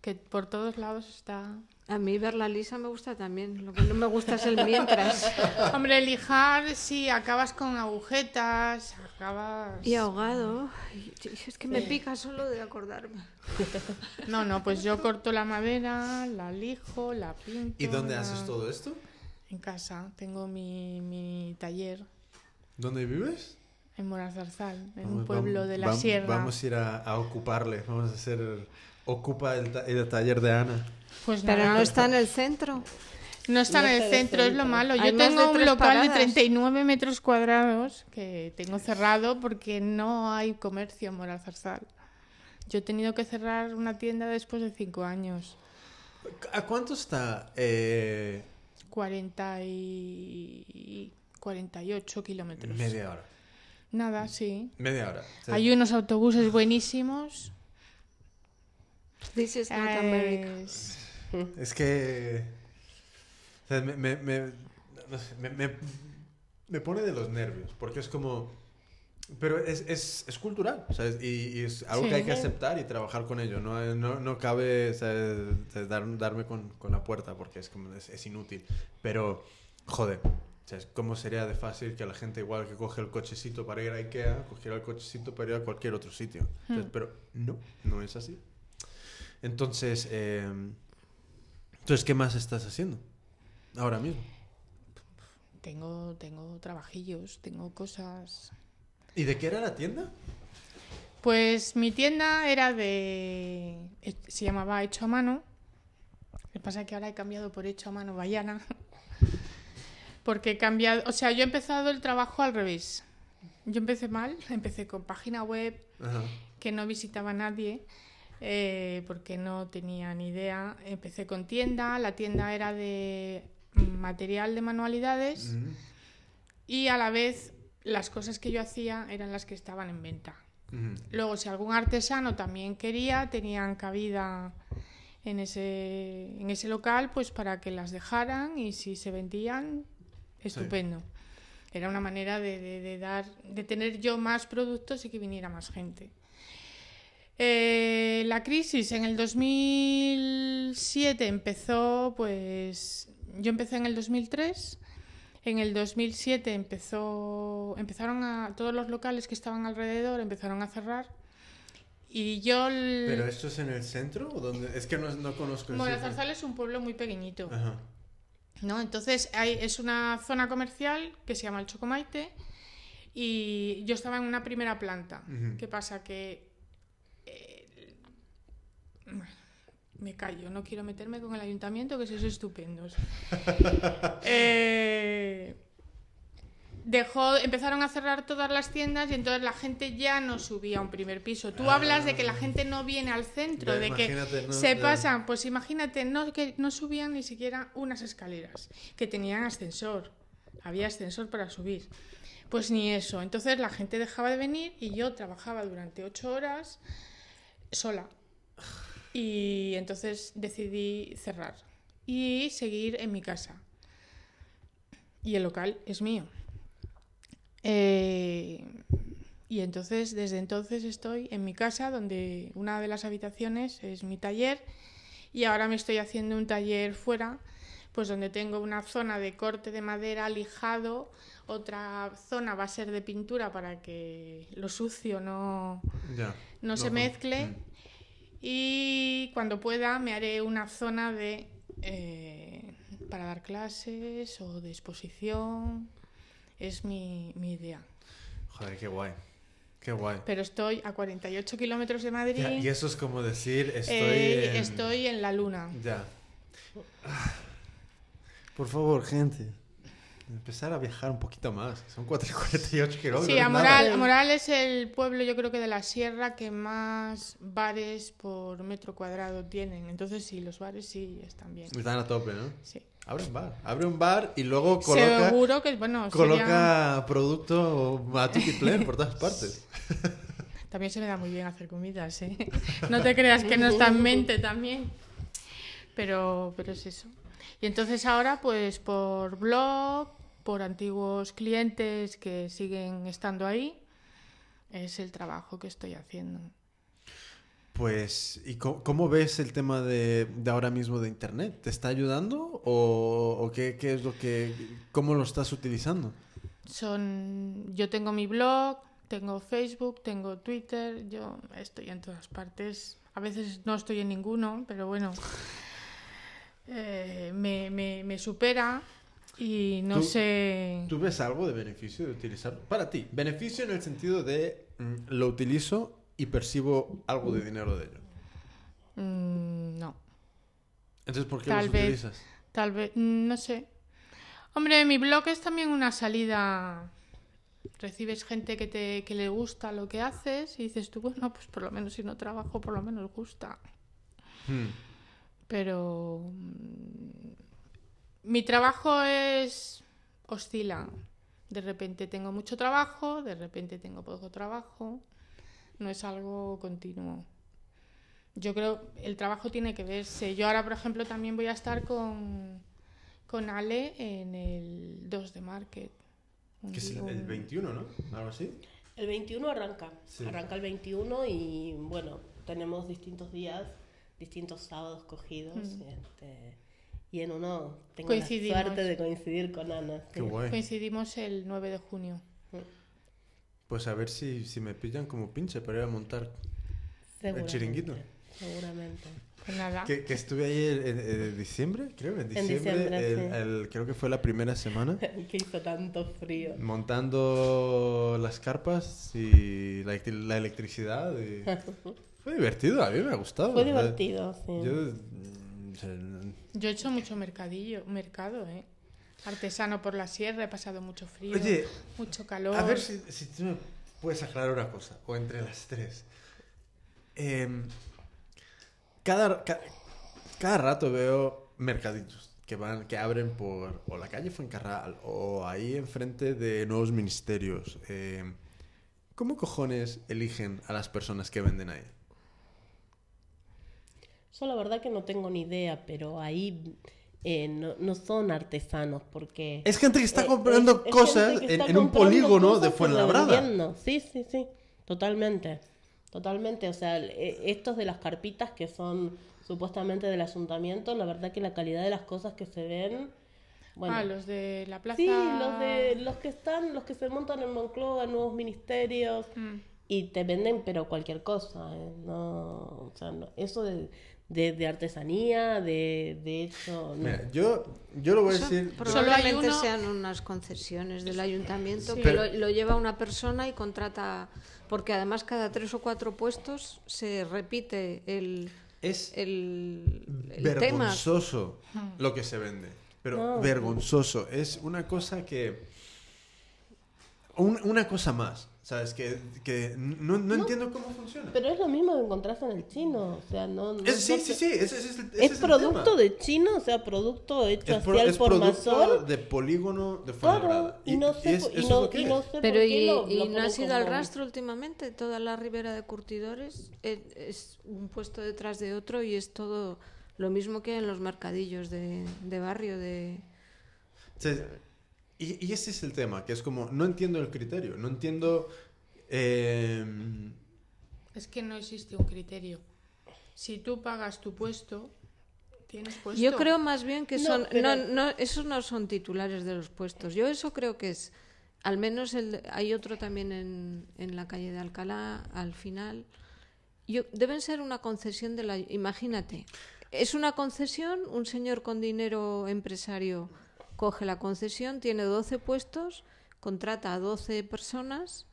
que por todos lados está. A mí verla lisa me gusta también. Lo que no me gusta es el mientras. Hombre, lijar, sí, acabas con agujetas, acabas... Y ahogado. Es que me pica solo de acordarme. No, no, pues yo corto la madera, la lijo, la pinto. ¿Y dónde la- haces todo esto? En casa, tengo mi, mi taller ¿Dónde vives? en Morazarzal, en Vamos- un pueblo vamos- de la vam- sierra. Vamos a ir a, a ocuparle, vamos a hacer... Ocupa el, ta- el taller de Ana. Pues Pero nada. no está en el centro. No está No en el está en el centro, es lo malo. Yo tengo de un local de paradas. 39 metros cuadrados que tengo cerrado porque no hay comercio en Morazarzal. Yo he tenido que cerrar una tienda después de 5 años. ¿A cuánto está? eh, 40 y 48 kilómetros. media hora. Nada, sí. Media hora. Hay unos autobuses buenísimos. This is not America. Es- Es que... o sea, me, me, me- no sé, me- pone de los nervios, porque es como... Pero es, es, es cultural, ¿sabes? Y, y es algo Sí. que hay que aceptar y trabajar con ello. No, no, no cabe ¿sabes? Dar- darme con, con la puerta porque es, como, es, es inútil. Pero, joder, ¿sabes? ¿cómo sería de fácil que la gente igual que coge el cochecito para ir a Ikea, cogiera el cochecito para ir a cualquier otro sitio? ¿sabes? Hmm. Pero no, no es así. Entonces, eh, entonces, ¿qué más estás haciendo ahora mismo? Tengo, tengo trabajillos, tengo cosas. ¿Y de qué era la tienda? Pues mi tienda era de... se llamaba Hecho a Mano. Lo que pasa es que ahora he cambiado por Hecho a Mano Bayana. Porque he cambiado... O sea, yo he empezado el trabajo al revés. Yo empecé mal, empecé con página web Ajá. que no visitaba nadie eh, porque no tenía ni idea. Empecé con tienda, la tienda era de material de manualidades y a la vez las cosas que yo hacía eran las que estaban en venta. Luego, si algún artesano también quería, tenían cabida en ese, en ese local, pues para que las dejaran y si se vendían, estupendo. Era una manera de, de- de dar, de tener yo más productos y que viniera más gente. Eh, la crisis en el 2007 empezó, pues yo empecé en el 2003. En el 2007 empezó, empezaron a todos los locales que estaban alrededor empezaron a cerrar y yo el- ¿Pero esto es en el centro o dónde? Es que no, no conozco el bueno, sitio. Zarzal es un pueblo muy pequeñito, Ajá. ¿no? Entonces hay, es una zona comercial que se llama el Chocomaite y yo estaba en una primera planta. ¿Qué pasa? Que eh, me callo, no quiero meterme con el ayuntamiento, que sois estupendos. Eh, dejó, empezaron a cerrar todas las tiendas y entonces la gente ya no subía a un primer piso. Tú hablas de que la gente no viene al centro, Ya, de que se Ya. pasan, pues imagínate, no, que no subían ni siquiera unas escaleras, que tenían ascensor, había ascensor para subir. Pues ni eso. Entonces la gente dejaba de venir y yo trabajaba durante ocho horas sola. Y entonces decidí cerrar y seguir en mi casa. Y el local es mío. Eh, y entonces, desde entonces estoy en mi casa, donde una de las habitaciones es mi taller, y ahora me estoy haciendo un taller fuera, pues donde tengo una zona de corte de madera lijado, otra zona va a ser de pintura para que lo sucio no, Ya. no se mezcle. Mm. Y cuando pueda me haré una zona de eh, para dar clases o de exposición. Es mi, mi idea. Joder, qué guay. Qué guay. Pero estoy a 48 kilómetros de Madrid. Ya, y eso es como decir, estoy Eh, en... estoy en la luna. Ya. Ah. Por favor, gente. Empezar a viajar un poquito más. Son 4 y 48 kilómetros. Sí, a. Moral, Moral es el pueblo, yo creo que de la sierra que más bares por metro cuadrado tienen. Entonces sí, los bares sí están bien. Están a tope, ¿no? Sí. Abre un bar. Abre un bar y luego coloca, Seguro que, bueno, coloca producto a tutiplén por todas partes. también se me da muy bien hacer comidas, ¿eh? No te creas que no está en mente también. Pero, pero es eso. Y entonces ahora, pues por blog, por antiguos clientes que siguen estando ahí, es el trabajo que estoy haciendo. Pues, ¿y cómo, cómo ves el tema de, de ahora mismo de Internet? ¿Te está ayudando o, o qué, qué es lo que... ¿Cómo lo estás utilizando? Son, yo tengo mi blog, tengo Facebook, tengo Twitter, yo estoy en todas partes. A veces no estoy en ninguno, pero bueno, eh, me, me, me supera y no Tú- sé. ¿Tú ves algo de beneficio de utilizarlo? Para ti, beneficio en el sentido de mm, lo utilizo y percibo algo de dinero de ello. Mm, no, Entonces, ¿por qué Tal los vez. utilizas? tal vez, mm, no sé. Hombre, mi blog es también una salida. Recibes gente que, te, que le gusta lo que haces y dices tú, bueno, pues por lo menos si no trabajo, por lo menos gusta. Hmm. pero mi trabajo es oscila. De repente tengo mucho trabajo, de repente tengo poco trabajo. No es algo continuo. Yo creo el trabajo tiene que verse. Yo ahora, por ejemplo, también voy a estar con, con Ale en el 2 de Market. Un Que es el, el un- 21, ¿no? Algo así. El 21 arranca. Sí. Arranca el 21 y bueno, tenemos distintos días, distintos sábados cogidos. Mm. este, y en uno tengo Coincidimos. la suerte de coincidir con Ana. Qué guay. Coincidimos el 9 de junio. Pues a ver si, si me pillan como pinche para ir a montar Seguramente, chiringuito. Seguramente. Pues nada. Que, que estuve ahí en, en- en diciembre, creo, en diciembre. diciembre, el- sí. el- creo que fue la primera semana. que hizo tanto frío. montando las carpas y la, la electricidad. y- Fue divertido, a mí me ha gustado. Fue divertido, sí. Yo, mm, o sea, Yo he hecho mucho mercadillo, mercado, ¿eh? Artesano por la sierra, he pasado mucho frío, Oye, mucho calor. a ver si, si tú me puedes aclarar una cosa, o entre las tres. Em, cada, ca- cada rato veo mercadillos que van que abren por o la calle Fuencarral o ahí enfrente de nuevos ministerios. Em, ¿Cómo cojones eligen a las personas que venden ahí? Yo la verdad que no tengo ni idea, pero ahí eh, no, no son artesanos porque... Es gente que está eh, comprando es cosas en, un polígono de Fuenlabrada. Sí, sí, sí, totalmente. Totalmente, o sea, eh, estos de las carpitas que son supuestamente del ayuntamiento, la verdad que la calidad de las cosas que se ven... Bueno, Ah, los de la plaza. Sí, los de los que están, los que se montan en Moncloa, nuevos ministerios Mm. y te venden pero cualquier cosa, ¿eh? no, o sea, no- eso de, de, de artesanía, de, de hecho, no. Mira, yo, yo lo voy a Eso decir. probablemente Solo hay uno- sean unas concesiones del ayuntamiento Sí. que Pero- lo, lo lleva una persona y contrata, porque además cada tres o cuatro puestos se repite el, Es el, el tema. vergonzoso lo que se vende. Pero No. vergonzoso. Es una cosa que. un- una cosa más. ¿Sabes? Que, que no, no entiendo cómo funciona. Pero es lo mismo que encontrás en el chino, o sea, no... no- Es- sí, no sí, sí. Ese, ese es, el- ese Es es el producto tema. de chino, o sea, producto hecho Es, al es por producto mayor. de polígono de Claro, Fuenlabrada. y no sé, es- y no, y no sé Pero por y, qué lo, y lo no ponen ha sido al rastro últimamente, toda la ribera de curtidores es, es un puesto detrás de otro y es todo lo mismo que en los mercadillos de, de barrio de... Sea, y, y ese es el tema, que es como, no entiendo el criterio, no entiendo... eh, Es que no existe un criterio. Si tú pagas tu puesto, tienes puesto. Yo creo más bien que No, son... pero- No, no, esos no son titulares de los puestos. Yo eso creo que es... Al menos el, de- hay otro también en, en la calle de Alcalá, al final. Yo, deben ser una concesión de la... Imagínate, es una concesión, un señor con dinero empresario coge la concesión, tiene 12 puestos, contrata a 12 personas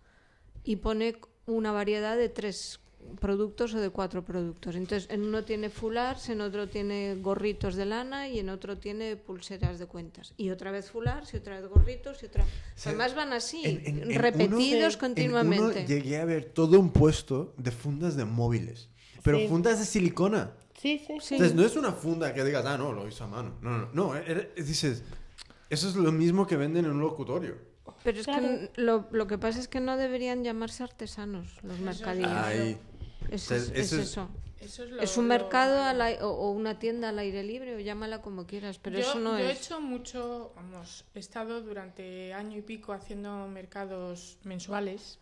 y pone una variedad de tres productos o de cuatro productos. Entonces, en uno tiene fulars, en otro tiene gorritos de lana y en otro tiene pulseras de cuentas. Y otra vez fulars y otra vez gorritos y otra... sea, Además van así, en- en- en repetidos uno- continuamente. En uno llegué a ver todo un puesto de fundas de móviles, pero Sí. fundas de silicona. Sí, sí, Sí. Entonces, no es una funda que digas, ah, no, lo hizo a mano. No, no, no. era- dices, eso es lo mismo que venden en un locutorio. Pero es Claro. que lo, lo que pasa es que no deberían llamarse artesanos los mercadillos. Ay, Eso es, eso es- eso. Eso es, lo- Es un lo- mercado al ai- o, o una tienda al aire libre o llámala como quieras, pero yo, eso no yo he hecho mucho, vamos, he estado durante año y pico haciendo mercados mensuales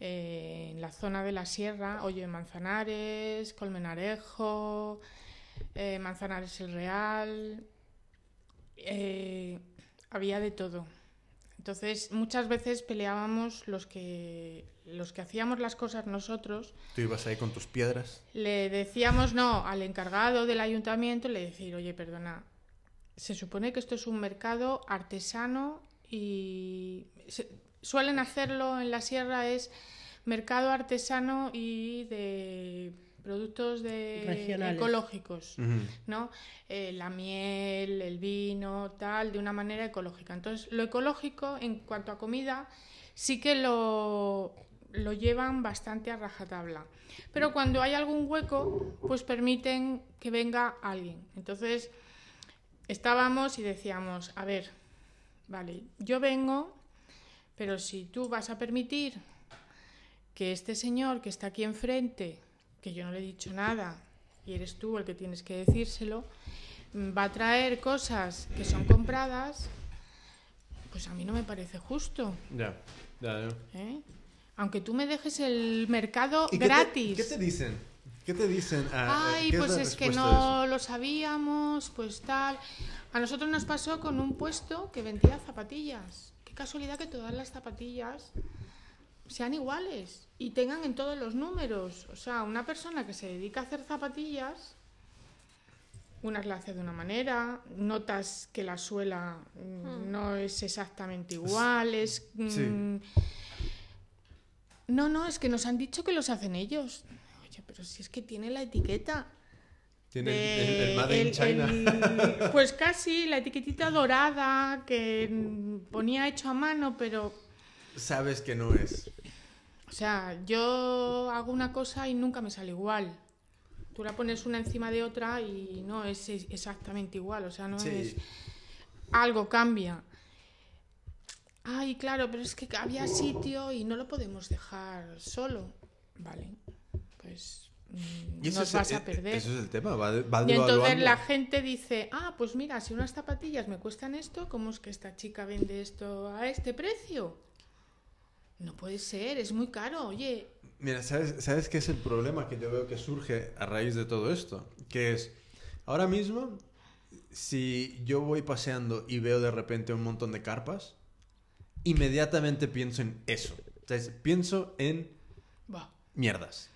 eh, en la zona de la sierra, Hoyo de Manzanares, Colmenarejo, eh, Manzanares el Real, eh, había de todo. Entonces, muchas veces peleábamos los que, los que hacíamos las cosas nosotros, tú ibas ahí con tus piedras. le decíamos no al encargado del ayuntamiento, le decir, oye, perdona, se supone que esto es un mercado artesano y se- suelen hacerlo en la sierra es mercado artesano y de productos de Regionales. ecológicos. ¿no? Eh, la miel, el vino, tal, de una manera ecológica. Entonces, lo ecológico en cuanto a comida sí que lo, lo llevan bastante a rajatabla. Pero cuando hay algún hueco, pues permiten que venga alguien. Entonces, estábamos y decíamos, a ver, vale, yo vengo, pero si tú vas a permitir que este señor que está aquí enfrente, que yo no le he dicho nada, y eres tú el que tienes que decírselo, mm, va a traer cosas que son compradas, pues a mí no me parece justo. Ya, ya, ya. ¿eh? Aunque tú me dejes el mercado ¿Y qué te- gratis. ¿Qué te dicen? ¿Qué te dicen? Ah, Ay, ¿qué pues la es que no lo sabíamos, pues tal. A nosotros nos pasó con un puesto que vendía zapatillas. Qué casualidad que todas las zapatillas sean iguales y tengan en todos los números. O sea, una persona que se dedica a hacer zapatillas, unas la hace de una manera, notas que la suela mm, no es exactamente igual, es... Sí. mm, No, no, es que nos han dicho que los hacen ellos. Oye, pero si es que tiene la etiqueta. Tiene el, de- el- el Made in China. el- pues casi, la etiquetita dorada que mm, ponía hecho a mano, pero Sabes que no es. O sea, yo hago una cosa y nunca me sale igual. Tú la pones una encima de otra y no es exactamente igual, o sea, no Sí. es... Algo cambia. Ay, claro, pero es que había sitio y no lo podemos dejar solo. Vale, pues mm, Y eso nos es, vas eh, a perder. Eso es el tema, va, va Y entonces la gente dice, ah, pues mira, si unas zapatillas me cuestan esto, ¿cómo es que esta chica vende esto a este precio? No puede ser, es muy caro, oye. Mira, ¿sabes, ¿sabes qué es el problema que yo veo que surge a raíz de todo esto? Que es, ahora mismo, si yo voy paseando y veo de repente un montón de carpas, inmediatamente pienso en eso. O sea, pienso en mierdas.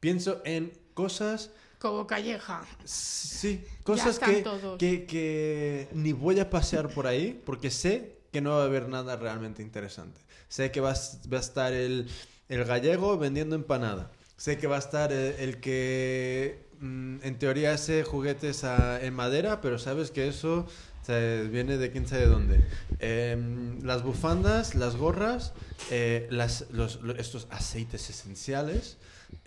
Pienso en cosas como calleja. Sí, cosas que, que, que ni voy a pasear por ahí porque sé que no va a haber nada realmente interesante. Sé que va, a estar el, el gallego vendiendo empanada. Sé que va a estar el, que mm, en teoría hace juguetes en madera, pero sabes que eso viene de quién sabe dónde. Em, las bufandas, las gorras, eh, las, los, lo- estos aceites esenciales.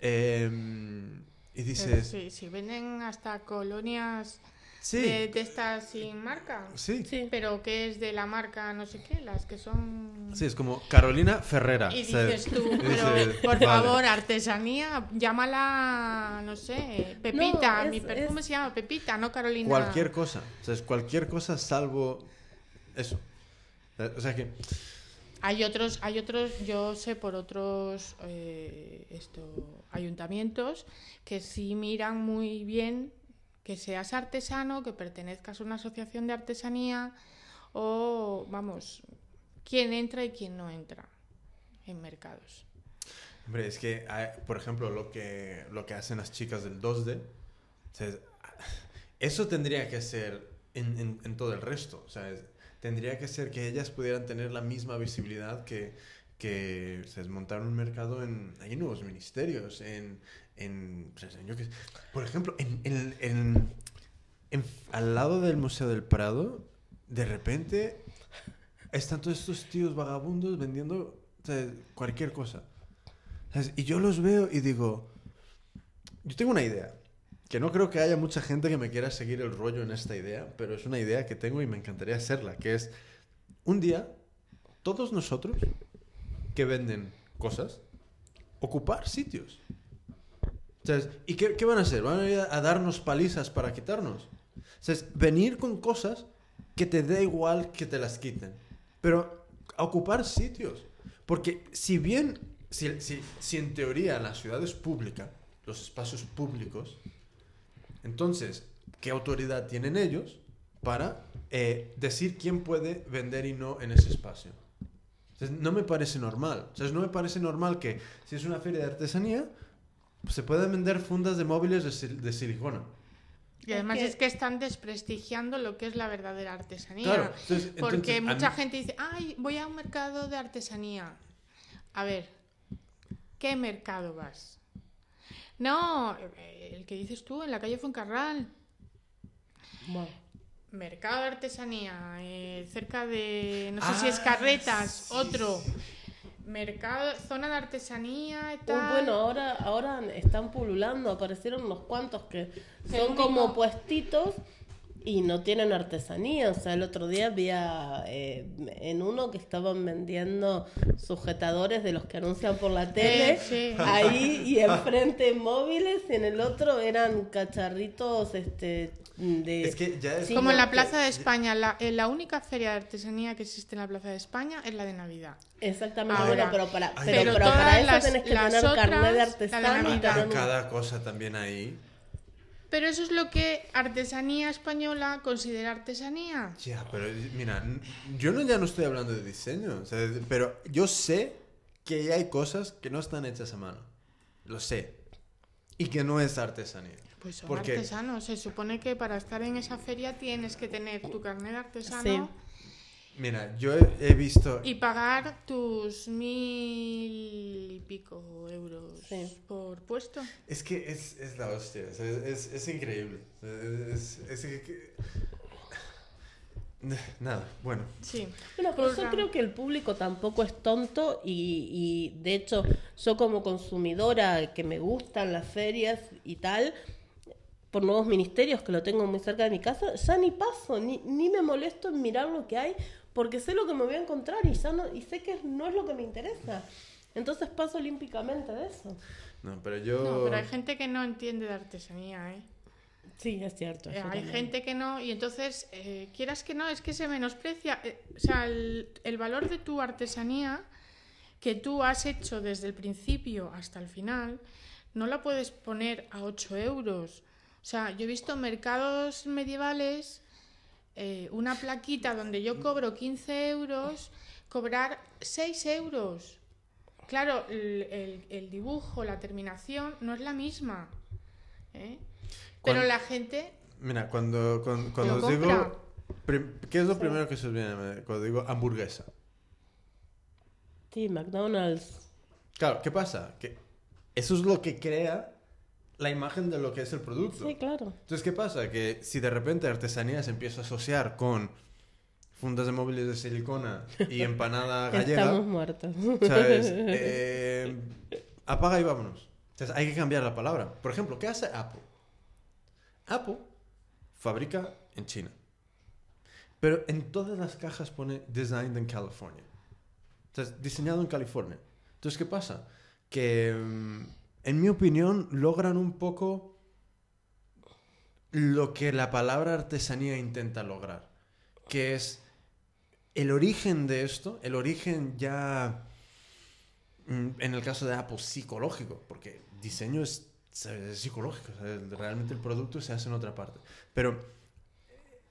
em, y dices... sí, sí, venden hasta colonias Sí, de, de estas sin marca. sí, Sí. Pero que es de la marca no sé qué, las que son... sí, es como Carolina Ferrera. Y o sea, dices tú, pero dices, por vale. favor, artesanía, llámala, no sé, Pepita. No, Mi perfume es- se llama Pepita, no Carolina. Cualquier cosa. O sea, es cualquier cosa salvo eso. O sea que... Hay otros, hay otros, yo sé por otros eh, esto, ayuntamientos que sí miran muy bien que seas artesano, que pertenezcas a una asociación de artesanía o, vamos, quién entra y quién no entra en mercados. Hombre, es que, hay- por ejemplo, lo que, lo que hacen las chicas del 2D, o sea, es- eso tendría que ser en, en- en todo el resto. O sea, tendría que ser que ellas pudieran tener la misma visibilidad que, que es montar un mercado en... Hay nuevos ministerios, en... en o sea, yo qué sé. por ejemplo, en, en- en- en- al lado del Museo del Prado, de repente están todos estos tíos vagabundos vendiendo o sea, cualquier cosa. ¿Sabes? Y yo los veo y digo, yo tengo una idea, que no creo que haya mucha gente que me quiera seguir el rollo en esta idea, pero es una idea que tengo y me encantaría hacerla, que es, un día, todos nosotros que venden cosas, ocupar sitios. ¿Sabes? ¿Y qué, qué van a hacer? ¿Van a ir a, darnos palizas para quitarnos? ¿Sabes? Venir con cosas que te da igual que te las quiten, pero a ocupar sitios. Porque si bien, si, si, si en teoría la ciudad es pública, los espacios públicos, entonces, ¿qué autoridad tienen ellos para eh, decir quién puede vender y no en ese espacio? Entonces, no me parece normal. No me parece normal que si es una feria de artesanía, se puedan vender fundas de móviles de, sil- de silicona. Y además que- es que están desprestigiando lo que es la verdadera artesanía. Claro, entonces- porque entonces, mucha mí- gente dice, ay, voy a un mercado de artesanía. A ver, ¿qué mercado vas? No, el que dices tú, en la calle Fuencarral. Bueno, Mercado de artesanía, eh, cerca de, no sé si Ah, es Carretas, sí, otro. Mercado, zona de artesanía y Uy, tal. bueno, ahora, ahora están pululando, aparecieron unos cuantos que son único- como puestitos y no tienen artesanía. O sea, el otro día había eh, en uno que estaban vendiendo sujetadores de los que anuncian por la tele, Eh, sí. ahí y enfrente móviles, y en el otro eran cacharritos este de... Es que ya es Sí, Como en la Plaza de España, la, eh, la única feria de artesanía que existe en la Plaza de España es la de Navidad. Exactamente, Ahora, bueno, pero para, Ay, pero, pero pero para todas eso las- tenés que tener carnet de otras, la de artesano un- cada cosa también ahí. Pero eso es lo que artesanía española considera artesanía. Ya, pero mira, yo no, ya no estoy hablando de diseño, o sea, pero yo sé que hay cosas que no están hechas a mano. Lo sé. Y que no es artesanía. Pues son Porque- artesanos. Se supone que para estar en esa feria tienes que tener tu carnet de artesano Sí. Mira, yo he, he visto... y pagar tus mil y pico euros Sí. por puesto. Es que es, es la hostia, sea, es, es increíble. Es, es- es que- Nada, bueno. Sí. Bueno, pero Por yo creo que el público tampoco es tonto y, y, de hecho yo como consumidora que me gustan las ferias y tal, por nuevos ministerios que lo tengo muy cerca de mi casa, ya ni paso, ni, ni me molesto en mirar lo que hay porque sé lo que me voy a encontrar y ya no, y sé que no es lo que me interesa. Entonces paso olímpicamente de eso. No, pero yo... No, pero hay gente que no entiende de artesanía, ¿eh? Sí, es cierto. Eh, hay gente que no, y entonces, eh, quieras que no, es que se menosprecia. eh, o sea, el, el valor de tu artesanía que tú has hecho desde el principio hasta el final, no la puedes poner a 8 euros. O sea, yo he visto mercados medievales, eh, una plaquita donde yo cobro 15 euros, cobrar 6 euros. Claro, el, el- el dibujo, la terminación no es la misma. ¿eh? Pero la gente Mira, cuando, cuando, cuando os digo... ¿Qué es lo primero que se os viene cuando digo hamburguesa? Sí, McDonald's. Claro, ¿qué pasa? Que eso es lo que crea la imagen de lo que es el producto. Sí, claro. Entonces, ¿qué pasa? Que si de repente artesanía se empieza a asociar con fundas de móviles de silicona y empanada gallega, Estamos muertos. ¿sabes? Eh, apaga y vámonos. Entonces, hay que cambiar la palabra. Por ejemplo, ¿qué hace Apple? Apple fabrica en China. Pero en todas las cajas pone Designed in California. Entonces, diseñado en California. Entonces, ¿qué pasa? Que, mm, en mi opinión, logran un poco lo que la palabra artesanía intenta lograr. Que es el origen de esto, el origen ya, mm, en el caso de Apple, psicológico, porque diseño es, psicológico, realmente el producto se hace en otra parte. Pero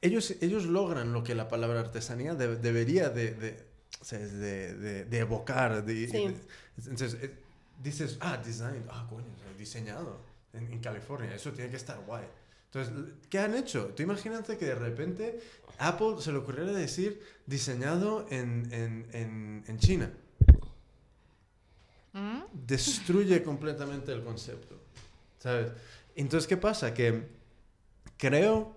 ellos, ellos logran lo que la palabra artesanía de- debería de, de, evocar. Sí. entonces, eh, dices, ah, design, ah, coño, diseñado en, en California, eso tiene que estar guay. Entonces, ¿qué han hecho? Tú imagínate que de repente Apple se le ocurriera decir diseñado en, en, en, en China. ¿Mm? Destruye completamente el concepto. ¿Sabes? Entonces, ¿qué pasa? Que creo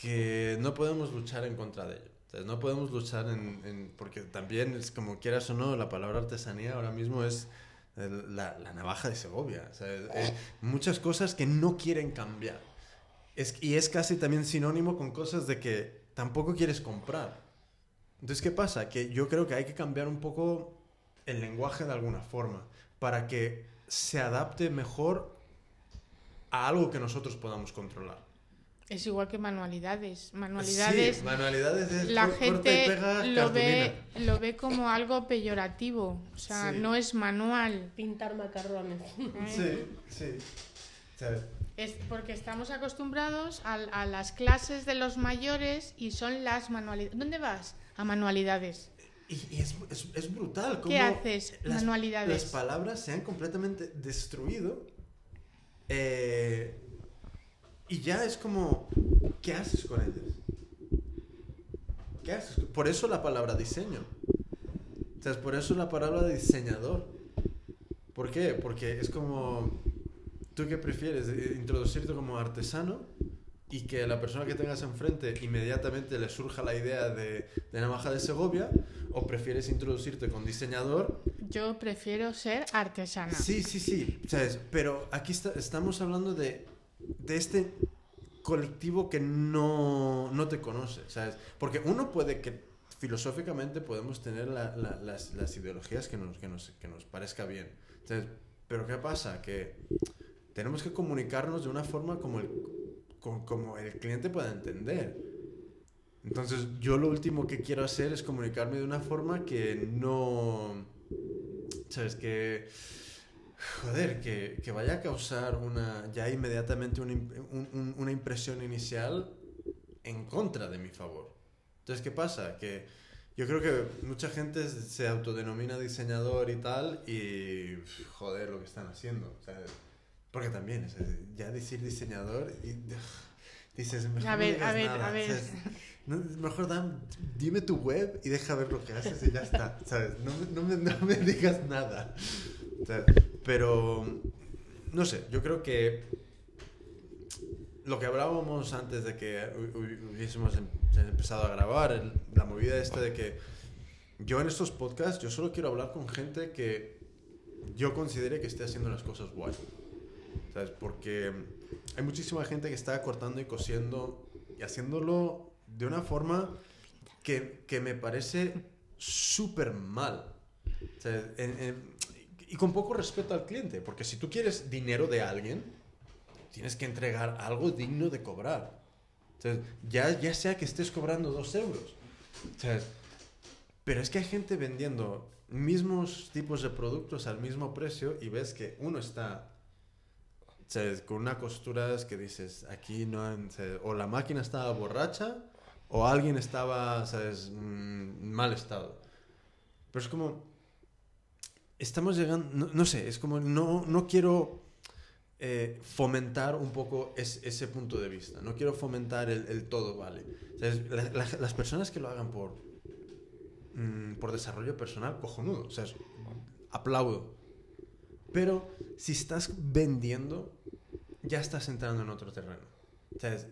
que no podemos luchar en contra de ello. ¿sabes? No podemos luchar en, en- Porque también, es como quieras o no, la palabra artesanía ahora mismo es la, la navaja de Segovia. muchas cosas que no quieren cambiar. Es, y es casi también sinónimo con cosas de que tampoco quieres comprar. Entonces, ¿qué pasa? Que yo creo que hay que cambiar un poco el lenguaje de alguna forma para que se adapte mejor a algo que nosotros podamos controlar. Es igual que manualidades. Manualidades, Sí, manualidades es la y gente pega lo ve, lo ve como algo peyorativo. O sea, Sí. no es manual. Pintar macarrones. Sí, sí. ¿Sabes? Es porque estamos acostumbrados a, a las clases de los mayores y son las manualidades. ¿Dónde vas? A manualidades. Y, y es, es- es brutal cómo ¿Qué haces? las, Manualidades. las palabras se han completamente destruido eh, y ya es como, ¿qué haces con ellas? ¿Qué haces? Por eso la palabra diseño. O sea, es por eso la palabra diseñador. ¿Por qué? Porque es como, ¿tú qué prefieres? Eh, ¿Introducirte como artesano y que la persona que tengas enfrente inmediatamente le surja la idea de, de navaja de Segovia? ¿O prefieres introducirte con diseñador? Yo prefiero ser artesana. Sí, sí, sí. ¿Sabes? Pero aquí está- estamos hablando de, de este colectivo que no, no te conoce, ¿sabes? Porque uno puede que filosóficamente podemos tener la- la- las, las ideologías que nos, que, nos, que nos parezca bien. ¿sabes? Pero ¿qué pasa? Que tenemos que comunicarnos de una forma como el, co- como el cliente pueda entender. Entonces yo lo último que quiero hacer es comunicarme de una forma que no... ¿Sabes? Que... Joder, que, que vaya a causar una, ya inmediatamente una, imp- un- un- una impresión inicial en contra de mi favor. Entonces, ¿qué pasa? Que Yo creo que mucha gente se autodenomina diseñador y tal y joder lo que están haciendo. Porque también, ya decir diseñador y dices, mejor a ver, a ver, a ver. mejor dan, dime tu web y deja ver lo que haces y ya está, ¿sabes? No, no, me, no me, digas nada. Pero, no sé, yo creo que lo que hablábamos antes de que hubiésemos em, empezado a grabar, la movida esta de que yo en estos podcasts, yo solo quiero hablar con gente que yo considere que esté haciendo las cosas guay. ¿Sabes? Porque hay muchísima gente que está cortando y cosiendo y haciéndolo de una forma que, que me parece súper mal. Y con poco respeto al cliente, porque si tú quieres dinero de alguien, tienes que entregar algo digno de cobrar. ya, ya sea que estés cobrando dos euros. pero es que hay gente vendiendo mismos tipos de productos al mismo precio y ves que uno está con una costura que dices, aquí no o la máquina estaba borracha o alguien estaba, ¿sabes?, mm, mal estado. Pero es como, estamos llegando, no, no sé, es como, no, no quiero eh, fomentar un poco ese punto de vista. No quiero fomentar el, todo, ¿vale? las personas que lo hagan por, mm, por desarrollo personal, cojonudo. O sea, aplaudo. Pero si estás vendiendo, ya estás entrando en otro terreno.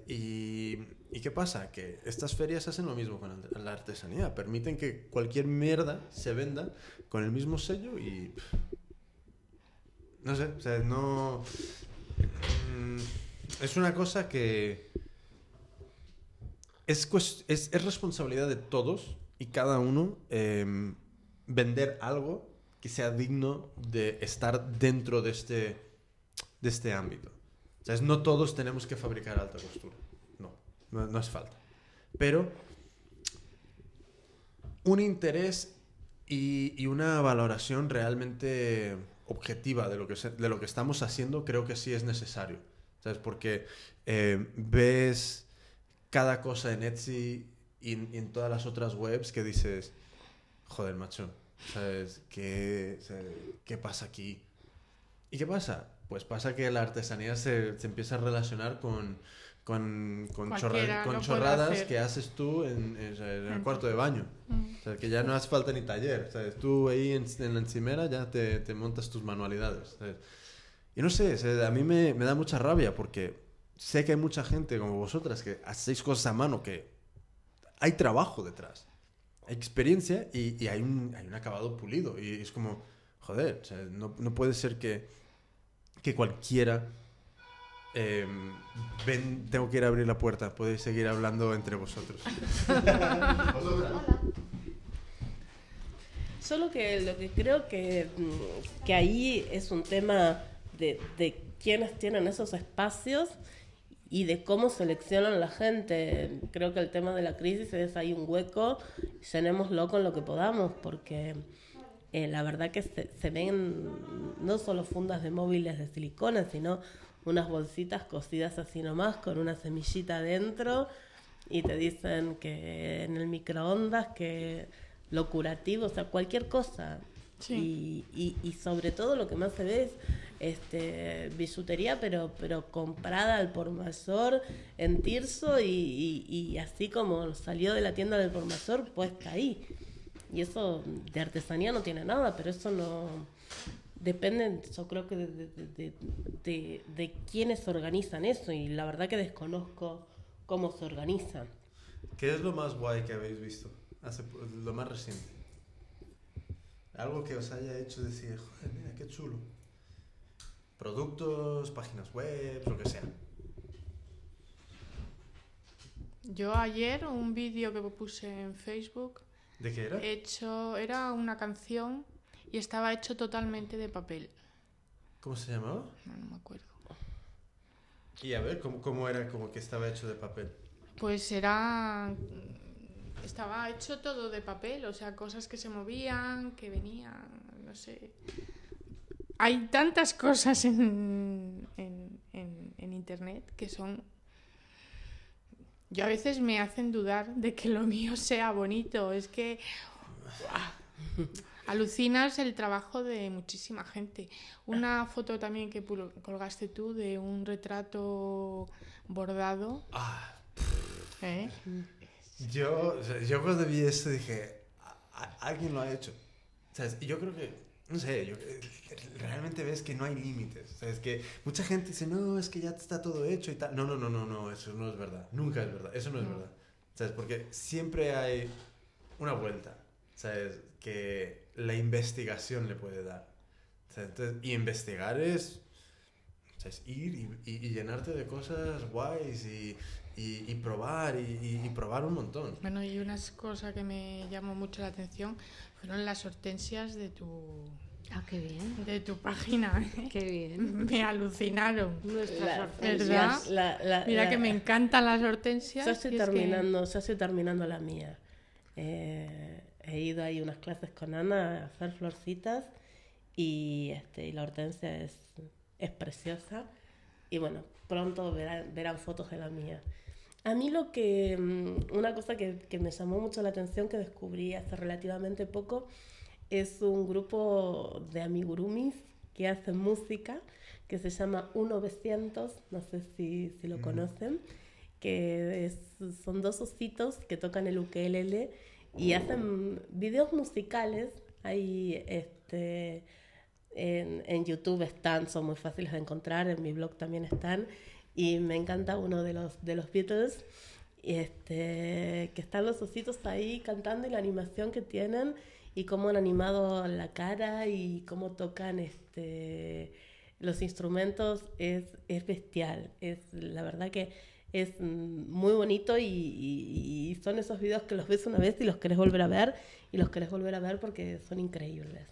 Y, ¿Y, qué pasa? Que estas ferias hacen lo mismo con la artesanía. Permiten que cualquier mierda se venda con el mismo sello y... No sé, o sea, no... Mm, es una cosa que... Es, es, es responsabilidad de todos y cada uno em, vender algo que sea digno de estar dentro de este, de este ámbito. O sea, no todos tenemos que fabricar alta costura. No, no, es falta. Pero un interés y, y una valoración realmente objetiva de lo, que de lo que estamos haciendo, creo que sí es necesario. ¿Sabes? Porque eh, ves cada cosa en Etsy y en, todas las otras webs que dices, joder, macho, ¿sabes? ¿Qué, ¿Qué pasa aquí? ¿Y qué pasa? Pues pasa que la artesanía se, se empieza a relacionar con, con, con, con chorradas que haces tú en, el cuarto de baño. Mm. O sea, que ya no hace falta ni taller. ¿sabes? Tú ahí en, la encimera ya te, te, montas tus manualidades. Y no sé, a mí me, me, da mucha rabia porque sé que hay mucha gente como vosotras que hacéis cosas a mano que hay trabajo detrás. Hay experiencia y, y hay, un, hay un acabado pulido. Y es como, joder, no, no puede ser que, que cualquiera Em, ven, tengo que ir a abrir la puerta. Podéis seguir hablando entre vosotros. Solo que lo que creo que, mm, que ahí es un tema de, de quiénes tienen esos espacios y de cómo seleccionan la gente. Creo que el tema de la crisis es ahí un hueco, llenémoslo con lo que podamos, porque eh, la verdad que se, se, ven no solo fundas de móviles de silicona, sino unas bolsitas cocidas así nomás con una semillita adentro y te dicen que en el microondas que lo curativo, o sea, cualquier cosa. Y, y, sobre todo lo que más se ve es este, bisutería, pero, pero comprada al por mayor en Tirso y, y, así como salió de la tienda del por mayor, puesta ahí. Y eso de artesanía no tiene nada, pero eso no, dependen, yo creo que de, de, quiénes organizan eso y la verdad que desconozco cómo se organizan. ¿Qué es lo más guay que habéis visto? Hace, lo más reciente. Algo que os haya hecho decir, joder, mira, qué chulo. Productos, páginas web, lo que sea. Yo ayer un vídeo que puse en Facebook. ¿De qué era? Hecho, era una canción y estaba hecho totalmente de papel. ¿Cómo se llamaba? No, no me acuerdo. Y a ver, ¿cómo, ¿cómo, era como que estaba hecho de papel? Pues era... Estaba hecho todo de papel, o sea, cosas que se movían, que venían, no sé. Hay tantas cosas en, en, en, en Internet que son yo a veces me hacen dudar de que lo mío sea bonito. Es que alucinas el trabajo de muchísima gente. Una foto también que colgaste tú de un retrato bordado. Ah, ¿Eh? Yo, yo cuando vi esto dije, alguien lo ha hecho. Y yo creo que, no sé, yo, realmente ves que no hay límites. ¿sabes? Que mucha gente dice, no, es que ya está todo hecho y tal. No, no, no, no, no, eso no es verdad. Nunca es verdad. Eso no es verdad. ¿Sabes? Porque siempre hay una vuelta. ¿Sabes? Que la investigación le puede dar. Entonces, y investigar es, ¿sabes? ir y, y, llenarte de cosas guays y, y probar y, probar un montón. Bueno, y una cosa que me llamó mucho la atención fueron las hortensias de tu Ah, qué bien. De tu página. ¿eh? Qué bien. Me alucinaron. Nuestras hortensias. Mira que me encantan las hortensias. Ya estoy terminando, estoy terminando la mía. Eh, he ido ahí unas clases con Ana a hacer florcitas y, este, y la hortensia es, es preciosa. Y bueno, pronto verán, verán fotos de la mía. A mí lo que, mm, una cosa que, que me llamó mucho la atención, que descubrí hace relativamente poco, es un grupo de amigurumis que hacen música que se llama 1900, no sé si, si lo conocen, que son dos ositos que tocan el ukelele y hacen videos musicales. Ahí este, en, en, YouTube están, son muy fáciles de encontrar, en mi blog también están. Y me encanta uno de los, de los Beatles, este, que están los ositos ahí cantando y la animación que tienen y cómo han animado la cara y cómo tocan este, los instrumentos es, es bestial. Es, la verdad que es muy bonito y, y, son esos videos que los ves una vez y los querés volver a ver y los querés volver a ver porque son increíbles.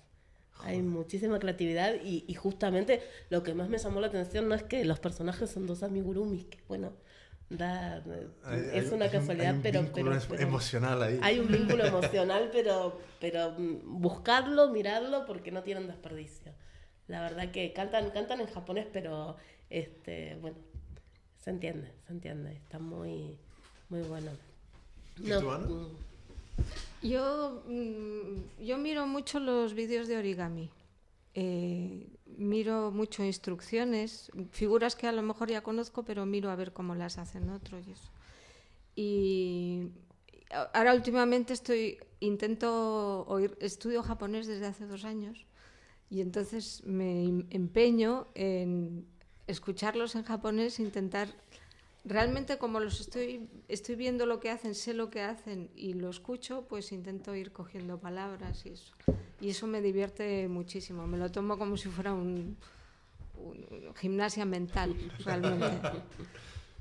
Hay muchísima creatividad y, y, justamente lo que más me llamó la atención no es que los personajes son dos amigurumis, que bueno, da, es una casualidad, pero, pero, emocional ahí. Hay un vínculo emocional, pero, pero mm, buscarlo, mirarlo, porque no tienen desperdicio. La verdad que cantan, cantan en japonés, pero este, bueno, se entiende, se entiende, está muy, muy bueno. ¿Y tú, Ana? Mm. Yo, mm, yo miro mucho los vídeos de origami. Eh, miro mucho instrucciones, figuras que a lo mejor ya conozco, pero miro a ver cómo las hacen otros y eso. Y ahora últimamente estoy, intento oír, estudio japonés desde hace dos años y entonces me empeño en escucharlos en japonés, intentar realmente como los estoy, estoy viendo lo que hacen, sé lo que hacen y lo escucho, pues intento ir cogiendo palabras y eso. Y eso me divierte muchísimo. Me lo tomo como si fuera un, gimnasia mental, realmente.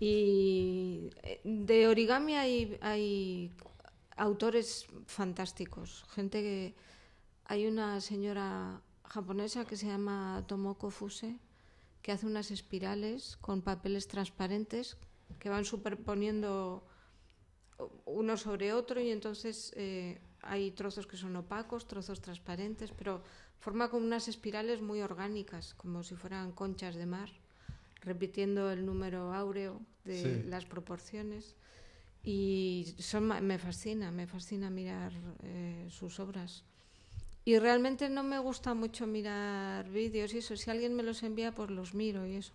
Y eh, de origami hay, hay autores fantásticos, gente que... Hay una señora japonesa que se llama Tomoko Fuse, que hace unas espirales con papeles transparentes que van superponiendo uno sobre otro y entonces eh, hay trozos que son opacos, trozos transparentes, pero forma como unas espirales muy orgánicas, como si fueran conchas de mar, repitiendo el número áureo de las proporciones. Y son, me fascina, me fascina mirar eh, sus obras. Y realmente no me gusta mucho mirar vídeos y eso. Si alguien me los envía, pues los miro y eso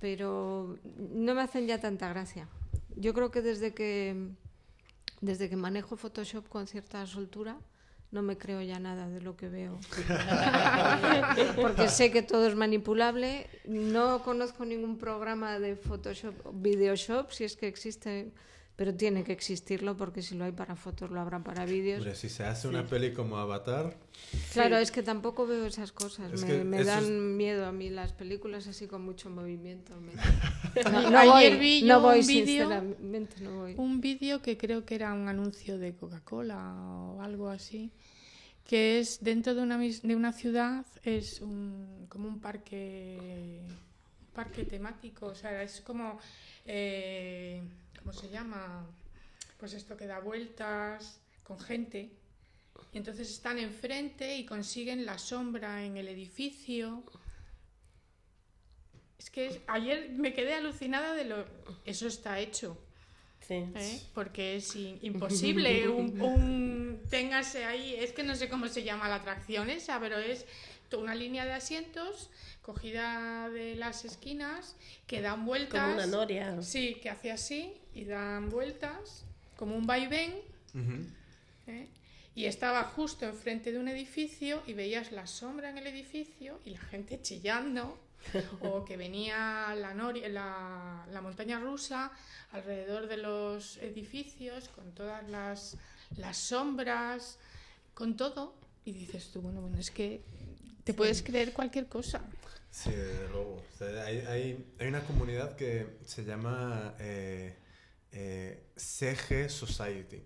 pero no me hacen ya tanta gracia. Yo creo que desde que desde que manejo Photoshop con cierta soltura, no me creo ya nada de lo que veo. Porque sé que todo es manipulable. No conozco ningún programa de Photoshop, Videoshop, si es que existe pero tiene que existirlo porque si lo hay para fotos lo habrá para vídeos. Hombre, si se hace una peli como Avatar. Claro, es que tampoco veo esas cosas. me, dan miedo a mí las películas así con mucho movimiento. No, Ayer vi no voy, un vídeo, no voy. Un vídeo que creo que era un anuncio de Coca-Cola o algo así, que es dentro de una, de una ciudad, es un, como un parque, un parque temático, o sea, es como... Eh, ¿cómo se llama? Pues esto que da vueltas con gente. Y entonces están enfrente y consiguen la sombra en el edificio. Es que ayer me quedé alucinada de lo... Eso está hecho. Sí. ¿eh? porque es imposible un, un- téngase ahí, es que no sé cómo se llama la atracción esa, pero es to- una línea de asientos cogida de las esquinas que dan vueltas. Como una noria. Sí, que hace así y dan vueltas como un vaivén. ¿eh? Y estaba justo enfrente de un edificio y veías la sombra en el edificio y la gente chillando. o que venía la, nori- la, la montaña rusa alrededor de los edificios con todas las, las sombras, con todo. Y dices tú, bueno, bueno, es que te puedes creer cualquier cosa. Sí, desde luego. O sea, hay, hay- hay una comunidad que se llama eh, eh, CG Society,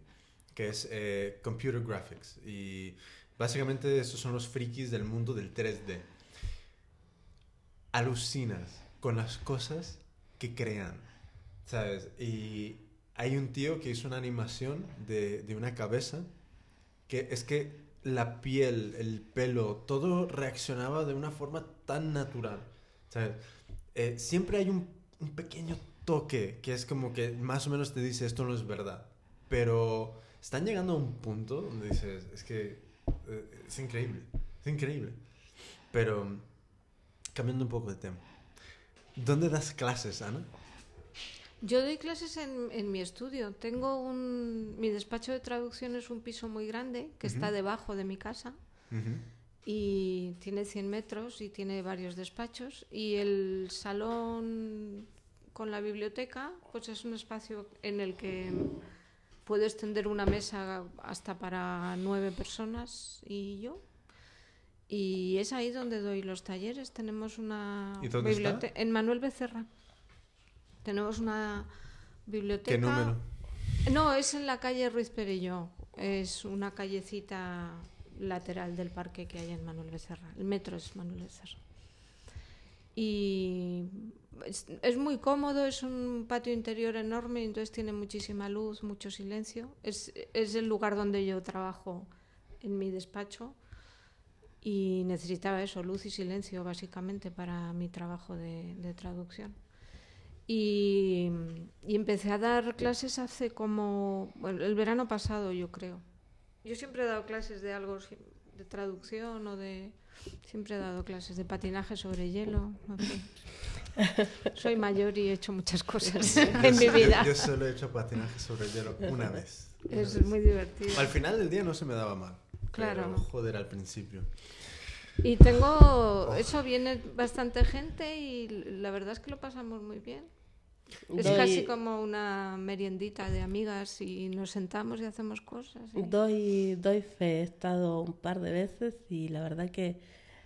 que es eh, Computer Graphics. Y básicamente estos son los frikis del mundo del 3D. Alucinas con las cosas que crean, ¿sabes? Y hay un tío que hizo una animación de, una cabeza que es que la piel, el pelo, todo reaccionaba de una forma tan natural. ¿sabes? Eh, siempre hay un, un pequeño toque que es como que más o menos te dice esto no es verdad. Pero están llegando a un punto donde dices, es que eh, es increíble, es increíble. Pero cambiando un poco de tema. ¿Dónde das clases, Ana? Yo doy clases en, en mi estudio. Tengo un. Mi despacho de traducción es un piso muy grande que está debajo de mi casa y tiene 100 metros y tiene varios despachos. Y el salón con la biblioteca, pues es un espacio en el que puedo extender una mesa hasta para nueve personas y yo. Y es ahí donde doy los talleres. Tenemos una ¿Y dónde está? bibliote- en Manuel Becerra. Tenemos una biblioteca. ¿Qué número? No, es en la calle Ruiz Perelló. Es una callecita lateral del parque que hay en Manuel Becerra. El metro es Manuel Becerra. Y es, muy cómodo, es un patio interior enorme, entonces tiene muchísima luz, mucho silencio. Es, el lugar donde yo trabajo en mi despacho y necesitaba eso, luz y silencio básicamente para mi trabajo de, traducción. Y, empecé a dar clases hace como el verano pasado, yo creo. Yo siempre he dado clases de algo, de traducción o de... Siempre he dado clases de patinaje sobre hielo. Soy mayor y he hecho muchas cosas en mi Yo- vida. Yo, solo he hecho patinaje sobre el hielo una vez. Una Es vez. muy divertido. Al final del día no se me daba mal. Claro. Pero, joder, al principio. Y tengo, eso viene bastante gente y la verdad es que lo pasamos muy bien. Es Doy- casi como una meriendita de amigas y nos sentamos y hacemos cosas. y- Doy, doy fe, he estado un par de veces y la verdad que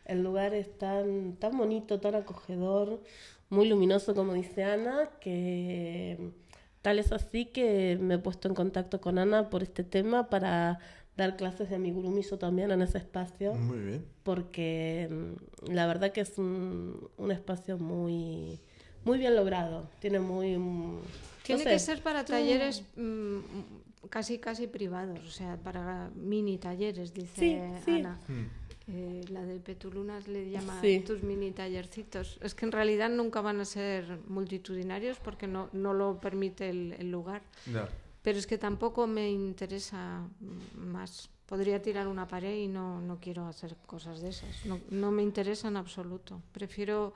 el lugar es tan, tan bonito, tan acogedor, muy luminoso como dice Ana, que tal es así que me he puesto en contacto con Ana por este tema para dar clases de amigurumiso también en ese espacio, Muy bien. porque mm, la verdad que es un, un espacio muy, muy bien logrado, tiene muy... mm, no Tiene sé, que ser para talleres mm, casi casi privados, o sea, para mini talleres, dice Sí, sí. Ana. Hmm. Eh, la de Petulunas le llama Sí. tus mini tallercitos. Es que en realidad nunca van a ser multitudinarios porque no, no lo permite el, el lugar. Pero es que tampoco me interesa más. Podría tirar una pared y no, no quiero hacer cosas de esas. No, no me interesa en absoluto. Prefiero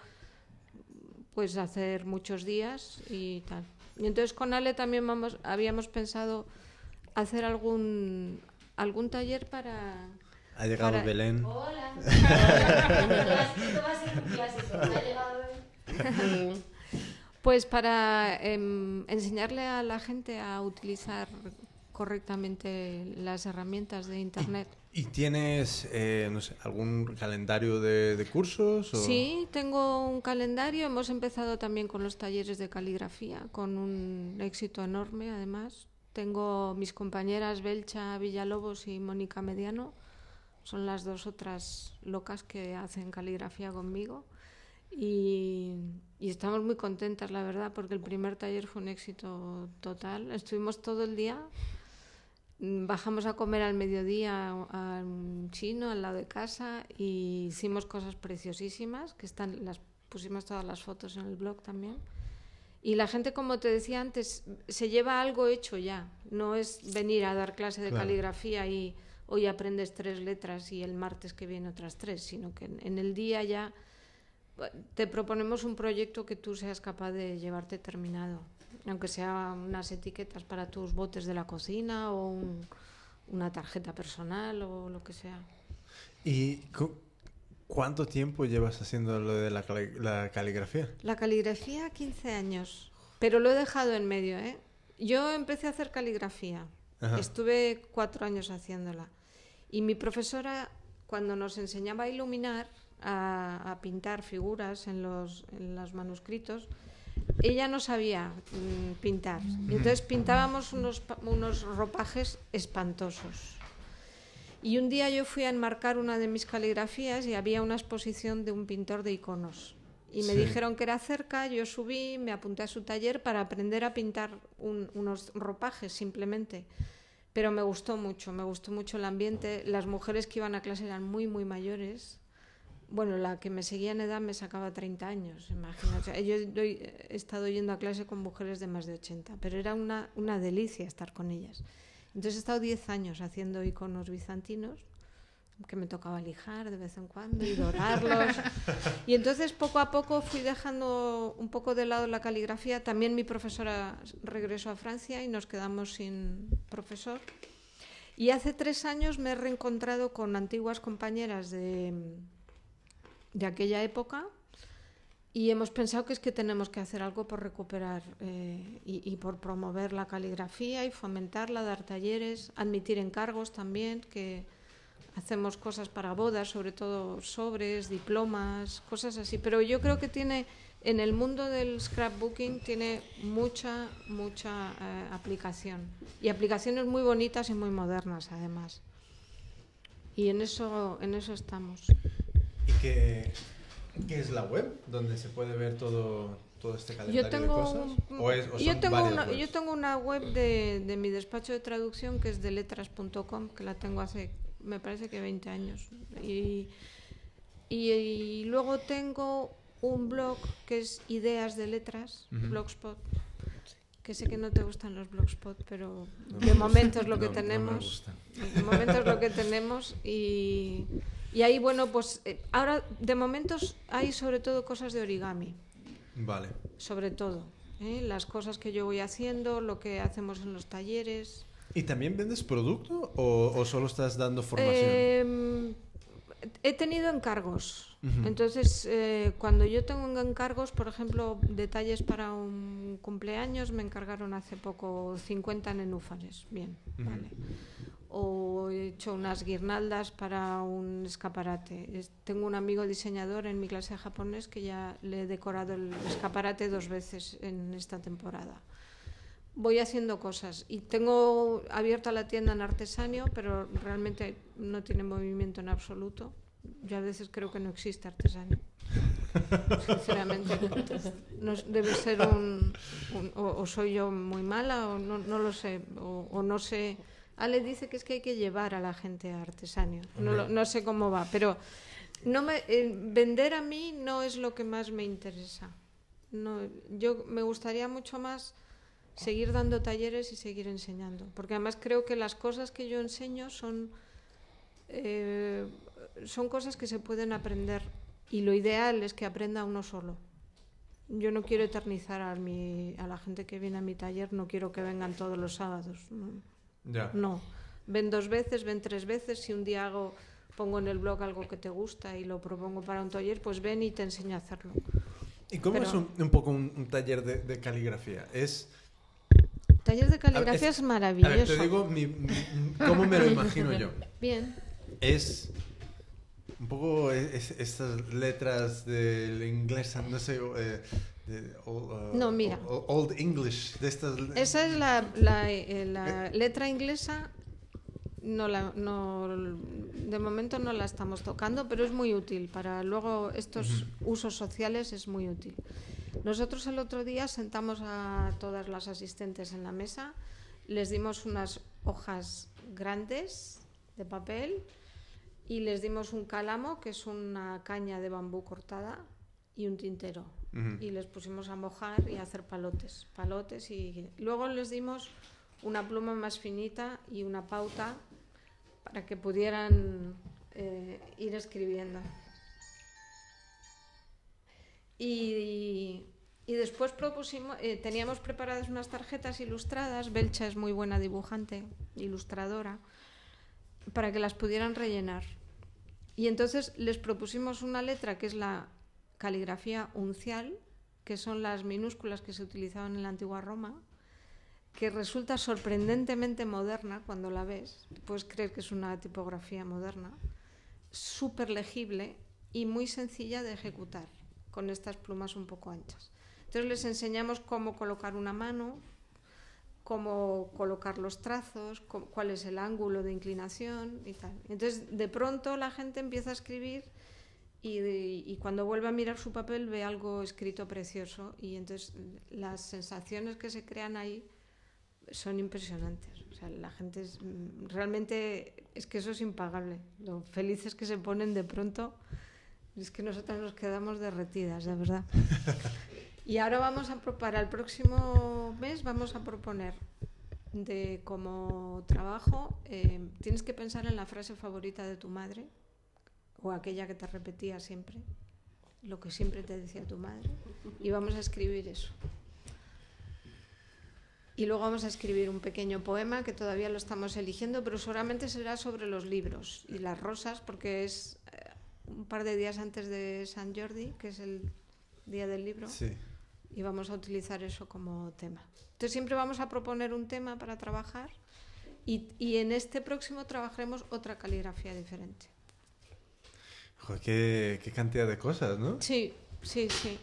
pues hacer muchos días y tal. Y entonces con Ale también vamos, habíamos pensado hacer algún algún taller para Ha llegado Para- Belén. Hola. Esto va a ser un clásico. Ha llegado Pues para em, enseñarle a la gente a utilizar correctamente las herramientas de Internet. ¿Y tienes, eh, no sé, algún calendario de, de cursos? O... Sí, tengo un calendario. Hemos empezado también con los talleres de caligrafía, con un éxito enorme además. Tengo mis compañeras Belcha Villalobos y Mónica Mediano. Son las dos otras locas que hacen caligrafía conmigo. Y, y estamos muy contentas, la verdad, porque el primer taller fue un éxito total. Estuvimos todo el día. Mm, Bajamos a comer al mediodía a un chino al lado de casa y hicimos cosas preciosísimas, que están, las pusimos todas las fotos en el blog también. Y la gente, como te decía antes, se lleva algo hecho ya. No es venir a dar clase de Claro. caligrafía y hoy aprendes tres letras y el martes que viene otras tres, sino que en, el día ya te proponemos un proyecto que tú seas capaz de llevarte terminado. Aunque sea unas etiquetas para tus botes de la cocina o un- una tarjeta personal o lo que sea. ¿Y cu- cuánto tiempo llevas haciendo lo de la, cali- la caligrafía? La caligrafía, 15 años. Pero lo he dejado en medio, ¿eh? Yo empecé a hacer caligrafía. Ajá. Estuve cuatro años haciéndola. Y mi profesora, cuando nos enseñaba a iluminar, a, a pintar figuras en los, en los manuscritos, ella no sabía mm, pintar. Y entonces pintábamos unos, unos ropajes espantosos. Y un día yo fui a enmarcar una de mis caligrafías y había una exposición de un pintor de iconos. Y me Sí. dijeron que era cerca, yo subí, me apunté a su taller para aprender a pintar un- unos ropajes simplemente. Pero me gustó mucho, me gustó mucho el ambiente. Las mujeres que iban a clase eran muy, muy mayores. Bueno, la que me seguía en edad me sacaba 30 años, imagínate. Yo he estado yendo a clase con mujeres de más de 80, pero era una, una delicia estar con ellas. Entonces he estado 10 años haciendo iconos bizantinos, que me tocaba lijar de vez en cuando y dorarlos. Y entonces poco a poco fui dejando un poco de lado la caligrafía. También mi profesora regresó a Francia y nos quedamos sin profesor. Y hace tres años me he reencontrado con antiguas compañeras de, de aquella época y hemos pensado que es que tenemos que hacer algo por recuperar eh, y, y por promover la caligrafía y fomentarla, dar talleres, admitir encargos también, que hacemos cosas para bodas, sobre todo sobres, diplomas, cosas así. Pero yo creo que tiene, en el mundo del scrapbooking, tiene mucha, mucha eh, aplicación. Y aplicaciones muy bonitas y muy modernas, además. Y en eso, en eso estamos. ¿Y qué, qué es la web? Donde se puede ver todo, todo este calendario Yo tengo, de cosas. ¿O es- o yo, tengo una, yo tengo una web de, de mi despacho de traducción que es de letras.com, que la tengo hace, me parece que 20 años. Y, y, y luego tengo un blog que es Ideas de Letras. Blogspot, que sé que no te gustan los Blogspot, pero No de me momento es lo que No, tenemos. De momento es lo que tenemos y, y ahí, bueno, pues eh, ahora de momentos hay sobre todo cosas de origami Vale. sobre todo. ¿eh? Las cosas que yo voy haciendo, lo que hacemos en los talleres. ¿Y también vendes producto o, o solo estás dando formación? Eh, he tenido encargos. Entonces, eh, cuando yo tengo encargos, por ejemplo, detalles para un cumpleaños, me encargaron hace poco 50 nenúfares. Bien, vale. O he hecho unas guirnaldas para un escaparate. Es- tengo un amigo diseñador en mi clase de japonés que ya le he decorado el escaparate dos veces en esta temporada. Voy haciendo cosas y tengo abierta la tienda en artesanio, pero realmente no tiene movimiento en absoluto. Yo a veces creo que no existe artesanio. Sinceramente, no, debe ser un, un- o, o soy yo muy mala o no, no lo sé o, o no sé. Ale dice que es que hay que llevar a la gente a artesanio. No, no sé cómo va, pero no me, eh, vender a mí no es lo que más me interesa. No, yo me gustaría mucho más seguir dando talleres y seguir enseñando, porque además creo que las cosas que yo enseño son eh, son cosas que se pueden aprender y lo ideal es que aprenda uno solo. Yo no quiero eternizar a, mi, a la gente que viene a mi taller, no quiero que vengan todos los sábados. No, Ya. no. ven dos veces, ven tres veces, si un día hago pongo en el blog algo que te gusta y lo propongo para un taller, pues ven y te enseño a hacerlo. ¿Y cómo Pero- es un, un poco un, un taller de, de caligrafía? Es... Taller de caligrafía es- es, A maravilloso. ver, te digo mi- mi- cómo me lo imagino yo. Bien. Es un poco es- es- estas letras del inglés, no sé, eh, de- uh, No, mira. Old English, de estas... Esa es la, la, eh, la letra inglesa. No la, no, de momento no la estamos tocando, pero es muy útil. Para luego estos usos sociales es muy útil. Nosotros el otro día sentamos a todas las asistentes en la mesa, les dimos unas hojas grandes de papel y les dimos un cálamo, que es una caña de bambú cortada, y un tintero. Y les pusimos a mojar y a hacer palotes. Palotes y luego les dimos una pluma más finita y una pauta para que pudieran eh, ir escribiendo. Y, después propusimos, eh, teníamos preparadas unas tarjetas ilustradas, Belcha es muy buena dibujante, ilustradora, para que las pudieran rellenar. Y entonces les propusimos una letra que es la caligrafía uncial, que son las minúsculas que se utilizaban en la antigua Roma, que resulta sorprendentemente moderna cuando la ves. Puedes creer que es una tipografía moderna, súper legible y muy sencilla de ejecutar, con estas plumas un poco anchas. Entonces les enseñamos cómo colocar una mano, cómo colocar los trazos, cu- cuál es el ángulo de inclinación y tal. Entonces de pronto la gente empieza a escribir y, cuando vuelve a mirar su papel ve algo escrito precioso y entonces las sensaciones que se crean ahí son impresionantes. O sea, la gente mm, realmente es que eso es impagable. Lo felices que se ponen de pronto es que nosotras nos quedamos derretidas, de verdad. Y ahora vamos a para el próximo mes vamos a proponer de como trabajo eh, tienes que pensar en la frase favorita de tu madre o aquella que te repetía siempre, lo que siempre te decía tu madre y vamos a escribir eso. Y luego vamos a escribir un pequeño poema que todavía lo estamos eligiendo, pero seguramente será sobre los libros y las rosas, porque es eh, un par de días antes de San Jordi, que es el día del libro, Sí. y vamos a utilizar eso como tema. Entonces siempre vamos a proponer un tema para trabajar y, y en este próximo trabajaremos otra caligrafía diferente. Joder, qué, qué cantidad de cosas, ¿no? Sí, sí, sí.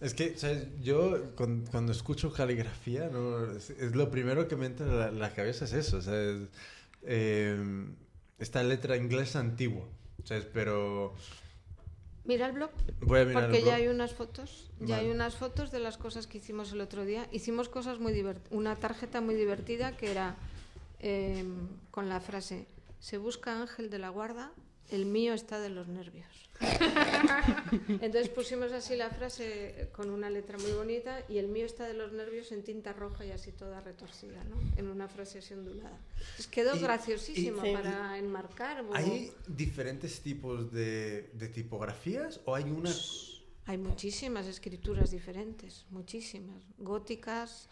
Es que, ¿sabes? Yo cuando escucho caligrafía, ¿no? es, es lo primero que me entra en la, la cabeza es eso, ¿sabes? Eh, esta letra inglesa antigua, ¿sabes? Pero Mira el blog. voy a mirar Porque el ya blog. hay unas fotos, ya hay unas fotos de las cosas que hicimos el otro día. Hicimos cosas muy divertidas. Una tarjeta muy divertida que era eh, con la frase: Se busca ángel de la guarda, el mío está de los nervios. Entonces pusimos así la frase con una letra muy bonita y el mío está de los nervios en tinta roja y así toda retorcida, ¿no? En una frase así ondulada. Entonces quedó Y- graciosísimo y- para enmarcar. o- ¿Hay diferentes tipos de, de tipografías o hay una... Hay muchísimas escrituras diferentes, muchísimas. Góticas,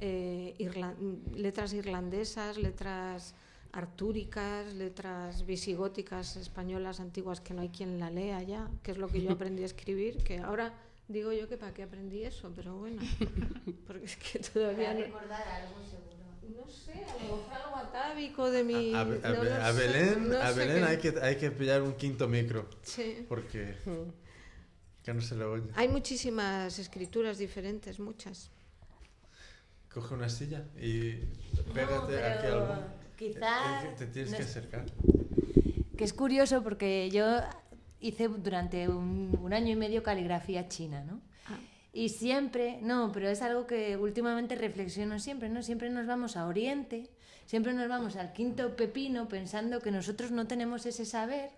eh, irlan- letras irlandesas, letras artúricas, letras visigóticas españolas antiguas que no hay quien la lea ya, que es lo que yo aprendí a escribir, que ahora digo yo que para qué aprendí eso, pero bueno, porque es que todavía Para no... recordar algo seguro. No sé, a lo mejor algo atávico de mi... A, a- no Belén, no a hay, que, hay que pillar un quinto micro, Sí. porque que no se lo oye. Hay muchísimas escrituras diferentes, muchas. Coge una silla y pégate pero aquí algo. Quizá eh, Te tienes no que es- acercar. Que es curioso porque yo hice durante un, un año y medio caligrafía china, ¿no? Ah. Y siempre, no, pero es algo que últimamente reflexiono siempre, ¿no? Siempre nos vamos a Oriente, siempre nos vamos al quinto pepino pensando que nosotros no tenemos ese saber,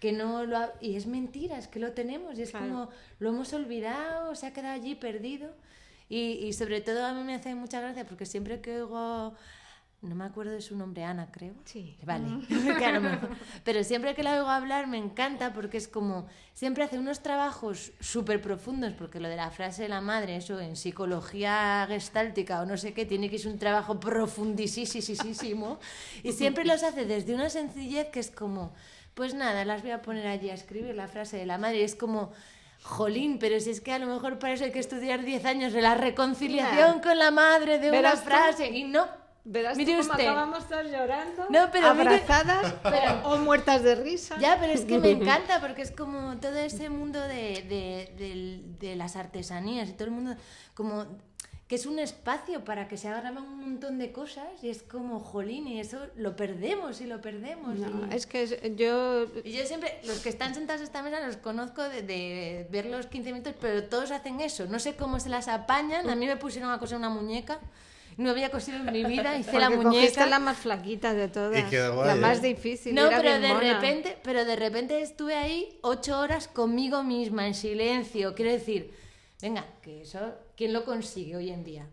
que no lo ha- y es mentira, es que lo tenemos y es Claro. como lo hemos olvidado, se ha quedado allí perdido. Y, y sobre todo a mí me hace mucha gracia porque siempre que oigo, no me acuerdo de su nombre, Ana, creo. Sí. Vale, lo mejor- Pero siempre que la oigo hablar me encanta porque es como, siempre hace unos trabajos súper profundos, porque lo de la frase de la madre, eso en psicología gestáltica o no sé qué, tiene que ser un trabajo profundísimo, y siempre los hace desde una sencillez que es como, pues nada, las voy a poner allí a escribir la frase de la madre, y es como... Jolín, pero si es que a lo mejor para eso hay que estudiar 10 años de la reconciliación con la madre de una tú. frase y no. Verás Mire tú cómo usted. acabamos todas llorando, No, pero mire- abrazadas o, o muertas de risa. Ya, pero es que me encanta porque es como todo ese mundo de, de, del- de las artesanías y todo el mundo, como que es un espacio para que se hagan un montón de cosas y es como, jolín, y eso lo perdemos y lo perdemos. No, y, es que yo y yo siempre, los que están sentados a esta mesa los conozco de, de ver los 15 minutos, pero todos hacen eso. No sé cómo se las apañan. A mí me pusieron a coser una muñeca No había cosido en mi vida, hice Porque la muñeca. la más flaquita de todas. Y quedó guay, la ¿eh? más difícil. No, era pero bien de mona. repente, pero de repente estuve ahí ocho horas conmigo misma, en silencio. Quiero decir, venga, que eso, ¿quién lo consigue hoy en día?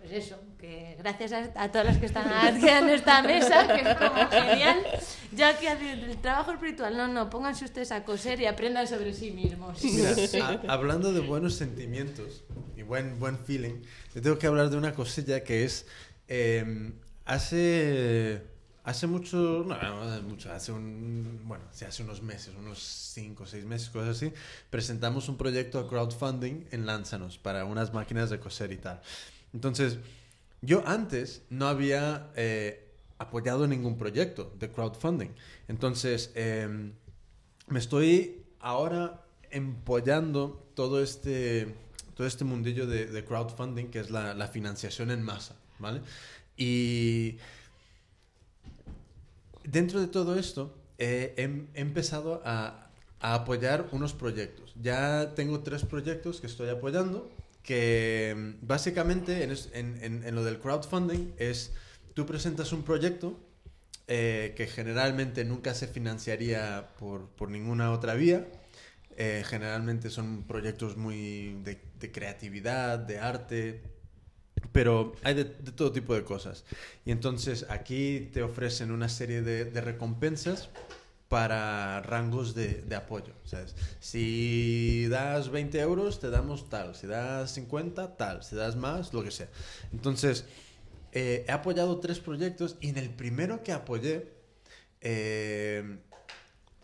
Pues eso, que gracias a, a todas las que están aquí en esta mesa, que es como genial. Yo aquí haciendo el trabajo espiritual, no, no, pónganse ustedes a coser y aprendan sobre sí mismos. Mira, a- hablando de buenos sentimientos y buen, buen feeling, te tengo que hablar de una cosilla que es, eh, hace, hace mucho, no, no, hace mucho, hace un, bueno, hace unos meses, unos 5 o 6 meses, cosas así, presentamos un proyecto a crowdfunding en Lánzanos para unas máquinas de coser y tal. Entonces, yo antes no había eh, apoyado ningún proyecto de crowdfunding. Entonces, em, me estoy ahora empollando todo este, todo este mundillo de, crowdfunding, que es la, la financiación en masa, ¿vale? Y dentro de todo esto, eh, he, he empezado a, apoyar unos proyectos. Ya tengo tres proyectos que estoy apoyando, que mm, básicamente en- en lo del crowdfunding es, tú presentas un proyecto eh, que generalmente nunca se financiaría por, por ninguna otra vía. Eh, generalmente son proyectos muy de, de creatividad, de arte, pero hay de, de todo tipo de cosas. Y entonces aquí te ofrecen una serie de, de recompensas para rangos de, de apoyo. ¿sabes? Si das 20 euros, te damos tal. Si das 50, tal. Si das más, lo que sea. Entonces, eh, he apoyado tres proyectos y en el primero que apoyé, eh,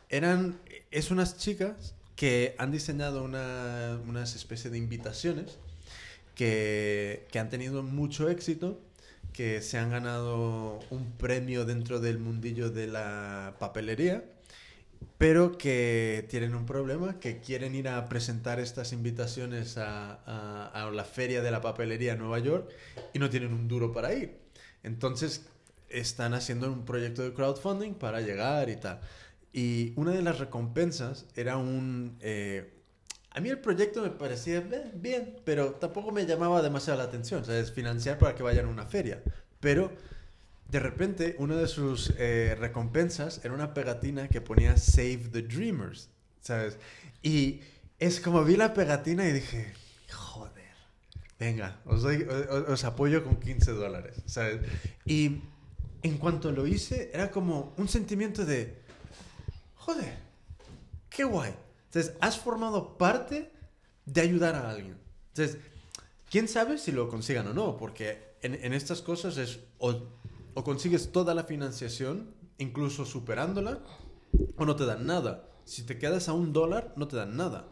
eran, es unas chicas que han diseñado una, unas especie de invitaciones que, que han tenido mucho éxito, que se han ganado un premio dentro del mundillo de la papelería, pero que tienen un problema, que quieren ir a presentar estas invitaciones a, a- a la feria de la papelería en Nueva York y no tienen un duro para ir. Entonces están haciendo un proyecto de crowdfunding para llegar y tal. Y una de las recompensas era un... eh, a mí el proyecto me parecía "Eh, bien, pero tampoco me llamaba demasiado la atención. ¿sabes? Financiar para que vayan a una feria. Pero de repente, una de sus eh, recompensas era una pegatina que ponía Save the Dreamers. ¿Sabes? Y es como vi la pegatina y dije, joder, venga, os, doy- os- os apoyo con 15 dólares. ¿Sabes? Y en cuanto lo hice, era como un sentimiento de, joder, qué guay. Entonces, has formado parte de ayudar a alguien. Entonces, quién sabe si lo consigan o no, porque en, en estas cosas es o, consigues toda la financiación, incluso superándola, o no te dan nada. Si te quedas a un dólar, no te dan nada.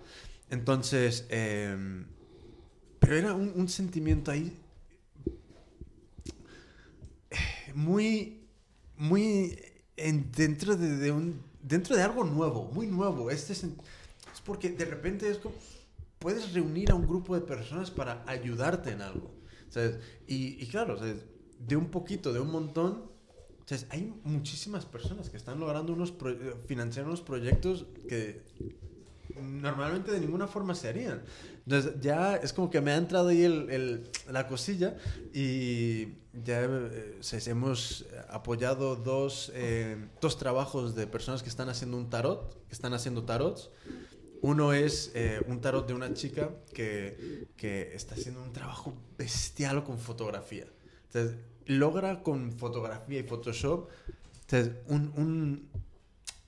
Entonces, em, pero era un, sentimiento ahí eh, muy, muy en- dentro de, de un, dentro de algo nuevo, muy nuevo. Este sen- es porque de repente es como, puedes reunir a un grupo de personas para ayudarte en algo. ¿sabes? Y, y claro, ¿sabes? de un poquito, de un montón, ¿sabes? hay muchísimas personas que están logrando unos eh, financiar unos proyectos que normalmente de ninguna forma se harían. Entonces ya es como que me ha entrado ahí el, el- la cosilla y ya eh, hemos apoyado dos, eh, dos trabajos de personas que están haciendo un tarot, que están haciendo tarots. Uno es eh, un tarot de una chica que, que está haciendo un trabajo bestial con fotografía. Entonces, logra con fotografía y Photoshop entonces, un- un-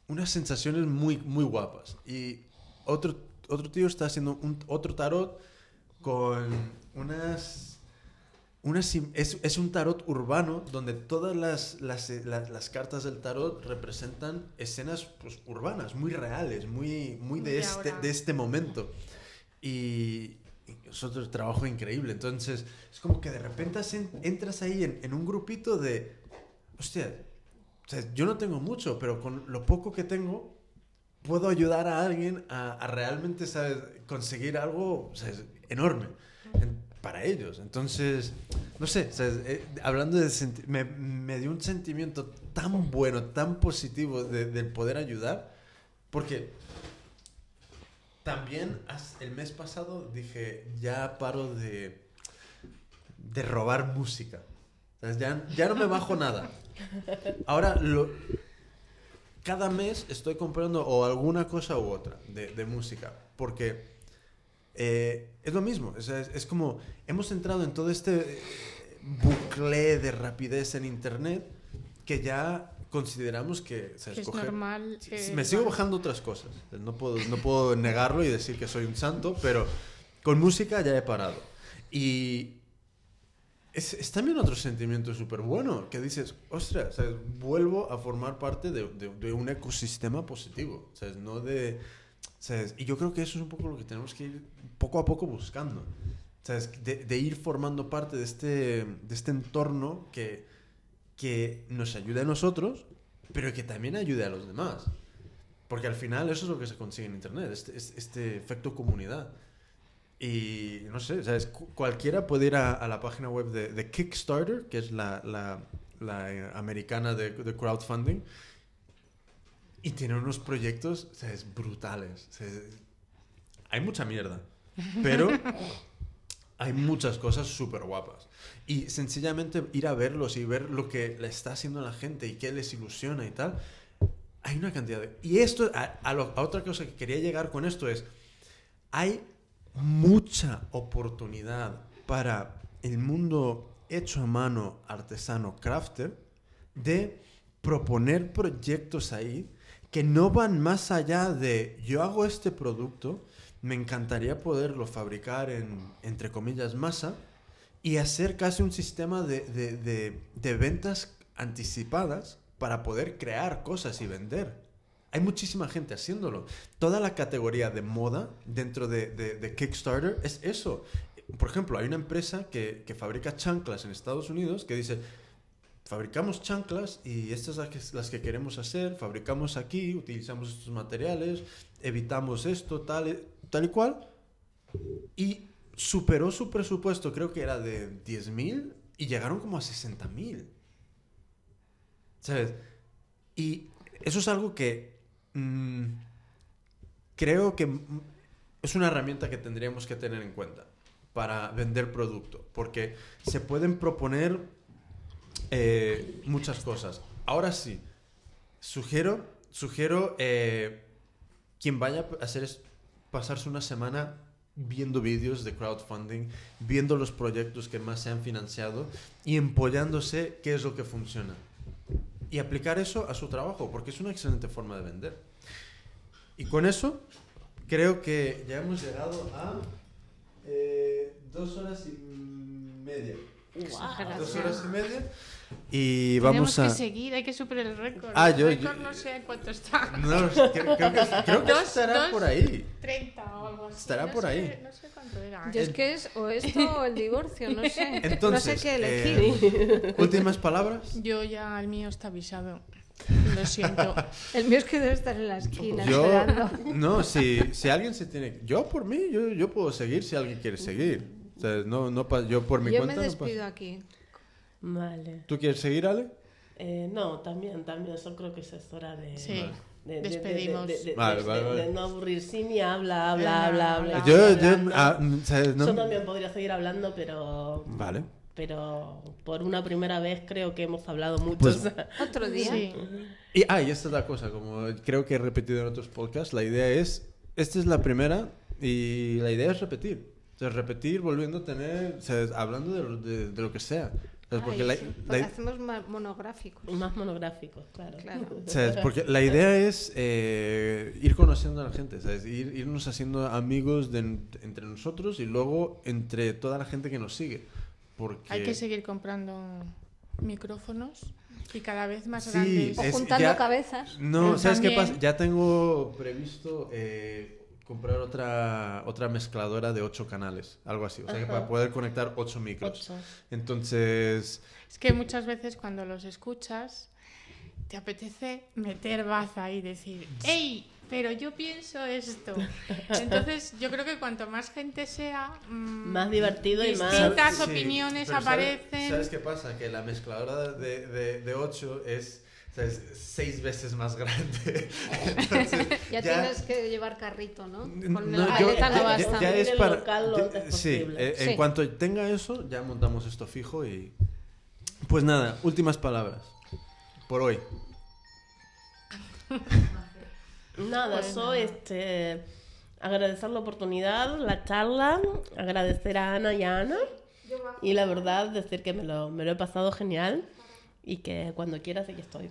unas sensaciones muy, muy guapas. Y otro, otro tío está haciendo un, otro tarot con unas... unas im- es, es un tarot urbano donde todas las, las, eh, la- las cartas del tarot representan escenas pues, urbanas, muy reales, muy, muy de, este, de este momento. Y, es otro trabajo increíble. Entonces, es como que de repente entras ahí en, en un grupito de, hostia, o sea, yo no tengo mucho, pero con lo poco que tengo, puedo ayudar a alguien a, a realmente, ¿sabes? Conseguir algo, ¿sabes? Enorme en- para ellos. Entonces, no sé. Eh, hablando de... Me, me dio un sentimiento tan bueno, tan positivo de, del poder ayudar, porque también el mes pasado dije, ya paro de de robar música. ¿Sabes? Ya, ya no me bajo nada. Ahora, lo, cada mes estoy comprando o alguna cosa u otra de, de música, porque eh, es lo mismo. Sea, es, es como, hemos entrado en todo este eh, bucle de rapidez en Internet que ya consideramos que, o sea, Que es escoger- normal. Sí, eh, me sigo bajando otras cosas. No puedo, no puedo negarlo y decir que soy un santo, pero con música ya he parado. Y es, es también otro sentimiento súper bueno, que dices, ostras, ¿sabes? vuelvo a formar parte de, de- de un ecosistema positivo, ¿sabes? No de... ¿sabes? Y yo creo que eso es un poco lo que tenemos que ir poco a poco buscando. ¿sabes? De, de ir formando parte de este, de este entorno que, que nos ayude a nosotros, pero que también ayude a los demás. Porque al final eso es lo que se consigue en Internet, este, este- efecto comunidad. Y no sé, ¿sabes? Cu- cualquiera puede ir a, a la página web de, de Kickstarter, que es la, la- la, eh, americana de, de crowdfunding, y tiene unos proyectos ¿sabes? brutales. O sea, hay mucha mierda, pero hay muchas cosas súper guapas. Y sencillamente ir a verlos y ver lo que le está haciendo a la gente y qué les ilusiona y tal. Hay una cantidad de... Y esto, a, a lo- a otra cosa que quería llegar con esto es, hay mucha oportunidad para el mundo hecho a mano, artesano, crafter, de proponer proyectos ahí que no van más allá de yo hago este producto, me encantaría poderlo fabricar en, entre comillas, masa y hacer casi un sistema de, de- de- ventas anticipadas para poder crear cosas y vender. Hay muchísima gente haciéndolo. Toda la categoría de moda dentro de, de- Kickstarter es eso. Por ejemplo, hay una empresa que, que fabrica chanclas en Estados Unidos que dice, fabricamos chanclas y estas las que, las que queremos hacer, fabricamos aquí, utilizamos estos materiales, evitamos esto, tal, tal y cual. Y superó su presupuesto, creo que era de 10.000 y llegaron como a 60.000. ¿Sabes? Y eso es algo que mm, creo que es una herramienta que tendríamos que tener en cuenta para vender producto, porque se pueden proponer eh, muchas cosas. Ahora sí, sugiero, sugiero eh, quien vaya a hacer es pasarse una semana viendo vídeos de crowdfunding, viendo los proyectos que más se han financiado y empollándose qué es lo que funciona. Y aplicar eso a su trabajo, porque es una excelente forma de vender. Y con eso, creo que ya hemos llegado a eh, dos horas y media. Guau. Dos horas y media. Y Tenemos vamos a... que seguir, hay que superar el récord. Ah, el yo- récord yo- no sé cuánto está. No, creo, creo que, creo que Dos- estará dos- por ahí. 30 o algo así. Estará no por sé- ahí. No sé cuánto era. Yo ¿eh? es que es o esto o el divorcio, no sé. Entonces, no sé qué elegir. eh, últimas palabras. Yo ya, el mío está avisado. Lo siento. El mío es que debe estar en la esquina Yo, esperando. no, si, si alguien se tiene, yo por mí, yo, yo puedo seguir si alguien quiere seguir. O sea, no, no, yo por mi Yo me cuenta no pasa. despido aquí. Vale. ¿Tú quieres seguir, Ale? Eh, no, también, también. Yo creo que es hora de... Sí. de- de- de- Despedimos. De, de- de- Vale, de- vale, de- vale. de no aburrir. Sí, habla, habla, Venga, habla, habla. habla. yo, yo, ah, ¿sabes? No- Yo también podría seguir hablando, pero, Vale. pero por una primera vez creo que hemos hablado mucho. Pues- o sea, Otro día. Sí. Y, ah, y esta es la cosa, como creo que he repetido en otros podcasts, la idea es, esta es la primera y la idea es repetir. O sea, repetir volviendo a tener, o sea, hablando de, lo- de- de lo que sea. O sea, porque Ay, la- sí, la- porque hacemos ma- monográficos. más monográficos, claro. Claro. ¿Sabes? Porque la idea es eh, ir conociendo a la gente, ¿sabes? Ir, irnos haciendo amigos de, entre nosotros y luego entre toda la gente que nos sigue. Porque... Hay que seguir comprando micrófonos y cada vez más Sí, grandes. O juntando ya- cabezas. No, ¿sabes qué también. pasa? Ya tengo previsto eh, comprar otra, otra mezcladora de ocho canales, algo así. O sea, que para poder conectar ocho micros. Ocho. Entonces, Es que muchas veces cuando los escuchas te apetece meter baza y decir, ¡Ey! Pero yo pienso esto. Entonces, yo creo que cuanto más gente sea, mm, Más divertido y más- distintas Sí, opiniones pero ¿sabes- aparecen. ¿Sabes qué pasa? Que la mezcladora de, de, de 8 es... O sea, es seis veces más grande. Entonces, Ya, tienes que llevar carrito, ¿no? Con No, la yo- maleta no ya- basta. ya es para- local lo de- antes sí, posible. eh, en Sí. cuanto tenga eso, ya montamos esto fijo y... Pues nada, últimas palabras. Por hoy. Nada, eso, este, agradecer la oportunidad, la charla, agradecer a Ana y a Ana. Y la verdad, decir que me lo, me lo he pasado genial y que cuando quieras aquí estoy.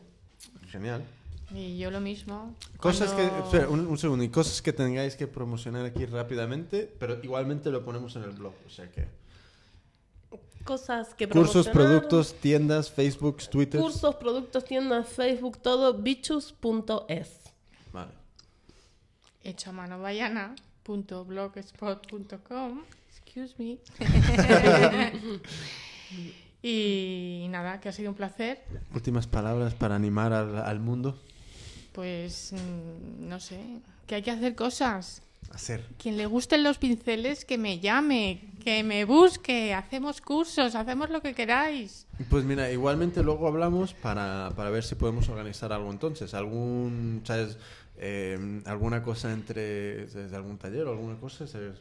Genial. Y yo lo mismo. Cosas que... Espera, un, un segundo. Y cosas que tengáis que promocionar aquí rápidamente, pero igualmente lo ponemos en el blog. O sea que... Cosas que Cursos, productos, tiendas, Facebook, Twitter. Cursos, productos, tiendas, Facebook, todo, bichus.es. Vale. hecho a mano excuse me y nada que ha sido un placer Últimas palabras para animar al, al mundo. pues mm, no sé que hay que hacer cosas Hacer. quien le gusten los pinceles que me llame que me busque hacemos cursos hacemos lo que queráis Pues mira, igualmente luego hablamos para, para ver si podemos organizar algo entonces. Algún, ¿sabes? Eh, alguna cosa entre, ¿sabes? algún taller o alguna cosa, ¿sabes?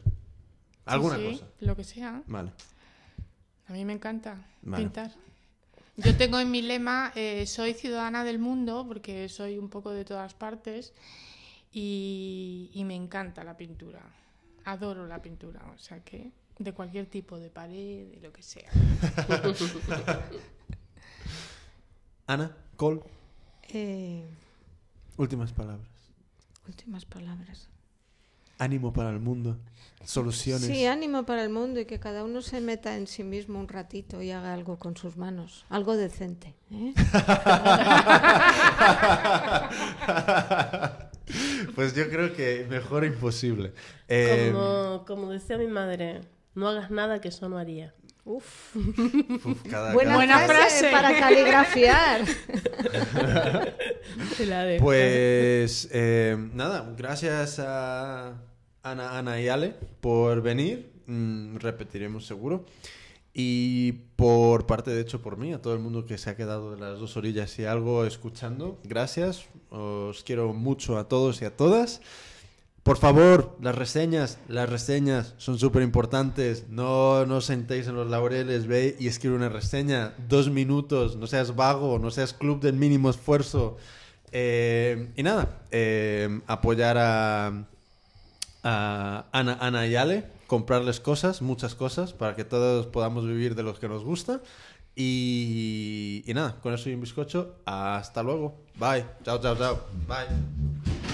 Alguna Sí, sí, cosa. lo que sea Vale. A mí me encanta Vale. pintar. Yo tengo en mi lema, eh, soy ciudadana del mundo, porque soy un poco de todas partes, y, y me encanta la pintura. Adoro la pintura, o sea que de cualquier tipo, de pared, de lo que sea. Ana, Cole, Eh, últimas palabras. últimas palabras. Ánimo para el mundo. Soluciones. Sí, ánimo para el mundo y que cada uno se meta en sí mismo un ratito y haga algo con sus manos. Algo decente. ¿eh? pues yo creo que mejor imposible. Eh, Como, como decía mi madre, no hagas nada que yo no haría. Uf, uf, cada- buena, cada- Buena frase, frase. para caligrafiar. Te la dejo. Pues eh, nada, gracias a Ana, Ana y Ale por venir. Mm, repetiremos seguro. Y por parte, de hecho, por mí, a todo el mundo que se ha quedado de las dos orillas y algo escuchando, gracias. Os quiero mucho a todos y a todas. Por favor, las reseñas, las reseñas son súper importantes. No, no sentéis en los laureles, ve y escribe una reseña. Dos minutos, no seas vago, no seas club del mínimo esfuerzo. Eh, y nada, eh, apoyar a, a Ana, Ana y Ale, comprarles cosas, muchas cosas, para que todos podamos vivir de los que nos gusta. Y, y nada, con eso y un bizcocho. Hasta luego. Bye. Chao, chao, chao. Bye.